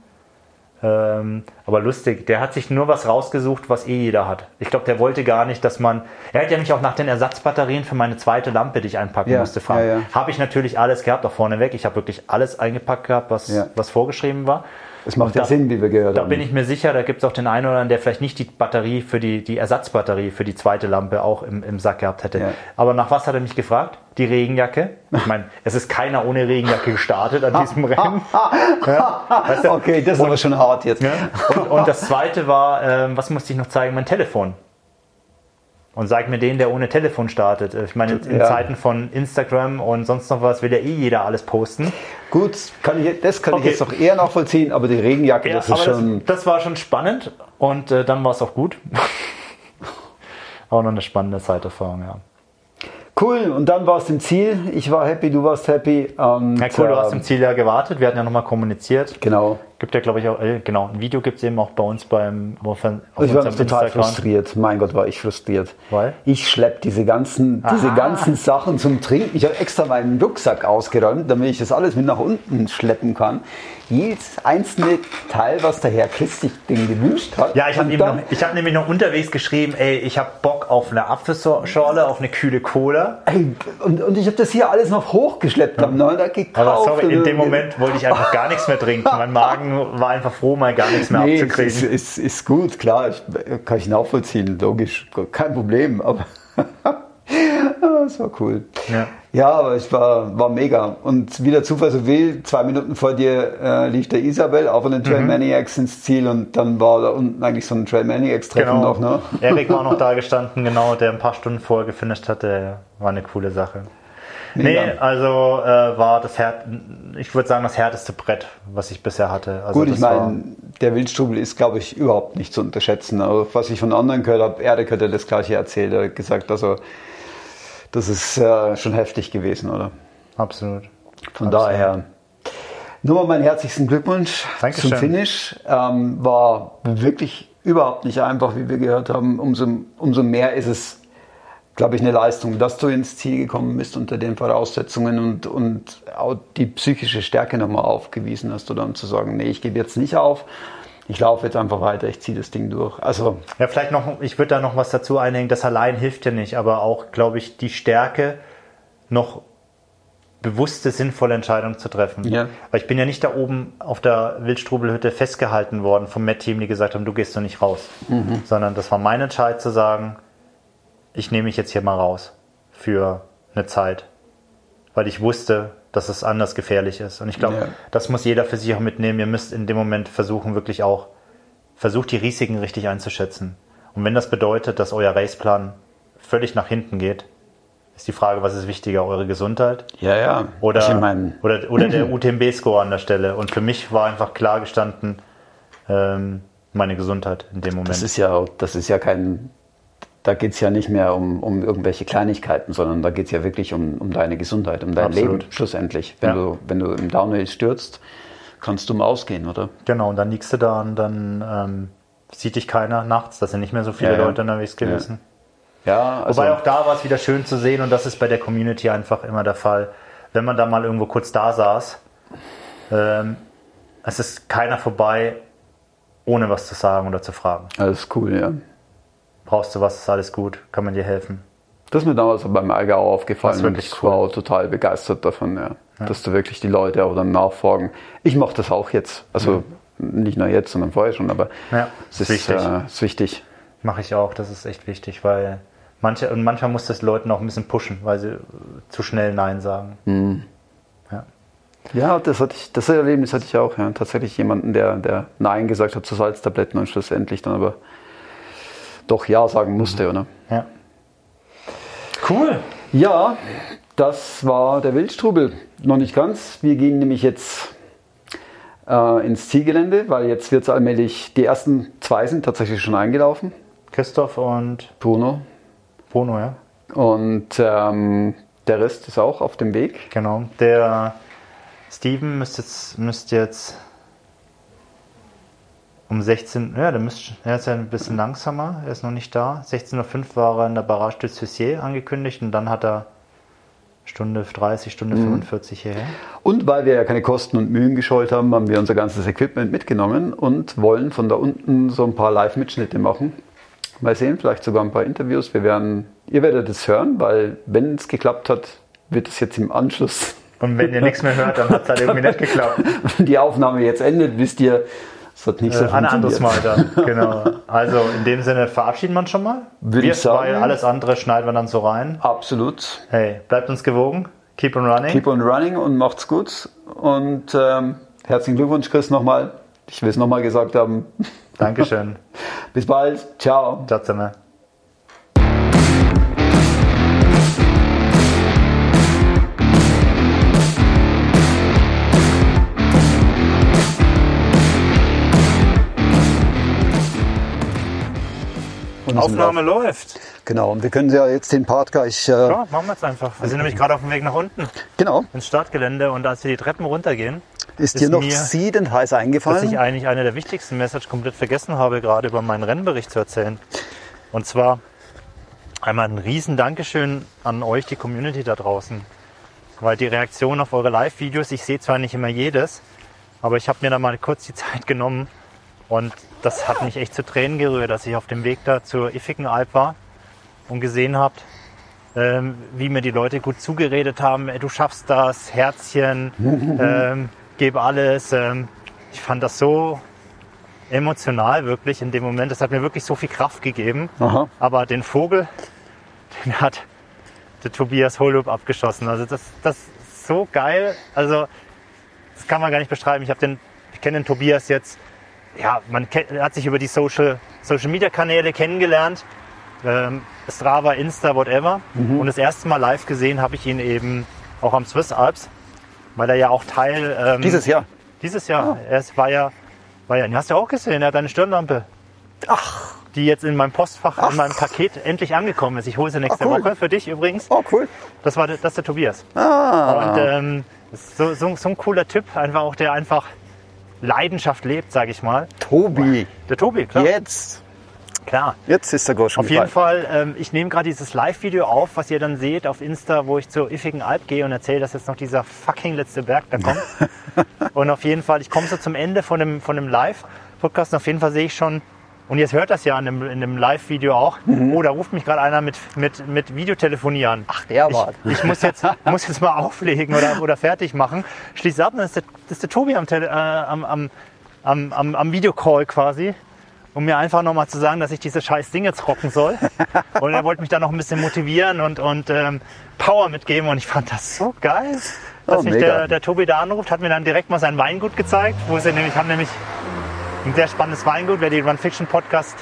Ähm, aber lustig, der hat sich nur was rausgesucht, was eh jeder hat. Ich glaube, der wollte gar nicht, dass man. Er hat ja mich auch nach den Ersatzbatterien für meine zweite Lampe, die ich einpacken Ja, musste, fragen. ja, ja. Habe ich natürlich alles gehabt, auch vorneweg. Ich habe wirklich alles eingepackt gehabt, was, was vorgeschrieben war. Es macht Und ja da- Sinn, wie wir gehört Da haben. bin ich mir sicher, da gibt es auch den einen oder anderen, der vielleicht nicht die Batterie für die, die Ersatzbatterie für die zweite Lampe auch im, im Sack gehabt hätte. Ja. Aber nach was hat er mich gefragt? Die Regenjacke. Ich meine, es ist keiner ohne Regenjacke gestartet an diesem <laughs> Rennen. Ja, weißt du? okay, das ist aber schon hart jetzt. Ja? Und, und das zweite war, ähm, was musste ich noch zeigen? Mein Telefon. Und sag mir den, der ohne Telefon startet. Ich meine, in Ja. Zeiten von Instagram und sonst noch was will ja eh jeder alles posten. Gut, kann ich, das kann Okay. ich jetzt noch eher nachvollziehen, aber die Regenjacke, Ja, das ist aber schon. das, das war schon spannend und äh, dann war es auch gut. <laughs> auch noch eine spannende Zeiterfahrung, ja. Cool, und dann warst du im Ziel. Ich war happy, du warst happy. Und, Ja, cool, du hast ähm, im Ziel ja gewartet. Wir hatten ja nochmal kommuniziert. Genau. Gibt ja, glaube ich, auch, äh, genau, ein Video gibt es eben auch bei uns beim auf, Ich war total frustriert. Mein Gott, war ich frustriert. Weil? Ich schlepp diese ganzen, diese ganzen Sachen zum Trinken. Ich habe extra meinen Rucksack ausgeräumt, damit ich das alles mit nach unten schleppen kann. Jedes einzelne Teil, was der Herr Chris sich den gewünscht hat. Ja, ich habe hab nämlich noch unterwegs geschrieben, ey, ich habe Bock auf eine Apfelschorle, auf eine kühle Cola. Ey, und, und ich habe das hier alles noch hochgeschleppt. Noch da gekauft. Aber sorry, in dem Moment wollte ich einfach gar nichts mehr trinken. Mein Magen war einfach froh, mal gar nichts mehr Nee, ist, abzukriegen. ist, ist gut, klar, ich, kann ich nachvollziehen, logisch, kein Problem, aber <laughs> das war cool. Ja. Ja, aber ich war, war mega. Und wie der Zufall so will, zwei Minuten vor dir äh, lief der Isabel auch von den Mhm. Trail Maniacs ins Ziel und dann war da unten eigentlich so ein Trail Maniacs-Treffen Genau. noch. Ne? Erik war noch <laughs> da gestanden, genau, der ein paar Stunden vorher gefinisht hatte. War eine coole Sache. Mega. Nee, also äh, war das Herd, ich würde sagen, das härteste Brett, was ich bisher hatte. Also Gut, ich meine, der Wildstrubel ist, glaube ich, überhaupt nicht zu unterschätzen. Aber was ich von anderen gehört habe, hat ja das gleiche erzählt. Er hat gesagt, also, das ist äh, schon heftig gewesen, oder? Absolut. Von Absolut. daher nur mal meinen herzlichsten Glückwunsch Dankeschön. zum Finish. Ähm, war wirklich überhaupt nicht einfach, wie wir gehört haben. Umso, umso mehr ist es, glaube ich, eine Leistung, dass du ins Ziel gekommen bist unter den Voraussetzungen und, und auch die psychische Stärke nochmal aufgewiesen hast, oder um zu sagen, nee, ich gebe jetzt nicht auf. Ich laufe jetzt einfach weiter, ich ziehe das Ding durch. Also, Ja, vielleicht noch, ich würde da noch was dazu einhängen, das allein hilft ja nicht, aber auch, glaube ich, die Stärke, noch bewusste, sinnvolle Entscheidungen zu treffen. Ja. Weil ich bin ja nicht da oben auf der Wildstrubelhütte festgehalten worden vom Met-Team, die gesagt haben, du gehst doch nicht raus. Sondern das war mein Entscheid zu sagen, ich nehme mich jetzt hier mal raus für eine Zeit. Weil ich wusste, dass es anders gefährlich ist. Und ich glaube, Ja. das muss jeder für sich auch mitnehmen. Ihr müsst in dem Moment versuchen, wirklich auch, versucht die Risiken richtig einzuschätzen. Und wenn das bedeutet, dass euer Raceplan völlig nach hinten geht, ist die Frage, was ist wichtiger, eure Gesundheit ja, ja. oder, oder, oder der <clears throat> UTMB-Score an der Stelle. Und für mich war einfach klar gestanden, ähm, meine Gesundheit in dem Moment. Das ist ja, das ist ja kein, da geht es ja nicht mehr um, um irgendwelche Kleinigkeiten, sondern da geht es ja wirklich um, um deine Gesundheit, um dein Absolut. Leben schlussendlich. Wenn, Ja. du, wenn du im Downhill stürzt, kannst du mal ausgehen, oder? genau, und dann liegst du da und dann ähm, sieht dich keiner nachts. Da sind nicht mehr so viele Ja, ja. Leute unterwegs gewesen. Ja, also, Wobei auch da war es wieder schön zu sehen und das ist bei der Community einfach immer der Fall. Wenn man da mal irgendwo kurz da saß, ähm, es ist keiner vorbei, ohne was zu sagen oder zu fragen. alles cool, ja. Brauchst du was, ist alles gut, kann man dir helfen. Das ist mir damals beim Allgäu aufgefallen. Das ist wirklich ich cool. war auch total begeistert davon, ja. Dass du wirklich die Leute auch dann nachfragen. Ich mache das auch jetzt. Also nicht nur jetzt, sondern vorher schon, aber Ja, es ist wichtig. Äh, ist wichtig. Mache ich auch, das ist echt wichtig, weil manche, und manchmal muss das Leuten auch ein bisschen pushen, weil sie zu schnell Nein sagen. Mhm. Ja. Ja, das hatte ich, das Erlebnis hatte ich auch, ja. Tatsächlich jemanden, der, der Nein gesagt hat zu Salztabletten und schlussendlich dann aber doch Ja sagen musste, oder? ja. Cool. Ja, das war der Wildstrubel. Noch nicht ganz. Wir gehen nämlich jetzt äh, ins Zielgelände, weil jetzt wird es allmählich, die ersten zwei sind tatsächlich schon eingelaufen. Christoph und Bruno. Bruno, ja. Und ähm, der Rest ist auch auf dem Weg. Genau. Der Steven müsste jetzt, müsste jetzt um 16 ja, der, müsste, er ist ja ein bisschen langsamer, er ist noch nicht da. 16.05 Uhr war er in der Barrage de Sussier angekündigt und dann hat er Stunde 30, Stunde 45 hierher. Und weil wir ja keine Kosten und Mühen gescheut haben, haben wir unser ganzes Equipment mitgenommen und wollen von da unten so ein paar Live-Mitschnitte machen. Mal sehen, vielleicht sogar ein paar Interviews. Wir werden, ihr werdet es hören, weil wenn es geklappt hat, wird es jetzt im Anschluss. Und wenn ihr nichts mehr hört, dann hat es halt <laughs> irgendwie nicht geklappt. Wenn die Aufnahme jetzt endet, wisst ihr, es hat nicht so Äh, ein anderes. Mal dann, <laughs> genau. Also in dem Sinne verabschieden wir uns schon mal. Würde wir, ich sagen. Weil alles andere schneiden wir dann so rein. Absolut. Hey, bleibt uns gewogen. Keep on running. Keep on running und macht's gut. Und ähm, herzlichen Glückwunsch, Chris, nochmal. Ich will es nochmal gesagt haben. Dankeschön. <laughs> Bis bald. Ciao. Ciao zusammen. Aufnahme läuft. Genau, und wir können ja jetzt den Part gleich. Äh, Ja, machen wir jetzt einfach. Wir sind nämlich gerade auf dem Weg nach unten Genau, ins Startgelände und als wir die Treppen runtergehen, ist, Ist dir noch siedend heiß dass eingefallen? ich eigentlich eine der wichtigsten Message komplett vergessen habe, gerade über meinen Rennbericht zu erzählen. Und zwar einmal ein riesen Dankeschön an euch, die Community da draußen. Weil die Reaktion auf eure Live-Videos, ich sehe zwar nicht immer jedes, aber ich habe mir da mal kurz die Zeit genommen und das hat mich echt zu Tränen gerührt, dass ich auf dem Weg da zur Iffigen Alp war und gesehen habt, ähm, wie mir die Leute gut zugeredet haben, ey, du schaffst das, Herzchen, <laughs> ähm, gebe alles. Ähm, ich fand das so emotional wirklich in dem Moment. Das hat mir wirklich so viel Kraft gegeben. Aha. Aber den Vogel, den hat der Tobias Holub abgeschossen. Also das, das ist so geil. Also das kann man gar nicht beschreiben. Ich habe den, ich kenne den Tobias jetzt. Ja, man er hat sich über die Social, Social Media Kanäle kennengelernt. Ähm, Strava, Insta, whatever. Und das erste Mal live gesehen habe ich ihn eben auch am Swiss Alps, weil er ja auch Teil ähm, Dieses Jahr. dieses Jahr. Er ist, war ja, war ja, den hast du ja auch gesehen, er hat eine Stirnlampe. Ach, Die jetzt in meinem Postfach, in meinem Paket endlich angekommen ist. Ich hole sie nächste Ah, cool. Woche für dich übrigens. oh cool. Das war das ist der Tobias. Ah, Und ähm, so, so, so ein cooler Typ, einfach auch der einfach Leidenschaft lebt, sage ich mal. Tobi, Der Tobi, klar. jetzt. klar. Jetzt ist der Groschen Auf jeden. Fall, ähm, ich nehme gerade dieses Live-Video auf, was ihr dann seht auf Insta, wo ich zur Iffigen Alp gehe und erzähle, dass jetzt noch dieser fucking letzte Berg da kommt. <laughs> und auf jeden Fall, ich komme so zum Ende von dem, von dem Live-Podcast und auf jeden Fall sehe ich schon, und jetzt hört das ja in dem, in dem Live-Video auch, oh, da ruft mich gerade einer mit, mit, mit Videotelefonie an. Ach, der war. Ich, ich muss, jetzt, <laughs> muss jetzt mal auflegen oder, oder fertig machen. Schließe ab, dann ist der, ist der Tobi am, Tele, äh, am, am, am, am, am Videocall quasi, um mir einfach nochmal zu sagen, dass ich diese scheiß Ding jetzt rocken soll. <laughs> Und er wollte mich dann noch ein bisschen motivieren und, und ähm, Power mitgeben. Und ich fand das so geil, dass Oh, mich der, der Tobi da anruft, hat mir dann direkt mal sein Weingut gezeigt, wo sie nämlich haben nämlich ein sehr spannendes Weingut. Wer den Run Fiction Podcast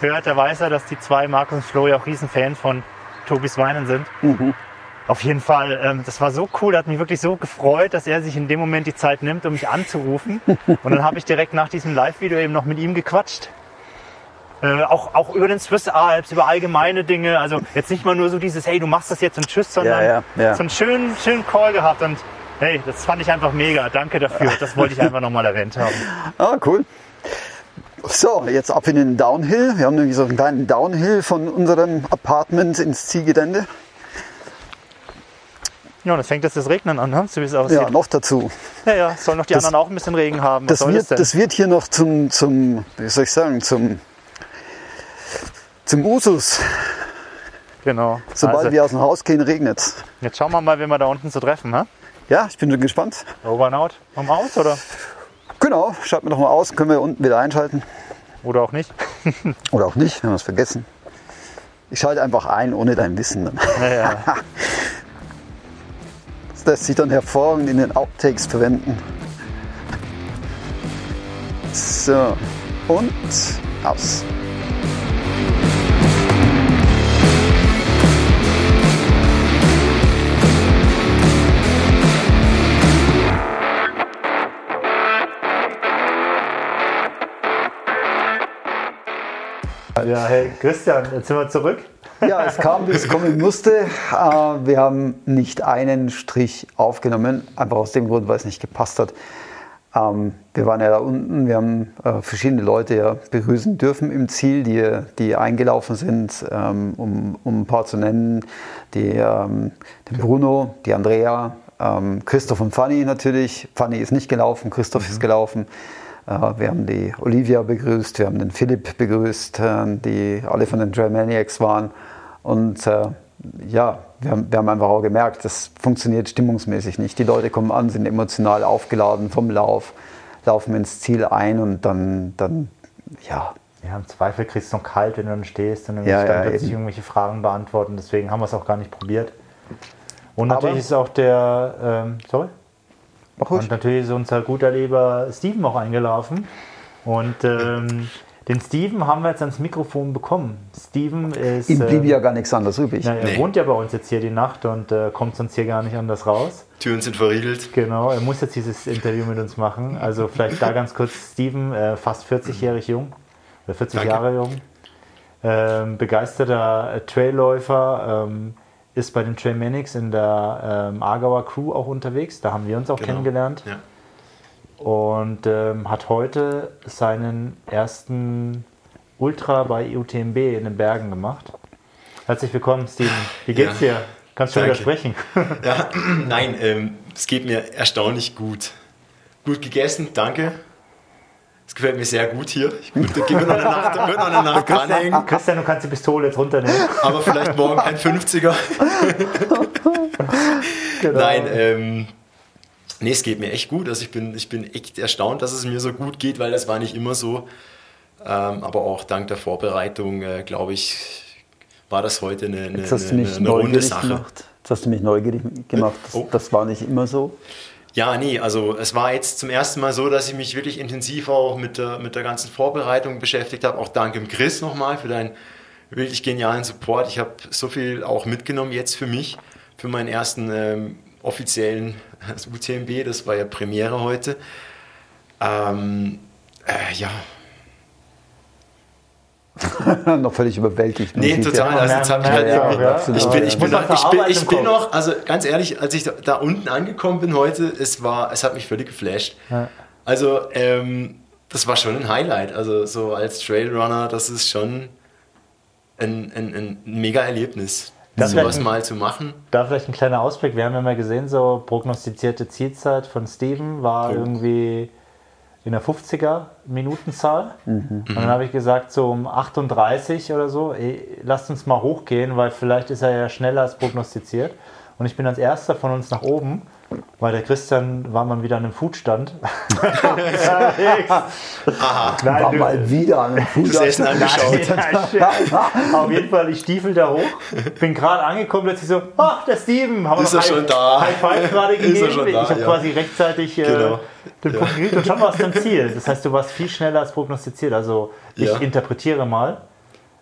hört, der weiß ja, dass die zwei, Markus und Flo, ja auch Riesenfan von Tobis Weinen sind. Auf jeden Fall, ähm, das war so cool, hat mich wirklich so gefreut, dass er sich in dem Moment die Zeit nimmt, um mich anzurufen. <laughs> Und dann habe ich direkt nach diesem Live-Video eben noch mit ihm gequatscht. Äh, auch, auch über den Swiss Alps, über allgemeine Dinge. Also jetzt nicht mal nur so dieses, hey, du machst das jetzt und tschüss, sondern Ja, ja, ja. so einen schönen, schönen Call gehabt. Und hey, das fand ich einfach mega. Danke dafür. Das wollte ich <laughs> einfach nochmal erwähnt haben. Ah, cool. So, jetzt ab in den Downhill. Wir haben nämlich so einen kleinen Downhill von unserem Apartment ins Zielgelände. Ja, und es fängt jetzt das Regnen an, ne? so wie es aussieht. Ja, noch dazu. Ja, ja, sollen noch die Das- anderen auch ein bisschen Regen haben. Was Das wird, das das wird hier noch zum, zum, wie soll ich sagen, zum, zum Usus. genau. Sobald also, wir aus dem Haus gehen, regnet jetzt schauen wir mal, wen wir da unten zu treffen. Ne? Ja, ich bin gespannt. Over and out. Machen wir aus oder? Genau, schalten wir doch mal aus, können wir unten wieder einschalten. Oder auch nicht. <laughs> Oder auch nicht, wenn wir es vergessen. Ich schalte einfach ein, ohne dein Wissen. Dann. Ja, ja. <laughs> Das lässt sich dann hervorragend in den Outtakes verwenden. So, und aus. Ja, hey Christian, jetzt sind wir zurück. Ja, es kam, wie es kommen musste. Äh, wir haben nicht einen Strich aufgenommen, einfach aus dem Grund, weil es nicht gepasst hat. Ähm, wir waren ja da unten, wir haben äh, verschiedene Leute ja begrüßen dürfen im Ziel, die, die eingelaufen sind, ähm, um, um ein paar zu nennen. Die, ähm, den Bruno, die Andrea, Christoph und Fanny natürlich. Fanny ist nicht gelaufen, Christoph mhm. ist gelaufen. Äh, wir haben die Olivia begrüßt, wir haben den Philipp begrüßt, äh, die alle von den Dramaniacs waren. Und äh, ja, wir haben, wir haben einfach auch gemerkt, das funktioniert stimmungsmäßig nicht. Die Leute kommen an, sind emotional aufgeladen vom Lauf, laufen ins Ziel ein und dann, dann ja. Ja, im Zweifel kriegst du noch kalt, wenn du dann stehst und dann ja, ja, plötzlich irgendwelche Fragen beantworten. Deswegen haben wir es auch gar nicht probiert. Und natürlich Aber, ist auch der, ähm, sorry? Und natürlich ist unser guter Lieber Steven auch eingelaufen. Und ähm, den Steven haben wir jetzt ans Mikrofon bekommen. Steven ist. Ihm blieb äh, ja gar nichts anderes übrig. Na, er nee. wohnt ja bei uns jetzt hier die Nacht und äh, kommt sonst hier gar nicht anders raus. Türen sind verriegelt. Genau, er muss jetzt dieses Interview mit uns machen. Also vielleicht da ganz kurz: Steven, äh, fast 40-jährig jung, oder 40 Danke. Jahre jung. Ähm, begeisterter Trailläufer. Ähm, ist bei den Trailmanics in der ähm, Aargauer Crew auch unterwegs. Da haben wir uns auch genau. kennengelernt. Ja. Und ähm, hat heute seinen ersten Ultra bei UTMB in den Bergen gemacht. Herzlich willkommen, Steven. Wie geht's ja. dir? Kannst du wieder sprechen? Ja, <clears throat> nein, ähm, es geht mir erstaunlich gut. Gut gegessen, danke. Es gefällt mir sehr gut hier. Ich würde noch eine Nacht, noch eine Nacht dranhängen. Christian, du kannst die Pistole jetzt runternehmen. Aber vielleicht morgen ein 50er. genau. Nein, ähm, nee, es geht mir echt gut. Also ich bin, ich bin echt erstaunt, dass es mir so gut geht, weil das war nicht immer so. Ähm, aber auch dank der Vorbereitung, äh, glaube ich, war das heute eine, eine, eine, eine runde Sache. Gemacht. Jetzt hast du mich neugierig gemacht. Das, oh. das war nicht immer so. Ja, nee, also es war jetzt zum ersten Mal so, dass ich mich wirklich intensiv auch mit der, mit der ganzen Vorbereitung beschäftigt habe. Auch dank dem Chris nochmal für deinen wirklich genialen Support. Ich habe so viel auch mitgenommen jetzt für mich, für meinen ersten ähm, offiziellen <laughs> also UTMB. Das war ja Premiere heute. Ähm, äh, ja, <laughs> noch völlig überwältigt. Nee, total. Also jetzt hab ich, halt ja, ja, ich bin, ich bin, noch, ich bin, ich bin noch, also ganz ehrlich, als ich da, da, unten angekommen bin heute, es war, es hat mich völlig geflasht. Ja. Also, ähm, das war schon ein Highlight. Also, so als Trailrunner, das ist schon ein, ein, ein mega Erlebnis. sowas mal zu machen. Da vielleicht ein kleiner Ausblick. Wir haben ja mal gesehen, so prognostizierte Zielzeit von Steven war oh. irgendwie in der 50er Minutenzahl. Mhm. Und dann habe ich gesagt, so um 38 oder so, ey, lasst uns mal hochgehen, weil vielleicht ist er ja schneller als prognostiziert. Und ich bin als erster von uns nach oben, weil der Christian war mal wieder an einem Foodstand. <laughs> Aha. Nein, war du, mal wieder an einem Foodstand. angeschaut. <laughs> Nein, <laughs> auf jeden Fall, ich stiefel da hoch, bin gerade angekommen, plötzlich so, ach, der Steven, haben wir ist er schon da? High Five gerade gegeben. Da, ich habe ja. quasi rechtzeitig äh, genau. den ja. Punkt gekriegt und schon warst du am Ziel. Das heißt, du warst viel schneller als prognostiziert. Also ich ja. interpretiere mal.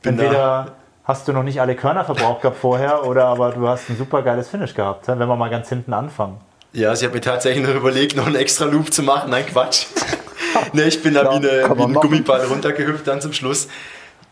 Bin Entweder da hast du noch nicht alle Körner verbraucht gehabt vorher oder aber du hast ein super geiles Finish gehabt, wenn wir mal ganz hinten anfangen. Ja, also ich habe mir tatsächlich noch überlegt, noch einen extra Loop zu machen. Nein, Quatsch. <laughs> ne, ich bin da wie, eine, wie ein Gummiball runtergehüpft dann zum Schluss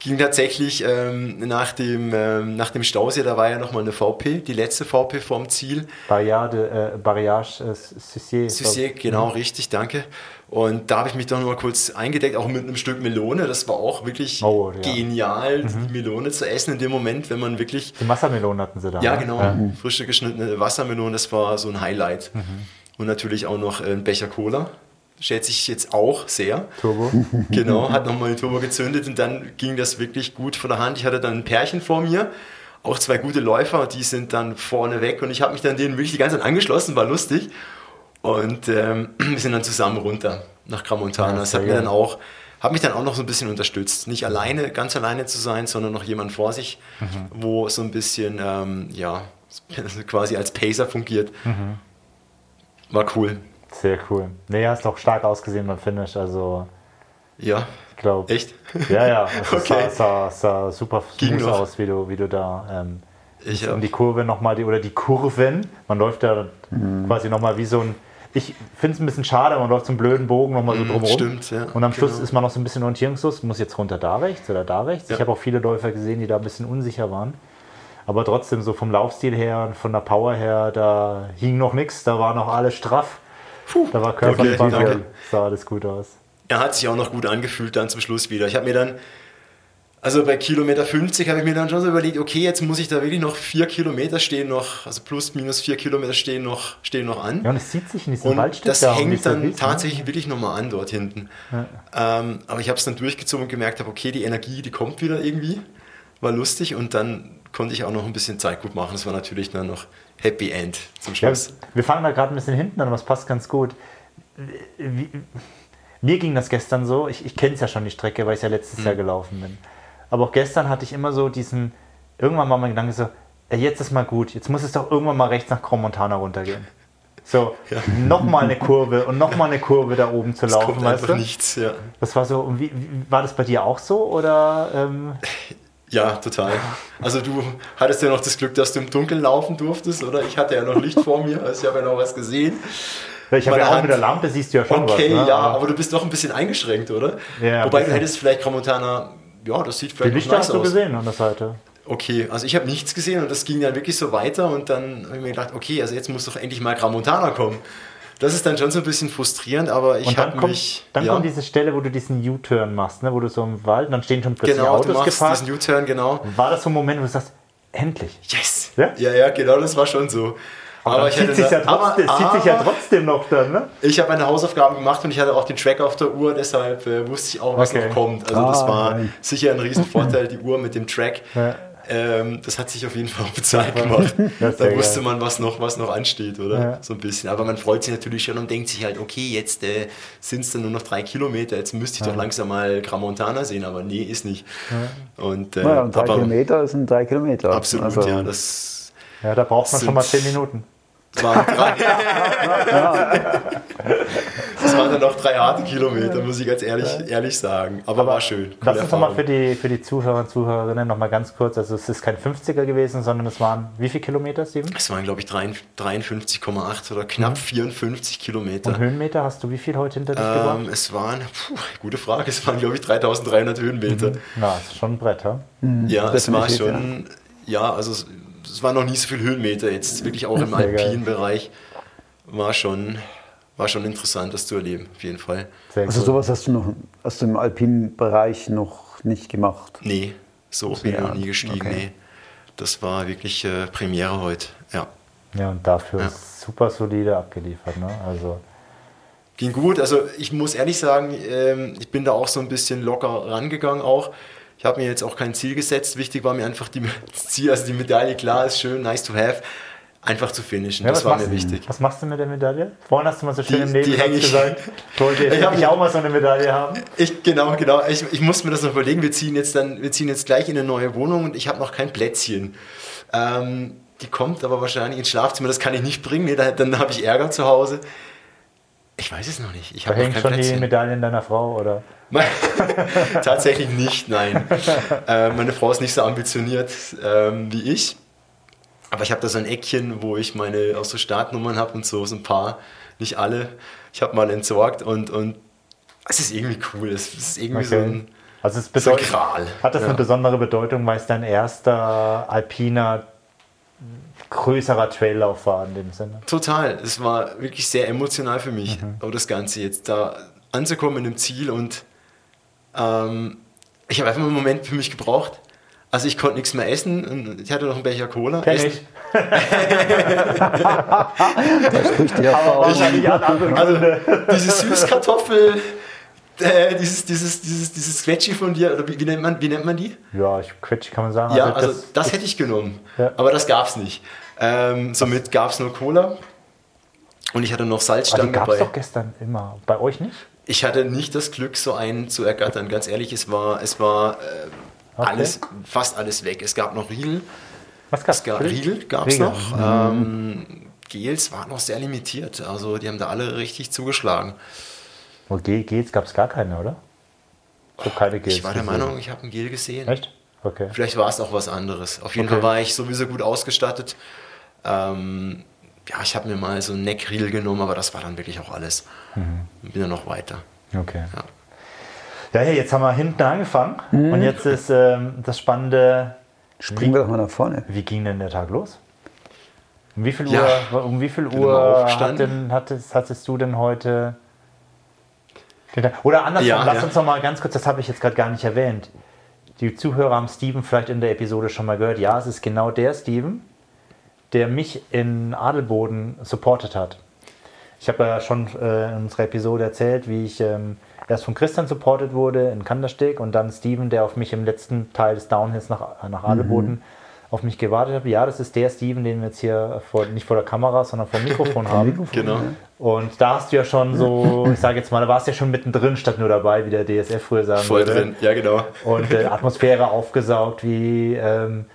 ging tatsächlich ähm, nach, dem, ähm, nach dem Stausee, da war ja nochmal eine VP, die letzte VP vorm Ziel. Barriade, äh, Barriage äh, Sussier. Sussier, genau, mhm. richtig, danke. Und da habe ich mich doch nochmal kurz eingedeckt, auch mit einem Stück Melone. Das war auch wirklich oh, ja. genial, mhm. die Melone zu essen in dem Moment, wenn man wirklich... Die Wassermelone hatten sie da. Ja, ne? genau, ja. frische geschnittene Wassermelone, das war so ein Highlight. Mhm. Und natürlich auch noch ein Becher Cola schätze ich jetzt auch sehr. Turbo. <laughs> Genau, hat nochmal den Turbo gezündet und dann ging das wirklich gut von der Hand. Ich hatte dann ein Pärchen vor mir, auch zwei gute Läufer, die sind dann vorne weg und ich habe mich dann denen wirklich die ganze Zeit angeschlossen, war lustig. Und ähm, <clears throat> wir sind dann zusammen runter nach Gramontana. Ja, das hat mir dann auch, hat mich dann auch noch so ein bisschen unterstützt. Nicht alleine, ganz alleine zu sein, sondern noch jemand vor sich, mhm. wo so ein bisschen, ähm, ja, <laughs> quasi als Pacer fungiert. Mhm. War cool. Sehr cool. Nee, hast auch stark ausgesehen beim Finish, also. Ja. Ich glaube. Echt? Ja, ja. <laughs> Also okay. sah, sah, sah, super smooth aus, wie du, wie du da ähm, ich um die Kurve nochmal, die, oder die Kurven, man läuft da mhm. quasi nochmal wie so ein, ich finde es ein bisschen schade, man läuft so einen blöden Bogen nochmal so drumherum. stimmt, ja, Und am Schluss genau. ist man noch so ein bisschen orientierungslos, muss jetzt runter da rechts oder da rechts. Ja. Ich habe auch viele Läufer gesehen, die da ein bisschen unsicher waren. Aber trotzdem, so vom Laufstil her und von der Power her, da hing noch nichts, da war noch alles straff. Da war Körperspannung, danke. sah alles gut aus. Er hat sich auch noch gut angefühlt dann zum Schluss wieder. Ich habe mir dann, also bei Kilometer 50 habe ich mir dann schon so überlegt, okay, jetzt muss ich da wirklich noch vier Kilometer stehen noch, also plus minus vier Kilometer stehen noch, stehen noch an. Ja, und es zieht sich in diesem Und Waldstück das da hängt nicht so dann riesig, ne? tatsächlich wirklich nochmal an dort hinten. Ähm, aber ich habe es dann durchgezogen und gemerkt habe, okay, die Energie, die kommt wieder irgendwie. War lustig und dann konnte ich auch noch ein bisschen Zeit gut machen. Das war natürlich dann noch Happy End zum Ja, Schluss. wir fangen da gerade ein bisschen hinten an, aber es passt ganz gut. Wie, mir ging das gestern so, ich, ich kenne es ja schon die Strecke, weil ich ja letztes Mhm. Jahr gelaufen bin. Aber auch gestern hatte ich immer so diesen, irgendwann war mein Gedanke so, ja, jetzt ist mal gut, jetzt muss es doch irgendwann mal rechts nach Cromontana runtergehen. So, nochmal eine Kurve und nochmal eine Kurve da oben zu laufen, kommt weißt du? nichts, ja. Das war so, und wie, wie, war das bei dir auch so? Oder ähm, <laughs> Ja, total. Also du hattest ja noch das Glück, dass du im Dunkeln laufen durftest, oder? Ich hatte ja noch Licht vor mir, also ich habe ja noch was gesehen. ich habe ja auch Hand- mit der Lampe, siehst du ja schon Okay, was. Ne? ja, aber du bist doch ein bisschen eingeschränkt, oder? Ja, Wobei du hättest vielleicht Tramontana, ja, das sieht Die vielleicht Lichter nice hast du aus. gesehen an der Seite. Okay, also ich habe nichts gesehen und das ging dann wirklich so weiter und dann habe ich mir gedacht, okay, also jetzt muss doch endlich mal Tramontana kommen. Das ist dann schon so ein bisschen frustrierend, aber ich habe kommt, mich... dann ja, kommt diese Stelle, wo du diesen U-Turn machst, ne? wo du so im Wald, und dann stehen schon plötzlich Genau, du Autos machst geparkt. diesen U-Turn, genau. War das so ein Moment, wo du sagst, endlich? Yes! Ja? Ja, ja, genau, das war schon so. Aber ich zieht sich ja trotzdem, aber- es zieht sich ja trotzdem noch dann, ne? Ich habe meine Hausaufgaben gemacht und ich hatte auch den Track auf der Uhr, deshalb äh, wusste ich auch, was Okay. noch kommt. Also das Ah, war nein. sicher ein Riesenvorteil, die Uhr mit dem Track. Ja. Ähm, das hat sich auf jeden Fall <laughs> bezahlt gemacht. Da ja wusste geil. man, was noch, was noch ansteht, oder? Ja. So ein bisschen. Aber man freut sich natürlich schon und denkt sich halt, okay, jetzt äh, sind es dann nur noch drei Kilometer, jetzt müsste ich doch langsam mal Gramontana sehen, aber nee, ist nicht. Und, äh, Naja, und drei aber Kilometer sind drei Kilometer. Absolut, Also, ja. Das Ja, da braucht man schon mal 10 Minuten. drei, <laughs> <laughs> das waren dann noch drei harte Kilometer, muss ich ganz ehrlich, ehrlich sagen. Aber, war schön. Lass uns nochmal für die, für die Zuhörer und Zuhörerinnen nochmal ganz kurz, also es ist kein 50er gewesen, sondern es waren wie viele Kilometer, Steven? Es waren, glaube ich, 53,8 oder knapp 54 Kilometer. Und Höhenmeter hast du wie viel heute hinter dich gebracht? Ähm, es waren, puh, gute Frage, es waren, glaube ich, 3300 Höhenmeter. Na, das ist schon ein Brett, ha? Ja, es war schon, ja, also es, es waren noch nie so viele Höhenmeter jetzt, wirklich auch im alpinen Bereich. War schon, war schon interessant, das zu erleben, auf jeden Fall. Sehr also cool. sowas hast du noch hast du im alpinen Bereich noch nicht gemacht. Nee, so bin ich noch nie gestiegen, okay. nee. Das war wirklich äh, Premiere heute, ja. Ja, und dafür Ja. super solide abgeliefert, ne? Also, Ging gut, also ich muss ehrlich sagen, ähm, ich bin da auch so ein bisschen locker rangegangen auch. Ich habe mir jetzt auch kein Ziel gesetzt. Wichtig war mir einfach die, das <laughs> Ziel, also die Medaille, klar, ist schön, nice to have. Einfach zu finishen, ja, das war mir wichtig. Was machst du mit der Medaille? Vorhin hast du mal so schön Die- im die Nebensatz häng ich- gesagt, <laughs> ich wollte jetzt Ich hab- ich auch mal so eine Medaille haben. Ich, genau, genau. Ich, ich muss mir das noch überlegen. Wir ziehen jetzt dann, wir ziehen jetzt gleich in eine neue Wohnung und ich habe noch kein Plätzchen. Ähm, die kommt aber wahrscheinlich ins Schlafzimmer. Das kann ich nicht bringen. Nee, da, dann habe ich Ärger zu Hause. Ich weiß es noch nicht. Ich Da schon die Plätzchen. Medaille deiner Frau, oder? <laughs> Tatsächlich nicht, nein. <laughs> äh, meine Frau ist nicht so ambitioniert ähm, wie ich. Aber ich habe da so ein Eckchen, wo ich meine auch so Startnummern habe und so, so ein paar, nicht alle. Ich habe mal entsorgt und, und es ist irgendwie cool. Es ist irgendwie so ein. also es so bedeutet, Gral. hat das Ja. eine besondere Bedeutung, weil es dein erster alpiner größerer Traillauf war in dem Sinne? Total. Es war wirklich sehr emotional für mich, Mhm. auch das Ganze jetzt da anzukommen in einem Ziel und ähm, ich habe einfach mal einen Moment für mich gebraucht. Also ich konnte nichts mehr essen und ich hatte noch einen Becher Cola. Kenn Essen. <laughs> ich. Spricht die Erfahrung. Also diese Süßkartoffel, äh, dieses, dieses, dieses, dieses Squetschi von dir, oder wie, wie, nennt man, wie nennt man die? Ja, ich quetsch kann man sagen. Ja, also das, hätte ich genommen. Ja. Aber das gab es nicht. Ähm, somit gab es nur Cola. Und ich hatte noch Salzstangen gab es dabei. doch gestern immer. Bei euch nicht? Ich hatte nicht das Glück, so einen zu ergattern. Ganz ehrlich, es war, es war äh, Okay. alles, fast alles weg. Es gab noch Riegel. Was gab's? Es gab? Riegel gab es noch. Ähm, Gels waren noch sehr limitiert. Also die haben da alle richtig zugeschlagen. Oh, Ge- Gels gab es gar keine, oder? Ich habe keine Gels. Ich war der gesehen. Meinung, ich habe ein Gel gesehen. Echt? Okay. Vielleicht war es auch was anderes. Auf jeden Okay. Fall war ich sowieso gut ausgestattet. Ähm, ja, ich habe mir mal so einen Neckriegel genommen, aber das war dann wirklich auch alles. Mhm. Bin dann noch weiter. Okay. Ja. Ja, hey, jetzt haben wir hinten angefangen mhm. und jetzt ist ähm, das Spannende. Springen wir doch mal nach vorne. Wie ging denn der Tag los? Um wie viel ja, Uhr, um wie viel Uhr hat denn, hattest, hattest du denn heute? Oder andersrum, ja, lass ja. uns noch mal ganz kurz, das habe ich jetzt gerade gar nicht erwähnt. Die Zuhörer haben Steven vielleicht in der Episode schon mal gehört. Ja, es ist genau der Steven, der mich in Adelboden supportet hat. Ich habe ja schon äh, in unserer Episode erzählt, wie ich ähm, erst von Christian supportet wurde in Kandersteg und dann Steven, der auf mich im letzten Teil des Downhills nach, nach Adelboden mhm. auf mich gewartet hat. Ja, das ist der Steven, den wir jetzt hier vor, nicht vor der Kamera, sondern vor dem Mikrofon <laughs> haben. Mikrofon, genau. Und da hast du ja schon so, ich sage jetzt mal, da warst du ja schon mittendrin, statt nur dabei, wie der DSF früher sagen Voll würde. drin, ja genau. Und äh, Atmosphäre aufgesaugt, wie... Ähm,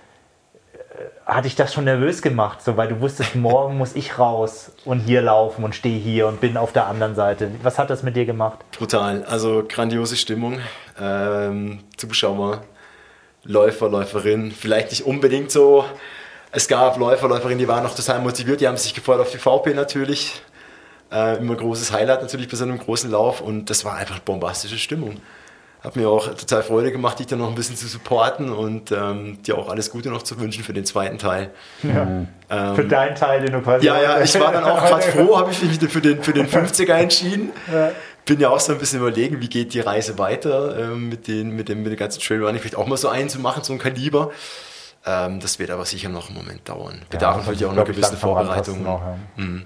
hatte ich das schon nervös gemacht, so, weil du wusstest, morgen muss ich raus und hier laufen und stehe hier und bin auf der anderen Seite. Was hat das mit dir gemacht? Brutal, also grandiose Stimmung. Ähm, Zuschauer, Läufer, Läuferin, vielleicht nicht unbedingt so. Es gab Läufer, Läuferinnen, die waren noch total motiviert, die haben sich gefreut auf die VP natürlich. Äh, immer großes Highlight natürlich bei so einem großen Lauf und das war einfach bombastische Stimmung hat mir auch total Freude gemacht, dich dann noch ein bisschen zu supporten und ähm, dir auch alles Gute noch zu wünschen für den zweiten Teil. Ja. Ähm, für deinen Teil, den du quasi. Ja, ja, ich war dann auch gerade <laughs> froh, habe ich mich für den, für den 50er entschieden. Ja. Bin ja auch so ein bisschen überlegen, wie geht die Reise weiter ähm, mit, den, mit, dem, mit dem ganzen Trailrunning, vielleicht auch mal so einen zu machen, so ein Kaliber. Ähm, das wird aber sicher noch einen Moment dauern. Bedarf ja, natürlich auch einer gewissen Vorbereitung. Auch, ja. mhm.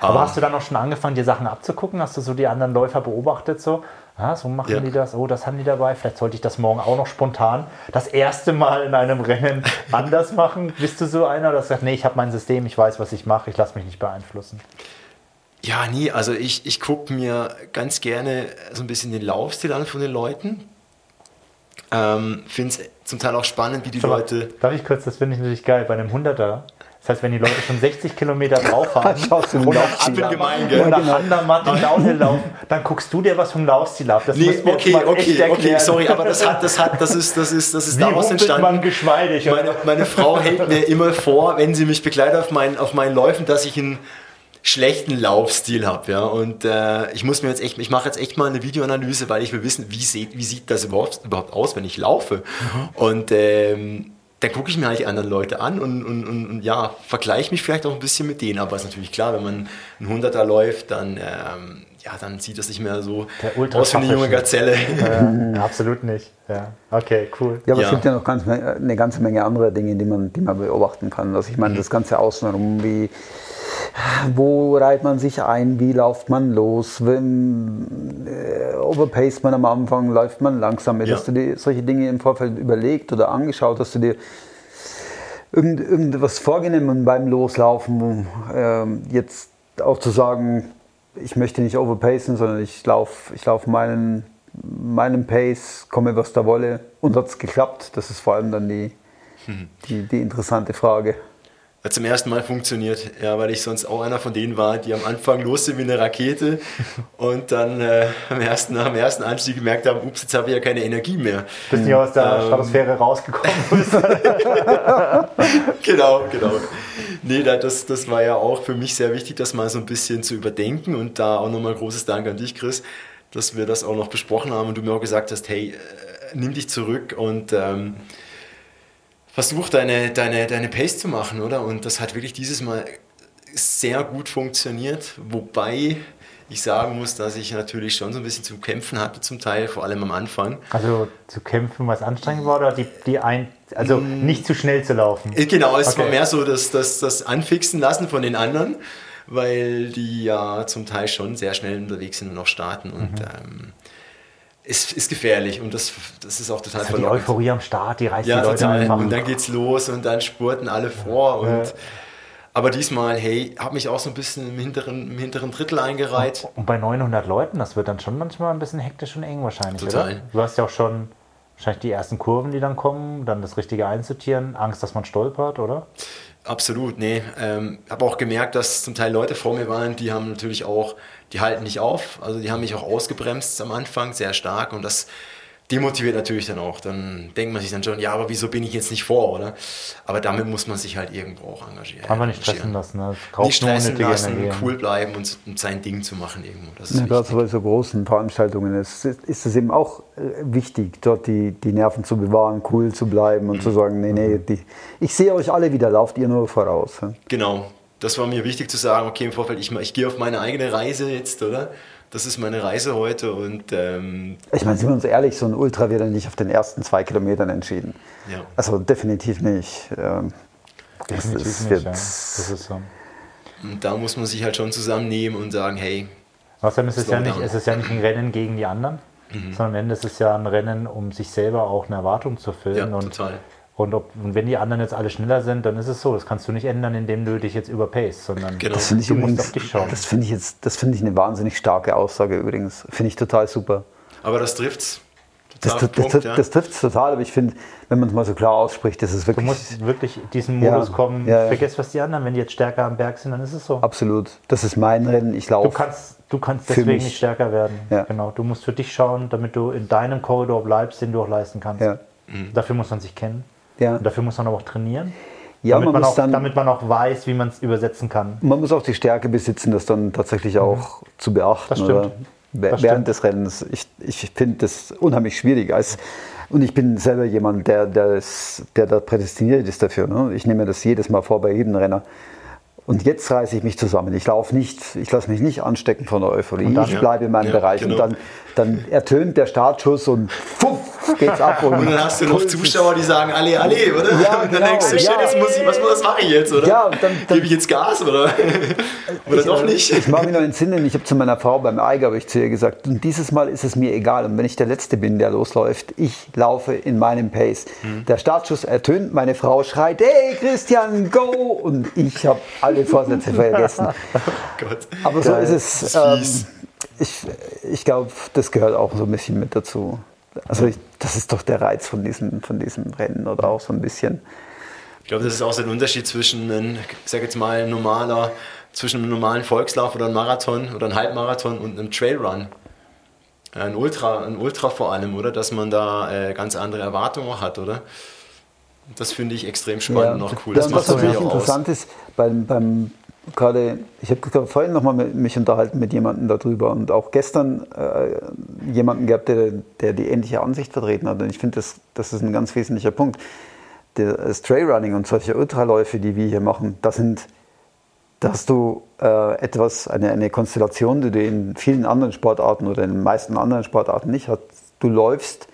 Aber hast du dann auch schon angefangen, dir Sachen abzugucken? Hast du so die anderen Läufer beobachtet? So? Ah, so machen ja. die das. Oh, das haben die dabei. Vielleicht sollte ich das morgen auch noch spontan das erste Mal in einem Rennen <laughs> anders machen. Bist du so einer, der sagt, nee, ich habe mein System, ich weiß, was ich mache, ich lasse mich nicht beeinflussen? Ja, nie. Also ich, ich gucke mir ganz gerne so ein bisschen den Laufstil an von den Leuten. Ähm, finde es zum Teil auch spannend, wie die Aber, Leute. Darf ich kurz, das finde ich natürlich geil. Bei einem 100er das heißt, wenn die Leute schon 60 Kilometer drauf <laughs> haben Schaust du und nach Andermatt und Downhill laufen, dann guckst du dir was vom Laufstil ab. Das nee, okay, okay, okay, sorry, aber das hat, das hat, das ist, das ist, das ist Wie daraus entstanden. Man geschmeidig, meine, meine Frau hält mir immer vor, wenn sie mich begleitet auf meinen, auf meinen Läufen, dass ich einen schlechten Laufstil habe, ja. Und äh, ich muss mir jetzt echt, ich mache jetzt echt mal eine Videoanalyse, weil ich will wissen, wie sieht, wie sieht das überhaupt, überhaupt aus, wenn ich laufe. Mhm. Und ähm, dann gucke ich mir halt die anderen Leute an und, und, und, und ja, vergleiche mich vielleicht auch ein bisschen mit denen. Aber es ist natürlich klar, wenn man ein Hunderter läuft, dann, ähm, ja, dann sieht das nicht mehr so aus wie eine junge Gazelle. Äh, <laughs> absolut nicht. Ja. Okay, cool. Ja, aber ja. es gibt ja noch ganz, eine ganze Menge andere Dinge, die man, die man beobachten kann. Also ich meine, mhm. das ganze Außenrum, wie wo reiht man sich ein, wie läuft man los, wenn, äh, overpaced man am Anfang, läuft man langsam. Ja. Hast du dir solche Dinge im Vorfeld überlegt oder angeschaut? Hast du dir irgend, irgendwas vorgenommen beim Loslaufen, äh, jetzt auch zu sagen, ich möchte nicht overpacen, sondern ich laufe ich lauf meinen, meinen Pace, komme was da wolle. Und hat es geklappt? Das ist vor allem dann die, hm. die, die interessante Frage. Hat zum ersten Mal funktioniert, ja, weil ich sonst auch einer von denen war, die am Anfang los sind wie eine Rakete <laughs> und dann äh, am, ersten, am ersten Anstieg gemerkt haben, ups, jetzt habe ich ja keine Energie mehr. Bist nicht aus der ähm, Stratosphäre rausgekommen. <laughs> genau, genau. Nee, das, das war ja auch für mich sehr wichtig, das mal so ein bisschen zu überdenken und da auch nochmal großes Dank an dich, Chris, dass wir das auch noch besprochen haben und du mir auch gesagt hast, hey, äh, nimm dich zurück und ähm, versuch deine, deine, deine Pace zu machen, oder? Und das hat wirklich dieses Mal sehr gut funktioniert, wobei ich sagen muss, dass ich natürlich schon so ein bisschen zu kämpfen hatte zum Teil, vor allem am Anfang. Also zu kämpfen, was anstrengend war oder die, die ein, also mm. nicht zu schnell zu laufen? Äh, genau, es okay. war mehr so das, das, das Anfixen lassen von den anderen, weil die ja zum Teil schon sehr schnell unterwegs sind und auch starten und mhm. ähm, ist, ist gefährlich und das, das ist auch total also verlockend. Die Euphorie am Start, die reißt ja, die Leute total. einfach. Und dann geht's los und dann spurten alle vor. Und. Aber diesmal, hey, habe mich auch so ein bisschen im hinteren, im hinteren Drittel eingereiht. Und, und, bei 900 Leuten, das wird dann schon manchmal ein bisschen hektisch und eng wahrscheinlich, total. Oder? Du hast ja auch schon wahrscheinlich die ersten Kurven, die dann kommen, dann das Richtige einzutieren, Angst, dass man stolpert, oder? Absolut, nee. Ähm, habe auch gemerkt, dass zum Teil Leute vor mir waren, die haben natürlich auch, die halten nicht auf. Also die haben mich auch ausgebremst am Anfang sehr stark und das demotiviert natürlich dann auch. Dann denkt man sich dann schon, ja, aber wieso bin ich jetzt nicht vor, oder? Aber damit muss man sich halt irgendwo auch engagieren. Einfach nicht stressen lassen. Ne? Nicht stressen lassen, Energie. cool bleiben und, sein Ding zu machen irgendwo. Das ist ja, gerade bei so großen Veranstaltungen ist, ist es eben auch äh, wichtig, dort die, die Nerven zu bewahren, cool zu bleiben und mhm. zu sagen, nee, nee, die, ich sehe euch alle wieder, lauft ihr nur voraus. Genau, das war mir wichtig zu sagen, okay, im Vorfeld, ich, ich gehe auf meine eigene Reise jetzt, oder? Das ist meine Reise heute und ähm ich meine, sind wir uns ehrlich, so ein Ultra wird dann nicht auf den ersten zwei Kilometern entschieden. Ja. Also definitiv nicht. Ähm, definitiv das, nicht, ja. das ist so. Und da muss man sich halt schon zusammennehmen und sagen, hey. Außerdem ist es ja nicht, es ist ja nicht ein Rennen gegen die anderen, mhm. sondern am Ende ist es ja ein Rennen, um sich selber auch eine Erwartung zu erfüllen. Ja, und total. Und, ob, und wenn die anderen jetzt alle schneller sind, dann ist es so. Das kannst du nicht ändern, indem du dich jetzt überpaced, sondern genau. das finde ich übrigens, auf dich schauen. Das finde ich jetzt, das finde ich eine wahnsinnig starke Aussage übrigens. Finde ich total super. Aber das trifft's. Das, das, Punkt, das, ja. das trifft es total, aber ich finde, wenn man es mal so klar ausspricht, das ist wirklich. Du musst wirklich diesen Modus ja, kommen, ja, vergesst, was die anderen, wenn die jetzt stärker am Berg sind, dann ist es so. Absolut. Das ist mein Rennen, ich laufe. Du kannst, du kannst deswegen nicht stärker werden. Genau. Du musst für dich schauen, damit du in deinem Korridor bleibst, den du auch leisten kannst. Mhm. Dafür muss man sich kennen. Ja. Und dafür muss man aber auch trainieren. Ja, damit, man, man auch, dann, damit man auch weiß, wie man es übersetzen kann. Man muss auch die Stärke besitzen, das dann tatsächlich auch mhm. zu beachten. Das stimmt. während stimmt. des Rennens. Ich, ich finde das unheimlich schwierig. Als, und ich bin selber jemand, der, der, ist, der da prädestiniert ist dafür. Ne? Ich nehme das jedes Mal vor bei jedem Renner. Und jetzt reiße ich mich zusammen. Ich laufe nicht, ich lasse mich nicht anstecken von der Euphorie. Dann, ich bleibe in meinem ja, Bereich. Genau. Und dann, dann ertönt der Startschuss und geht's ab. Und, und dann hast du noch Zuschauer, die sagen, alle, alle, oder? Ja, und dann genau, denkst du, ja. jetzt muss ich, was, was mache ich jetzt, oder? Ja, dann, dann Gebe ich jetzt Gas, oder? <laughs> oder ich, doch nicht? Ich mache mich noch entsinnen, ich habe zu meiner Frau beim Eiger, habe ich zu ihr gesagt, und dieses Mal ist es mir egal. Und wenn ich der Letzte bin, der losläuft, ich laufe in meinem Pace. Mhm. Der Startschuss ertönt, meine Frau schreit, hey Christian, go! Und ich habe alle Vorsätze vergessen. oh <laughs> Gott. Aber so Geil. ist es. Ähm, ich ich glaube, das gehört auch so ein bisschen mit dazu. Also ich, das ist doch der Reiz von diesem, von diesem Rennen oder auch so ein bisschen. Ich glaube, das ist auch so ein Unterschied zwischen, einem, ich sag jetzt mal, normaler, zwischen einem normalen Volkslauf oder einem Marathon oder einem Halbmarathon und einem Trailrun. Ein Ultra, ein Ultra vor allem, oder? Dass man da äh, ganz andere Erwartungen hat, oder? Das finde ich extrem spannend ja. und auch cool. Das, das was natürlich interessant aus. ist, beim, beim gerade, ich habe vorhin nochmal mich unterhalten mit jemandem darüber und auch gestern äh, jemanden gehabt, der, der die ähnliche Ansicht vertreten hat. Und ich finde, das, das ist ein ganz wesentlicher Punkt. Das Trailrunning und solche Ultraläufe, die wir hier machen, das sind, da hast du äh, etwas, eine, eine Konstellation, die du in vielen anderen Sportarten oder in den meisten anderen Sportarten nicht hast. Du läufst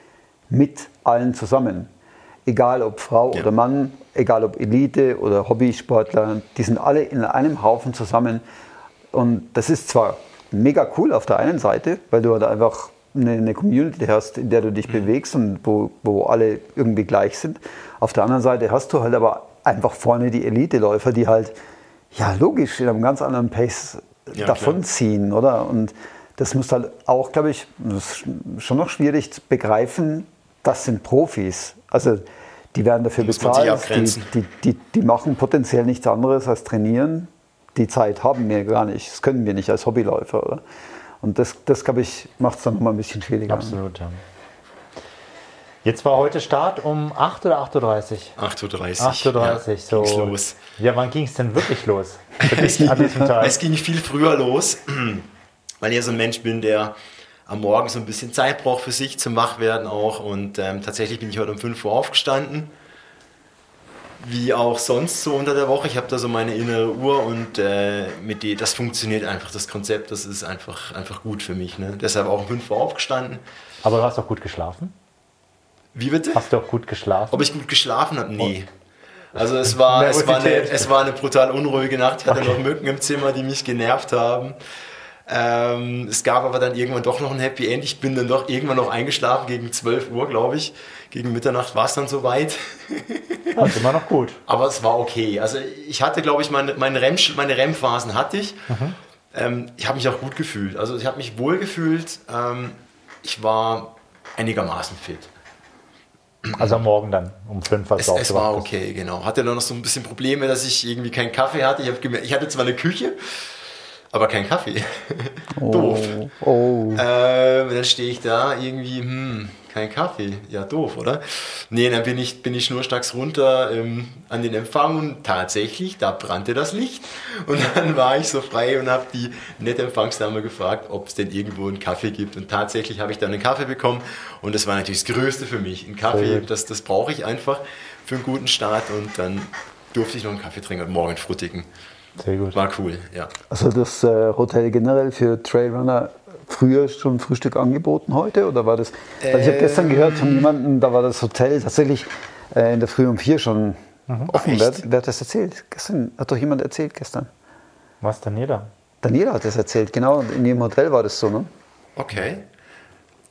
mit allen zusammen egal ob Frau ja. oder Mann, egal ob Elite oder Hobbysportler, die sind alle in einem Haufen zusammen. Und das ist zwar mega cool auf der einen Seite, weil du halt einfach eine, eine Community hast, in der du dich mhm. bewegst und wo, wo alle irgendwie gleich sind. Auf der anderen Seite hast du halt aber einfach vorne die Elite-Läufer, die halt, ja logisch, in einem ganz anderen Pace ja, davonziehen, oder? Und das muss halt auch, glaube ich, schon noch schwierig begreifen, das sind Profis. Also die werden dafür bezahlt, die, die, die, die, machen potenziell nichts anderes als trainieren. Die Zeit haben wir gar nicht, das können wir nicht als Hobbyläufer. Oder? Und das, das glaube ich, macht es dann nochmal ein bisschen schwieriger. Absolut, ja. Jetzt war heute Start um 8 oder 8.30 Uhr? 8.30 Uhr. 8.30 Uhr, ja, so. Ging's los. Ja, wann ging es denn wirklich los? <laughs> es, ging, es ging viel früher los, <clears throat> weil ich ja so ein Mensch bin, der am Morgen so ein bisschen Zeit braucht für sich zum Wachwerden auch. Und ähm, tatsächlich bin ich heute um 5 Uhr aufgestanden. Wie auch sonst so unter der Woche. Ich habe da so meine innere Uhr und äh, mit die, das funktioniert einfach, das Konzept, das ist einfach, einfach gut für mich. Ne? Deshalb auch um 5 Uhr aufgestanden. Aber du hast auch gut geschlafen? Wie bitte? Hast du auch gut geschlafen? Ob ich gut geschlafen habe? Nee. Also es war, <laughs> es, war eine, es war eine brutal unruhige Nacht. Ich hatte okay. noch Mücken im Zimmer, die mich genervt haben. Ähm, es gab aber dann irgendwann doch noch ein Happy End. Ich bin dann doch irgendwann noch eingeschlafen gegen 12 Uhr, glaube ich. Gegen Mitternacht war es dann soweit. Ja, ist immer noch gut. <laughs> aber es war okay. Also ich hatte, glaube ich, meine, meine, REM, meine REM-Phasen hatte ich. Mhm. Ähm, ich habe mich auch gut gefühlt. Also ich habe mich wohl gefühlt. Ähm, ich war einigermaßen fit. Also am Morgen dann um 5 Uhr. Es, es war okay, genau. Hatte dann noch so ein bisschen Probleme, dass ich irgendwie keinen Kaffee hatte. Ich, hab, ich hatte zwar eine Küche, aber kein Kaffee. Oh, Doof. Oh. Ähm, dann stehe ich da irgendwie, hm, kein Kaffee. Ja, doof, oder? Nee, dann bin ich, bin ich schnurstracks runter ähm, an den Empfang und tatsächlich, da brannte das Licht. Und dann war ich so frei und habe die nette Empfangsdame gefragt, ob es denn irgendwo einen Kaffee gibt. Und tatsächlich habe ich dann einen Kaffee bekommen und das war natürlich das Größte für mich. Ein Kaffee, das, das brauche ich einfach für einen guten Start und dann durfte ich noch einen Kaffee trinken und morgen frutigen. Sehr gut. War cool, ja. Also das äh, Hotel generell für Trailrunner früher schon Frühstück angeboten heute oder war das? Weil ich habe gestern gehört von jemandem, da war das Hotel tatsächlich äh, in der Früh um vier schon offen. Ach, Wer, wer hat das erzählt? Gestern hat doch jemand erzählt gestern. Was jeder? Daniela hat das erzählt, genau. In jedem Hotel war das so, ne? Okay.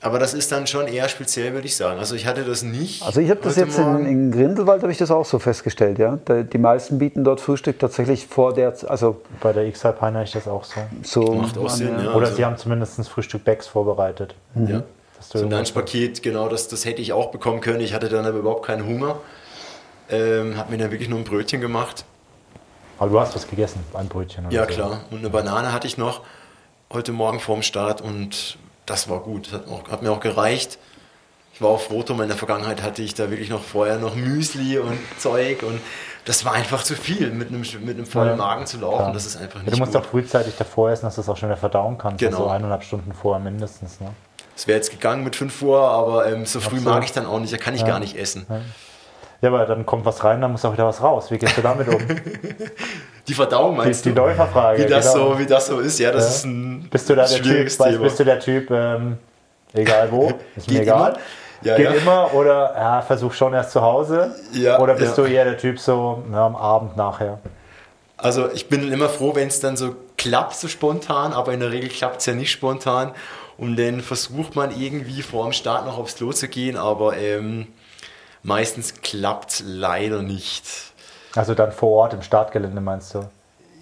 Aber das ist dann schon eher speziell, würde ich sagen. Also ich hatte das nicht. Also ich habe das jetzt in, in Grindelwald habe ich das auch so festgestellt, ja. Die meisten bieten dort Frühstück tatsächlich vor der, also Bei der X-Alpine ist das auch so. so Macht auch Sinn, ja. Oder also- sie haben zumindest Frühstück Bags vorbereitet. Ja. Dass du So ein Lunchpaket, genau, das, das hätte ich auch bekommen können. Ich hatte dann aber überhaupt keinen Hunger. Ähm, habe mir dann wirklich nur ein Brötchen gemacht. Aber du hast was gegessen, ein Brötchen oder Ja, so. klar. Und eine Banane hatte ich noch heute Morgen vorm Start und das war gut. Hat, auch, hat mir auch gereicht. Ich war auch froh drum. In der Vergangenheit hatte ich da wirklich noch vorher noch Müsli und Zeug und das war einfach zu viel, mit einem, mit einem vollen Ja. Magen zu laufen. Klar. Das ist einfach Ja, nicht du musst gut. auch frühzeitig davor essen, dass du es auch schon wieder verdauen kannst. Genau. Also eineinhalb Stunden vorher mindestens. Ne? Es wäre jetzt gegangen mit 5 Uhr, aber ähm, so früh so. mag ich dann auch nicht. Da kann ich gar nicht essen. Ja, aber dann kommt was rein, dann muss auch wieder was raus. Wie gehst du damit um? <laughs> Die Verdauung Die, meinst die du? Läuferfrage. Wie das, genau. so, wie das so ist, ja, das Ja. ist ein Bist du da der Typ, Thema. bist du der Typ, ähm, egal wo, <laughs> ist mir egal. immer? Ja, Geht ja. immer oder ja, versuch schon erst zu Hause. Ja, oder bist du eher der Typ so ja, am Abend nachher? Also ich bin immer froh, wenn es dann so klappt, so spontan, aber in der Regel klappt es ja nicht spontan. Und dann versucht man irgendwie vor dem Start noch aufs Klo zu gehen, aber ähm, meistens klappt es leider nicht. Also dann vor Ort im Startgelände meinst du?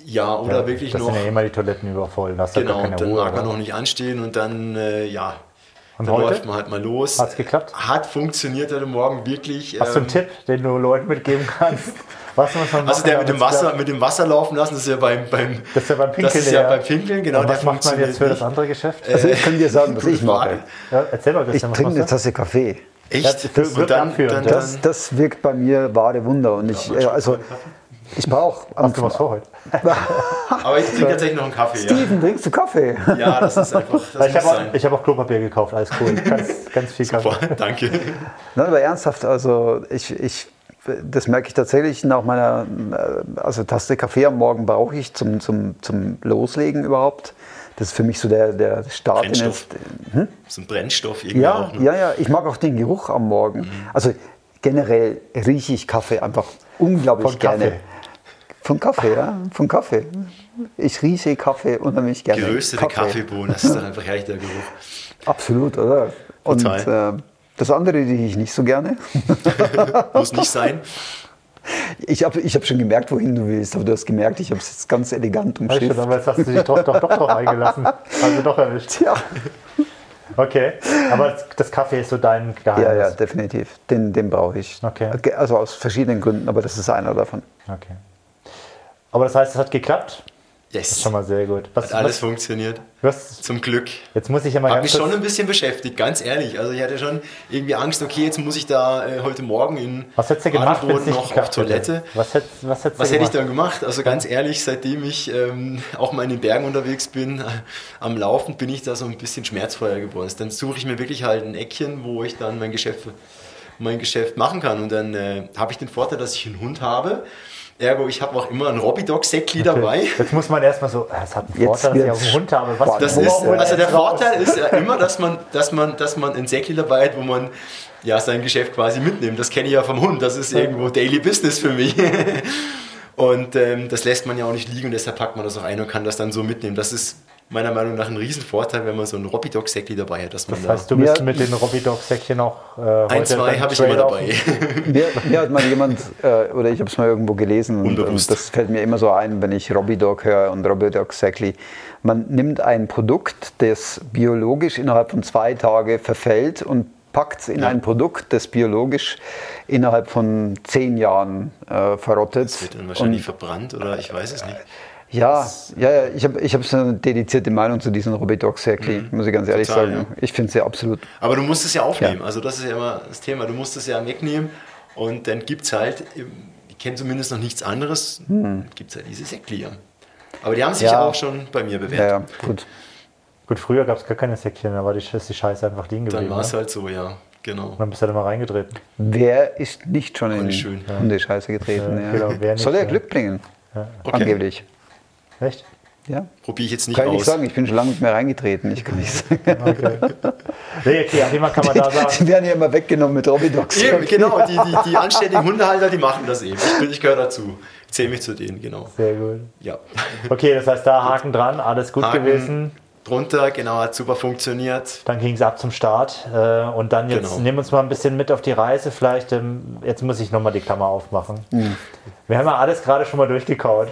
Ja, oder Ja, wirklich das noch. sind ja immer die Toiletten übervoll. Da genau, keine dann Ruhe. mag man oder? noch nicht anstehen und dann, äh, ja, Und dann heute? läuft man halt mal los. Hat's geklappt? Hat funktioniert heute Morgen wirklich. Hast du einen ähm, Tipp, den du Leuten mitgeben kannst? Was muss man Also machen, der mit dem, Wasser, klappt? mit dem Wasser laufen lassen, das ist ja beim, beim, Das ist ja beim Pinkeln. das ist ja der- beim Pinkeln, genau. Und der was macht man jetzt für funktioniert das andere Geschäft? Also ich kann dir sagen, was ich mache. Ja, erzähl mal, Ich Christian, was trinke eine? Tasse Kaffee. Echt? Das wird dann, dann, ja. dann, Das, das wirkt bei mir wahre Wunder. Und ich, äh, also, ich brauche. Hast du was vor heute? <laughs> aber ich trinke tatsächlich noch einen Kaffee. Steven, trinkst du Kaffee? Ja, ja das ist einfach. Das Ich habe auch, ich hab auch Klopapier gekauft, alles cool. Ganz, ganz viel Kaffee. Boah, danke. Nein, aber ernsthaft, also ich, ich, das merke ich tatsächlich nach meiner, äh, also Tasse Kaffee am Morgen brauche ich zum, zum, zum Loslegen überhaupt. Das ist für mich so der, der Start in Brennstoff. das, So ein Brennstoff irgendwie ja, auch. Ne? ja, ja, ich mag auch den Geruch am Morgen. Also generell rieche ich Kaffee einfach unglaublich Von gerne. Kaffee. Von Kaffee, ja, von Kaffee. Ich rieche Kaffee unheimlich gerne. Geröstete Kaffeebohnen, das ist dann <laughs> einfach herrlich der Geruch. Absolut, oder? Und Total. äh, das andere rieche ich nicht so gerne. <laughs> Muss nicht sein. Ich habe ich hab schon gemerkt, wohin du willst, aber du hast gemerkt, ich habe es jetzt ganz elegant Weißt du, jetzt hast du dich doch, doch, doch drauf eingelassen. Also doch erwischt. Ja. Okay, aber das- das Kaffee ist so dein Geheimnis. ja, ja, definitiv. Den, den brauche ich. Okay. Also aus verschiedenen Gründen, aber das ist einer davon. Okay. Aber das heißt, es hat geklappt? Das ist Yes. schon mal sehr gut. Was, Hat alles was, funktioniert. was, Zum Glück. jetzt muss ich ja mal Hat mich schon ein bisschen beschäftigt, ganz ehrlich. Also ich hatte schon irgendwie Angst, okay, jetzt muss ich da äh, heute Morgen in Was hättest du gemacht, nicht noch auf geklappt hätte? Toilette. Was, hätt, was hättest Was du hätte ich gemacht? dann gemacht? Also ganz ehrlich, seitdem ich ähm, auch mal in den Bergen unterwegs bin, äh, <laughs> am Laufen, bin ich da so ein bisschen schmerzfreier geworden. Dann suche ich mir wirklich halt ein Eckchen, wo ich dann mein Geschäft, mein Geschäft machen kann. Und dann äh, habe ich den Vorteil, dass ich einen Hund habe. Ergo, ich habe auch immer ein Robbydog-Säckli dabei. Jetzt muss man erstmal so, es hat einen Jetzt Vorteil, dass ich auch einen Hund habe. Was, Das ist, also der jetzt? Vorteil ist ja immer, dass man, dass man, dass man ein Säckli dabei hat, wo man ja sein Geschäft quasi mitnimmt. Das kenne ich ja vom Hund. Das ist irgendwo Daily Business für mich. <laughs> Und ähm, das lässt man ja auch nicht liegen und deshalb packt man das auch ein und kann das dann so mitnehmen. Das ist meiner Meinung nach ein Riesenvorteil, wenn man so ein Robbydog-Säckli dabei hat, dass man Das da heißt, du bist mit den Robbydog-Säckchen auch äh, heute ein, zwei habe ich immer dabei. <laughs> Mir, mir hat mal jemand, äh, oder ich habe es mal irgendwo gelesen, und, und das fällt mir immer so ein, wenn ich Robbydog höre und Robbydog Säckli. Man nimmt ein Produkt, das biologisch innerhalb von zwei Tagen verfällt und packt es in Ja. ein Produkt, das biologisch innerhalb von zehn Jahren äh, verrottet. Das wird dann wahrscheinlich Und verbrannt oder ich weiß es nicht. Ja, ja, ja, ich habe ich hab so eine dedizierte Meinung zu diesen Robidog Säckli, mhm. muss ich ganz ehrlich Total, sagen. Ja. Ich finde sie absolut. Aber du musst es ja aufnehmen, ja. also das ist ja immer das Thema. Du musst es ja wegnehmen und dann gibt es halt, ich kenne zumindest noch nichts anderes, hm. gibt es halt diese Säckli. Aber die haben sich ja. auch schon bei mir bewährt. Ja, gut. Gut, früher gab es gar keine Säckchen, da war die, die Scheiße einfach liegen geblieben. Dann war es ne? halt so, ja. Genau. Und dann bist du halt immer reingetreten. Wer ist nicht schon in die Scheiße getreten? Ja, ja. Genau, Soll er Glück bringen? Ja. Okay. Angeblich. Echt? Ja. Probiere ich jetzt nicht kann aus. Kann ich nicht sagen, ich bin schon lange nicht mehr reingetreten. Ich kann nicht <laughs> sagen. Okay. Nee, okay, immer kann man da sagen. Die werden ja immer weggenommen mit Robidox. Eben, genau, die, die, die anständigen Hundehalter, die machen das eben. Ich, ich gehöre dazu. Ich zähle mich zu denen, genau. Sehr gut. Ja. Okay, das heißt, da Haken dran, alles gut Haken gewesen. Drunter, genau, hat super funktioniert. Dann ging es ab zum Start. Äh, und dann jetzt genau. nehmen wir uns mal ein bisschen mit auf die Reise. Vielleicht, ähm, jetzt muss ich nochmal die Klammer aufmachen. Mhm. Wir haben ja alles gerade schon mal durchgekaut.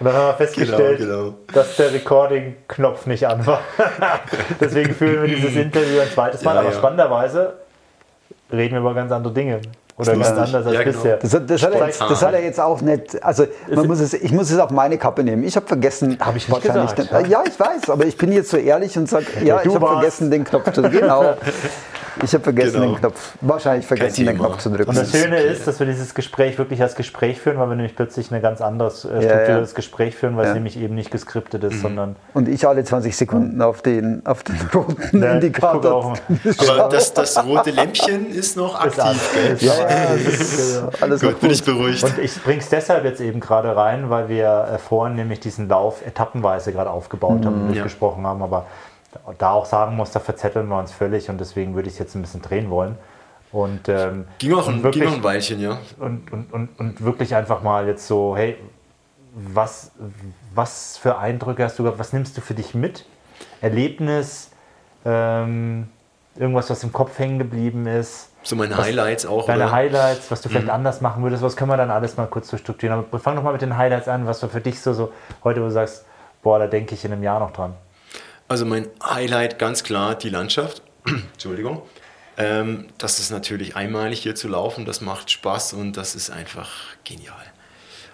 Und dann haben wir festgestellt, genau, genau. dass der Recording-Knopf nicht an war. <laughs> Deswegen führen wir dieses Interview ein zweites Mal. Ja, aber ja. spannenderweise reden wir über ganz andere Dinge. Oder ganz anders als ja, genau. bisher. Das, das, hat er, das, hat er, jetzt auch nicht. Also man muss es, ich muss es auf meine Kappe nehmen. Ich habe vergessen. Habe ich nicht gesagt. Den, ja. ich weiß, aber ich bin jetzt so ehrlich und sage, ja, ich habe vergessen, den Knopf zu Genau. <laughs> Ich habe vergessen, genau. den Knopf, wahrscheinlich vergessen, den Knopf zu drücken. Und das Schöne ist, dass wir dieses Gespräch wirklich als Gespräch führen, weil wir nämlich plötzlich ein ganz anderes äh, strukturiertes ja, ja. Gespräch führen, weil ja. es nämlich eben nicht geskriptet ist, mhm. sondern. Und ich alle 20 Sekunden auf den, auf den <laughs> roten ja, Indikator. <laughs> Aber das, das rote Lämpchen ist noch aktiv. Ist ja, ist, alles gut, gut, bin ich beruhigt. Und ich bringe es deshalb jetzt eben gerade rein, weil wir äh, vorhin nämlich diesen Lauf etappenweise gerade aufgebaut mhm. haben und durchgesprochen haben, aber da auch sagen muss, da verzetteln wir uns völlig und deswegen würde ich es jetzt ein bisschen drehen wollen. Und, ähm, ging, auch ein, wirklich, ging auch ein Weilchen, ja. Und, und, und, und wirklich einfach mal jetzt so, hey, was, was für Eindrücke hast du gehabt, was nimmst du für dich mit? Erlebnis, ähm, irgendwas, was im Kopf hängen geblieben ist. So meine was, Highlights auch. Deine oder? Highlights, was du vielleicht mhm. anders machen würdest, was können wir dann alles mal kurz durchstrukturieren. Aber fang doch mal mit den Highlights an, was du für dich so, so heute, wo du sagst, boah, da denke ich in einem Jahr noch dran. Also mein Highlight ganz klar die Landschaft. <clears throat> Entschuldigung. Ähm, das ist natürlich einmalig hier zu laufen, das macht Spaß und das ist einfach genial.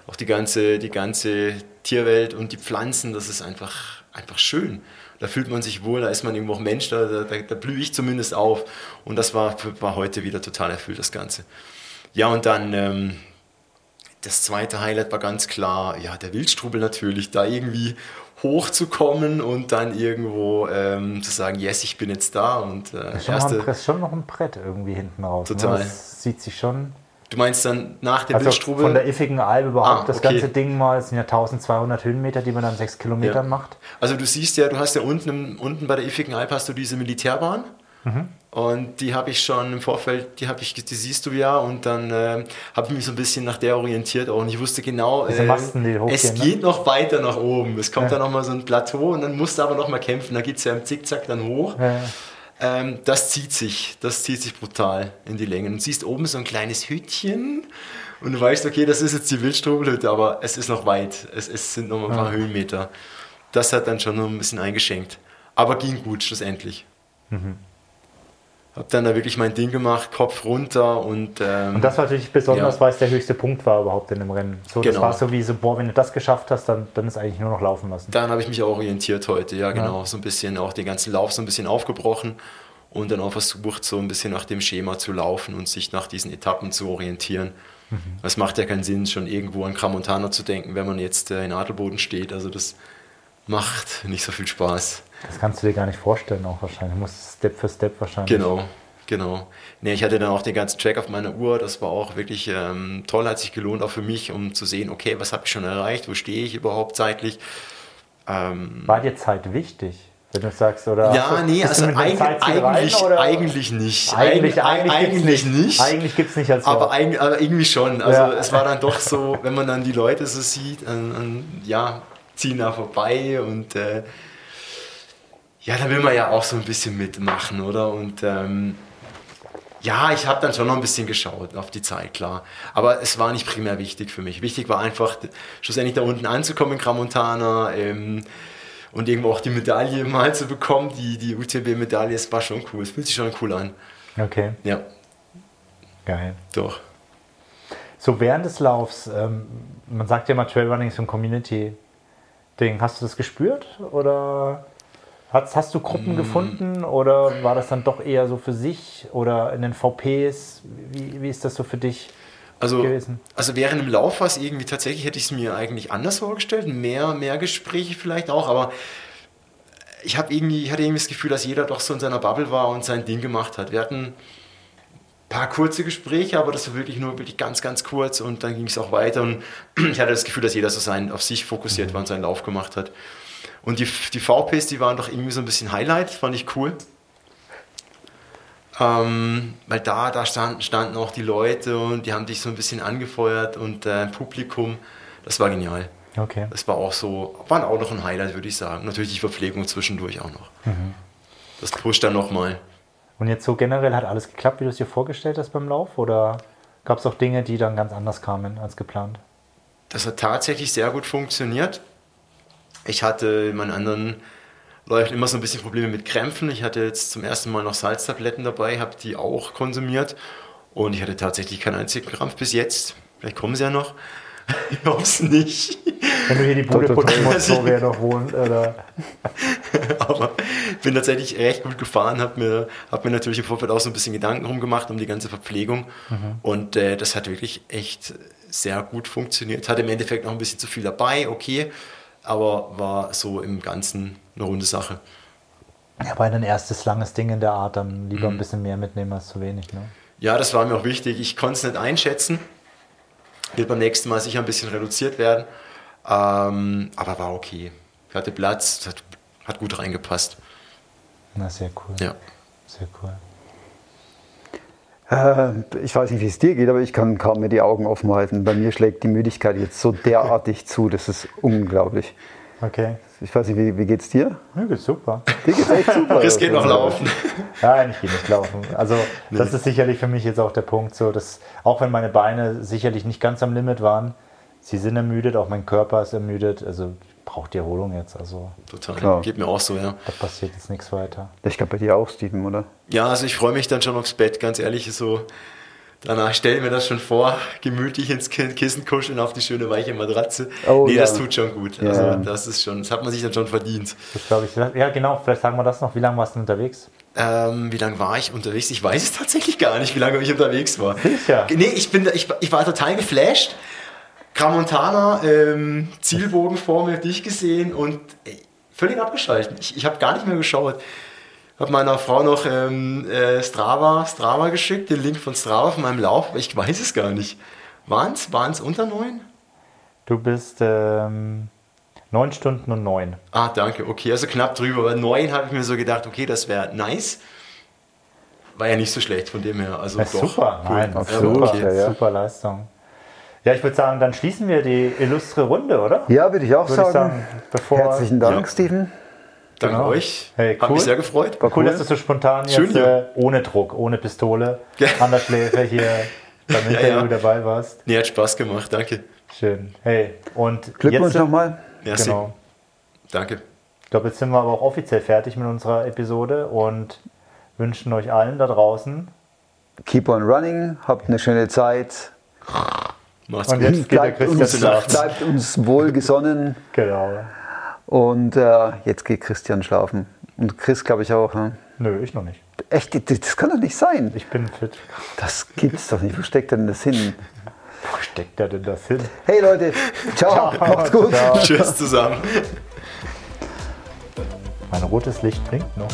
Auch die ganze, die ganze Tierwelt und die Pflanzen, das ist einfach, einfach schön. Da fühlt man sich wohl, da ist man irgendwo auch Mensch, da, da, da blühe ich zumindest auf. Und das war, war heute wieder total erfüllt, das Ganze. Ja, und dann ähm, das zweite Highlight war ganz klar, ja, der Wildstrubel natürlich, da irgendwie hochzukommen und dann irgendwo ähm, zu sagen, yes, ich bin jetzt da. Und, äh, ist schon, erste, noch ein, schon noch ein Brett irgendwie hinten raus. Ne? Total. Ne? Das sieht sich schon. Du meinst dann nach der also Wildstrube? Von der Iffigen Alb überhaupt ah, das ganze Ding mal, es sind ja 1200 Höhenmeter, die man dann sechs Kilometern ja. macht. Also du siehst ja, du hast ja unten, unten bei der Iffigen Alb hast du diese Militärbahn. Mhm. Und die habe ich schon im Vorfeld, die habe ich, die siehst du ja, und dann äh, habe ich mich so ein bisschen nach der orientiert auch. Und ich wusste genau, äh, Masten, es ne? geht noch weiter nach oben. Es kommt ja. dann nochmal so ein Plateau und dann musst du aber nochmal kämpfen. Da geht es ja im Zickzack dann hoch. Ja. Ähm, das zieht sich, das zieht sich brutal in die Länge. Und siehst oben so ein kleines Hütchen und du weißt, okay, das ist jetzt die Wildstrobelhütte, aber es ist noch weit. Es, es sind noch ein paar ja. Höhenmeter. Das hat dann schon noch ein bisschen eingeschenkt. Aber ging gut schlussendlich. Mhm habe dann da wirklich mein Ding gemacht, Kopf runter und. Ähm, und das war natürlich besonders, ja. weil es der höchste Punkt war überhaupt in dem Rennen. So, genau. Das war so wie so, boah, wenn du das geschafft hast, dann, dann ist eigentlich nur noch laufen lassen. Dann habe ich mich auch orientiert heute, ja, genau. Ja. So ein bisschen auch den ganzen Lauf so ein bisschen aufgebrochen und dann auch versucht, so ein bisschen nach dem Schema zu laufen und sich nach diesen Etappen zu orientieren. Mhm. Es macht ja keinen Sinn, schon irgendwo an Kramontana zu denken, wenn man jetzt äh, in Adelboden steht. Also das macht nicht so viel Spaß. Das kannst du dir gar nicht vorstellen, auch wahrscheinlich. Du musst Step für Step wahrscheinlich. Genau, genau. Nee, ich hatte dann auch den ganzen Track auf meiner Uhr. Das war auch wirklich ähm, toll, hat sich gelohnt, auch für mich, um zu sehen, okay, was habe ich schon erreicht, wo stehe ich überhaupt zeitlich. Ähm, war dir Zeit wichtig? Wenn du sagst, oder? Ja, nee, also eig eigentlich, rein, eigentlich nicht. Eigentlich, eigentlich, eigentlich nicht. Eigentlich gibt es nicht als aber, aber, irgendwie schon. Also ja. es war dann doch so, <laughs> wenn man dann die Leute so sieht, an, an, ja, ziehen da vorbei und äh, ja, da will man ja auch so ein bisschen mitmachen, oder? Und ähm, ja, ich habe dann schon noch ein bisschen geschaut auf die Zeit, klar. Aber es war nicht primär wichtig für mich. Wichtig war einfach, schlussendlich da unten anzukommen in Gramontana ähm, und irgendwo auch die Medaille mal zu bekommen. Die, die UTB-Medaille, es war schon cool. Es fühlt sich schon cool an. Okay. Ja. Geil. Doch. So während des Laufs, ähm, man sagt ja immer, Trailrunning ist ein Community-Ding. Hast du das gespürt oder hast, hast du Gruppen mm. gefunden oder war das dann doch eher so für sich oder in den VPs? Wie, wie ist das so für dich? Also, gewesen? also während dem Lauf war es irgendwie tatsächlich, hätte ich es mir eigentlich anders vorgestellt. Mehr, mehr Gespräche vielleicht auch, aber ich habe irgendwie, ich hatte irgendwie das Gefühl, dass jeder doch so in seiner Bubble war und sein Ding gemacht hat. Wir hatten ein paar kurze Gespräche, aber das war wirklich nur wirklich ganz, ganz kurz und dann ging es auch weiter und <clears throat> ich hatte das Gefühl, dass jeder so sein, auf sich fokussiert war und seinen Lauf gemacht hat. Und die, die VPs, die waren doch irgendwie so ein bisschen Highlight, fand ich cool. Ähm, weil da, da stand, standen auch die Leute und die haben dich so ein bisschen angefeuert und äh, Publikum, das war genial. Okay. Das war auch so, war auch noch ein Highlight, würde ich sagen. Natürlich die Verpflegung zwischendurch auch noch. Mhm. Das pusht dann nochmal. Und jetzt so generell hat alles geklappt, wie du es dir vorgestellt hast beim Lauf? Oder gab es auch Dinge, die dann ganz anders kamen als geplant? Das hat tatsächlich sehr gut funktioniert. Ich hatte in meinen anderen läuft immer so ein bisschen Probleme mit Krämpfen. Ich hatte jetzt zum ersten Mal noch Salztabletten dabei, habe die auch konsumiert und ich hatte tatsächlich keinen einzigen Krampf bis jetzt. Vielleicht kommen sie ja noch. <laughs> Ich hoffe es nicht. Wenn du hier die Bude putzen musst, wo wir noch wohnen. Oder? Aber bin tatsächlich recht gut gefahren, habe mir, hab mir natürlich im Vorfeld auch so ein bisschen Gedanken rumgemacht um die ganze Verpflegung. Mhm. Und äh, das hat wirklich echt sehr gut funktioniert. Hatte im Endeffekt noch ein bisschen zu viel dabei, okay aber war so im Ganzen eine runde Sache. Ja, war ein erstes langes Ding in der Art, dann lieber mhm. ein bisschen mehr mitnehmen als zu wenig. Ne? Ja, das war mir auch wichtig. Ich konnte es nicht einschätzen. Wird beim nächsten Mal sicher ein bisschen reduziert werden. Ähm, aber war okay. Ich hatte Platz, hat, hat gut reingepasst. Na, sehr cool. Ja. Sehr cool. Äh, ich weiß nicht, wie es dir geht, aber ich kann kaum mehr die Augen offen halten. Bei mir schlägt die Müdigkeit jetzt so derartig zu, das ist unglaublich. Okay. Ich weiß nicht, wie, wie geht's dir? Mir geht's super. Dir geht's echt super. Es geht noch laufen. Nein, ich gehe nicht laufen. Also nee. das ist sicherlich für mich jetzt auch der Punkt, so dass auch wenn meine Beine sicherlich nicht ganz am Limit waren, sie sind ermüdet, auch mein Körper ist ermüdet. Also braucht die Erholung jetzt. Also Total, Klar. geht mir auch so, ja. Da passiert jetzt nichts weiter. Ich glaube bei dir auch, Steven, oder? Ja, also ich freue mich dann schon aufs Bett, ganz ehrlich, so danach stelle ich mir das schon vor, gemütlich ins Kissen kuscheln auf die schöne weiche Matratze. Oh, nee, ja. das tut schon gut. Ja. Also das ist schon, das hat man sich dann schon verdient. Das glaube ich. Ja, genau, vielleicht sagen wir das noch. Wie lange warst du unterwegs? Ähm, wie lange war ich unterwegs? Ich weiß es tatsächlich gar nicht, wie lange ich unterwegs war. Sicher. Nee, ich, bin, ich, ich war total geflasht. Gramontana, ähm, Zielbogen vor mir, dich gesehen und ey, völlig abgeschaltet. Ich, ich habe gar nicht mehr geschaut. Habe meiner Frau noch ähm, äh, Strava, Strava geschickt, den Link von Strava von meinem Lauf, aber ich weiß es gar nicht. Waren es unter neun? Du bist ähm, neun Stunden und neun. Ah, danke. Okay, also knapp drüber. Bei neun habe ich mir so gedacht, okay, das wäre nice. War ja nicht so schlecht von dem her. Also ja, doch, super, cool. nein, absolut. Super, okay. ja. super Leistung. Ja, ich würde sagen, dann schließen wir die illustre Runde, oder? Ja, würde ich auch würde sagen. Ich sagen Herzlichen Dank, ja. Steven. Danke genau. euch. Hey, cool. Hat mich sehr gefreut. War cool, dass du so spontan Schön jetzt äh, ohne Druck, ohne Pistole ja. an der Schläfe hier beim Interview ja, ja. dabei warst. Nee, hat Spaß gemacht, danke. Schön. Hey, und Glückwunsch nochmal. Merci. Genau. Danke. Ich glaube, jetzt sind wir aber auch offiziell fertig mit unserer Episode und wünschen euch allen da draußen. Keep on running, habt eine schöne Zeit. Macht's und jetzt geht bleibt uns, bleibt uns wohlgesonnen. genau. Und äh, jetzt geht Christian schlafen. Und Chris, glaube ich, auch. Ne? Nö, ich noch nicht. Echt? Das kann doch nicht sein. Ich bin fit. Das gibt's doch nicht. Wo steckt denn das hin? Wo steckt der denn das hin? Hey Leute, ciao, ciao macht's gut. Ciao. Tschüss zusammen. Mein rotes Licht blinkt noch.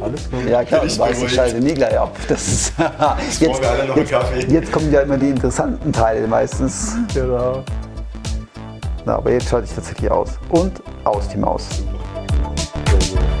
Alles klar. Ja klar, ich weiß ich schalte nie gleich ab. Das ist <laughs> jetzt, jetzt, jetzt, kommen ja immer die interessanten Teile meistens. Genau. Na, aber jetzt schalte ich tatsächlich aus. Und aus die Maus. Super.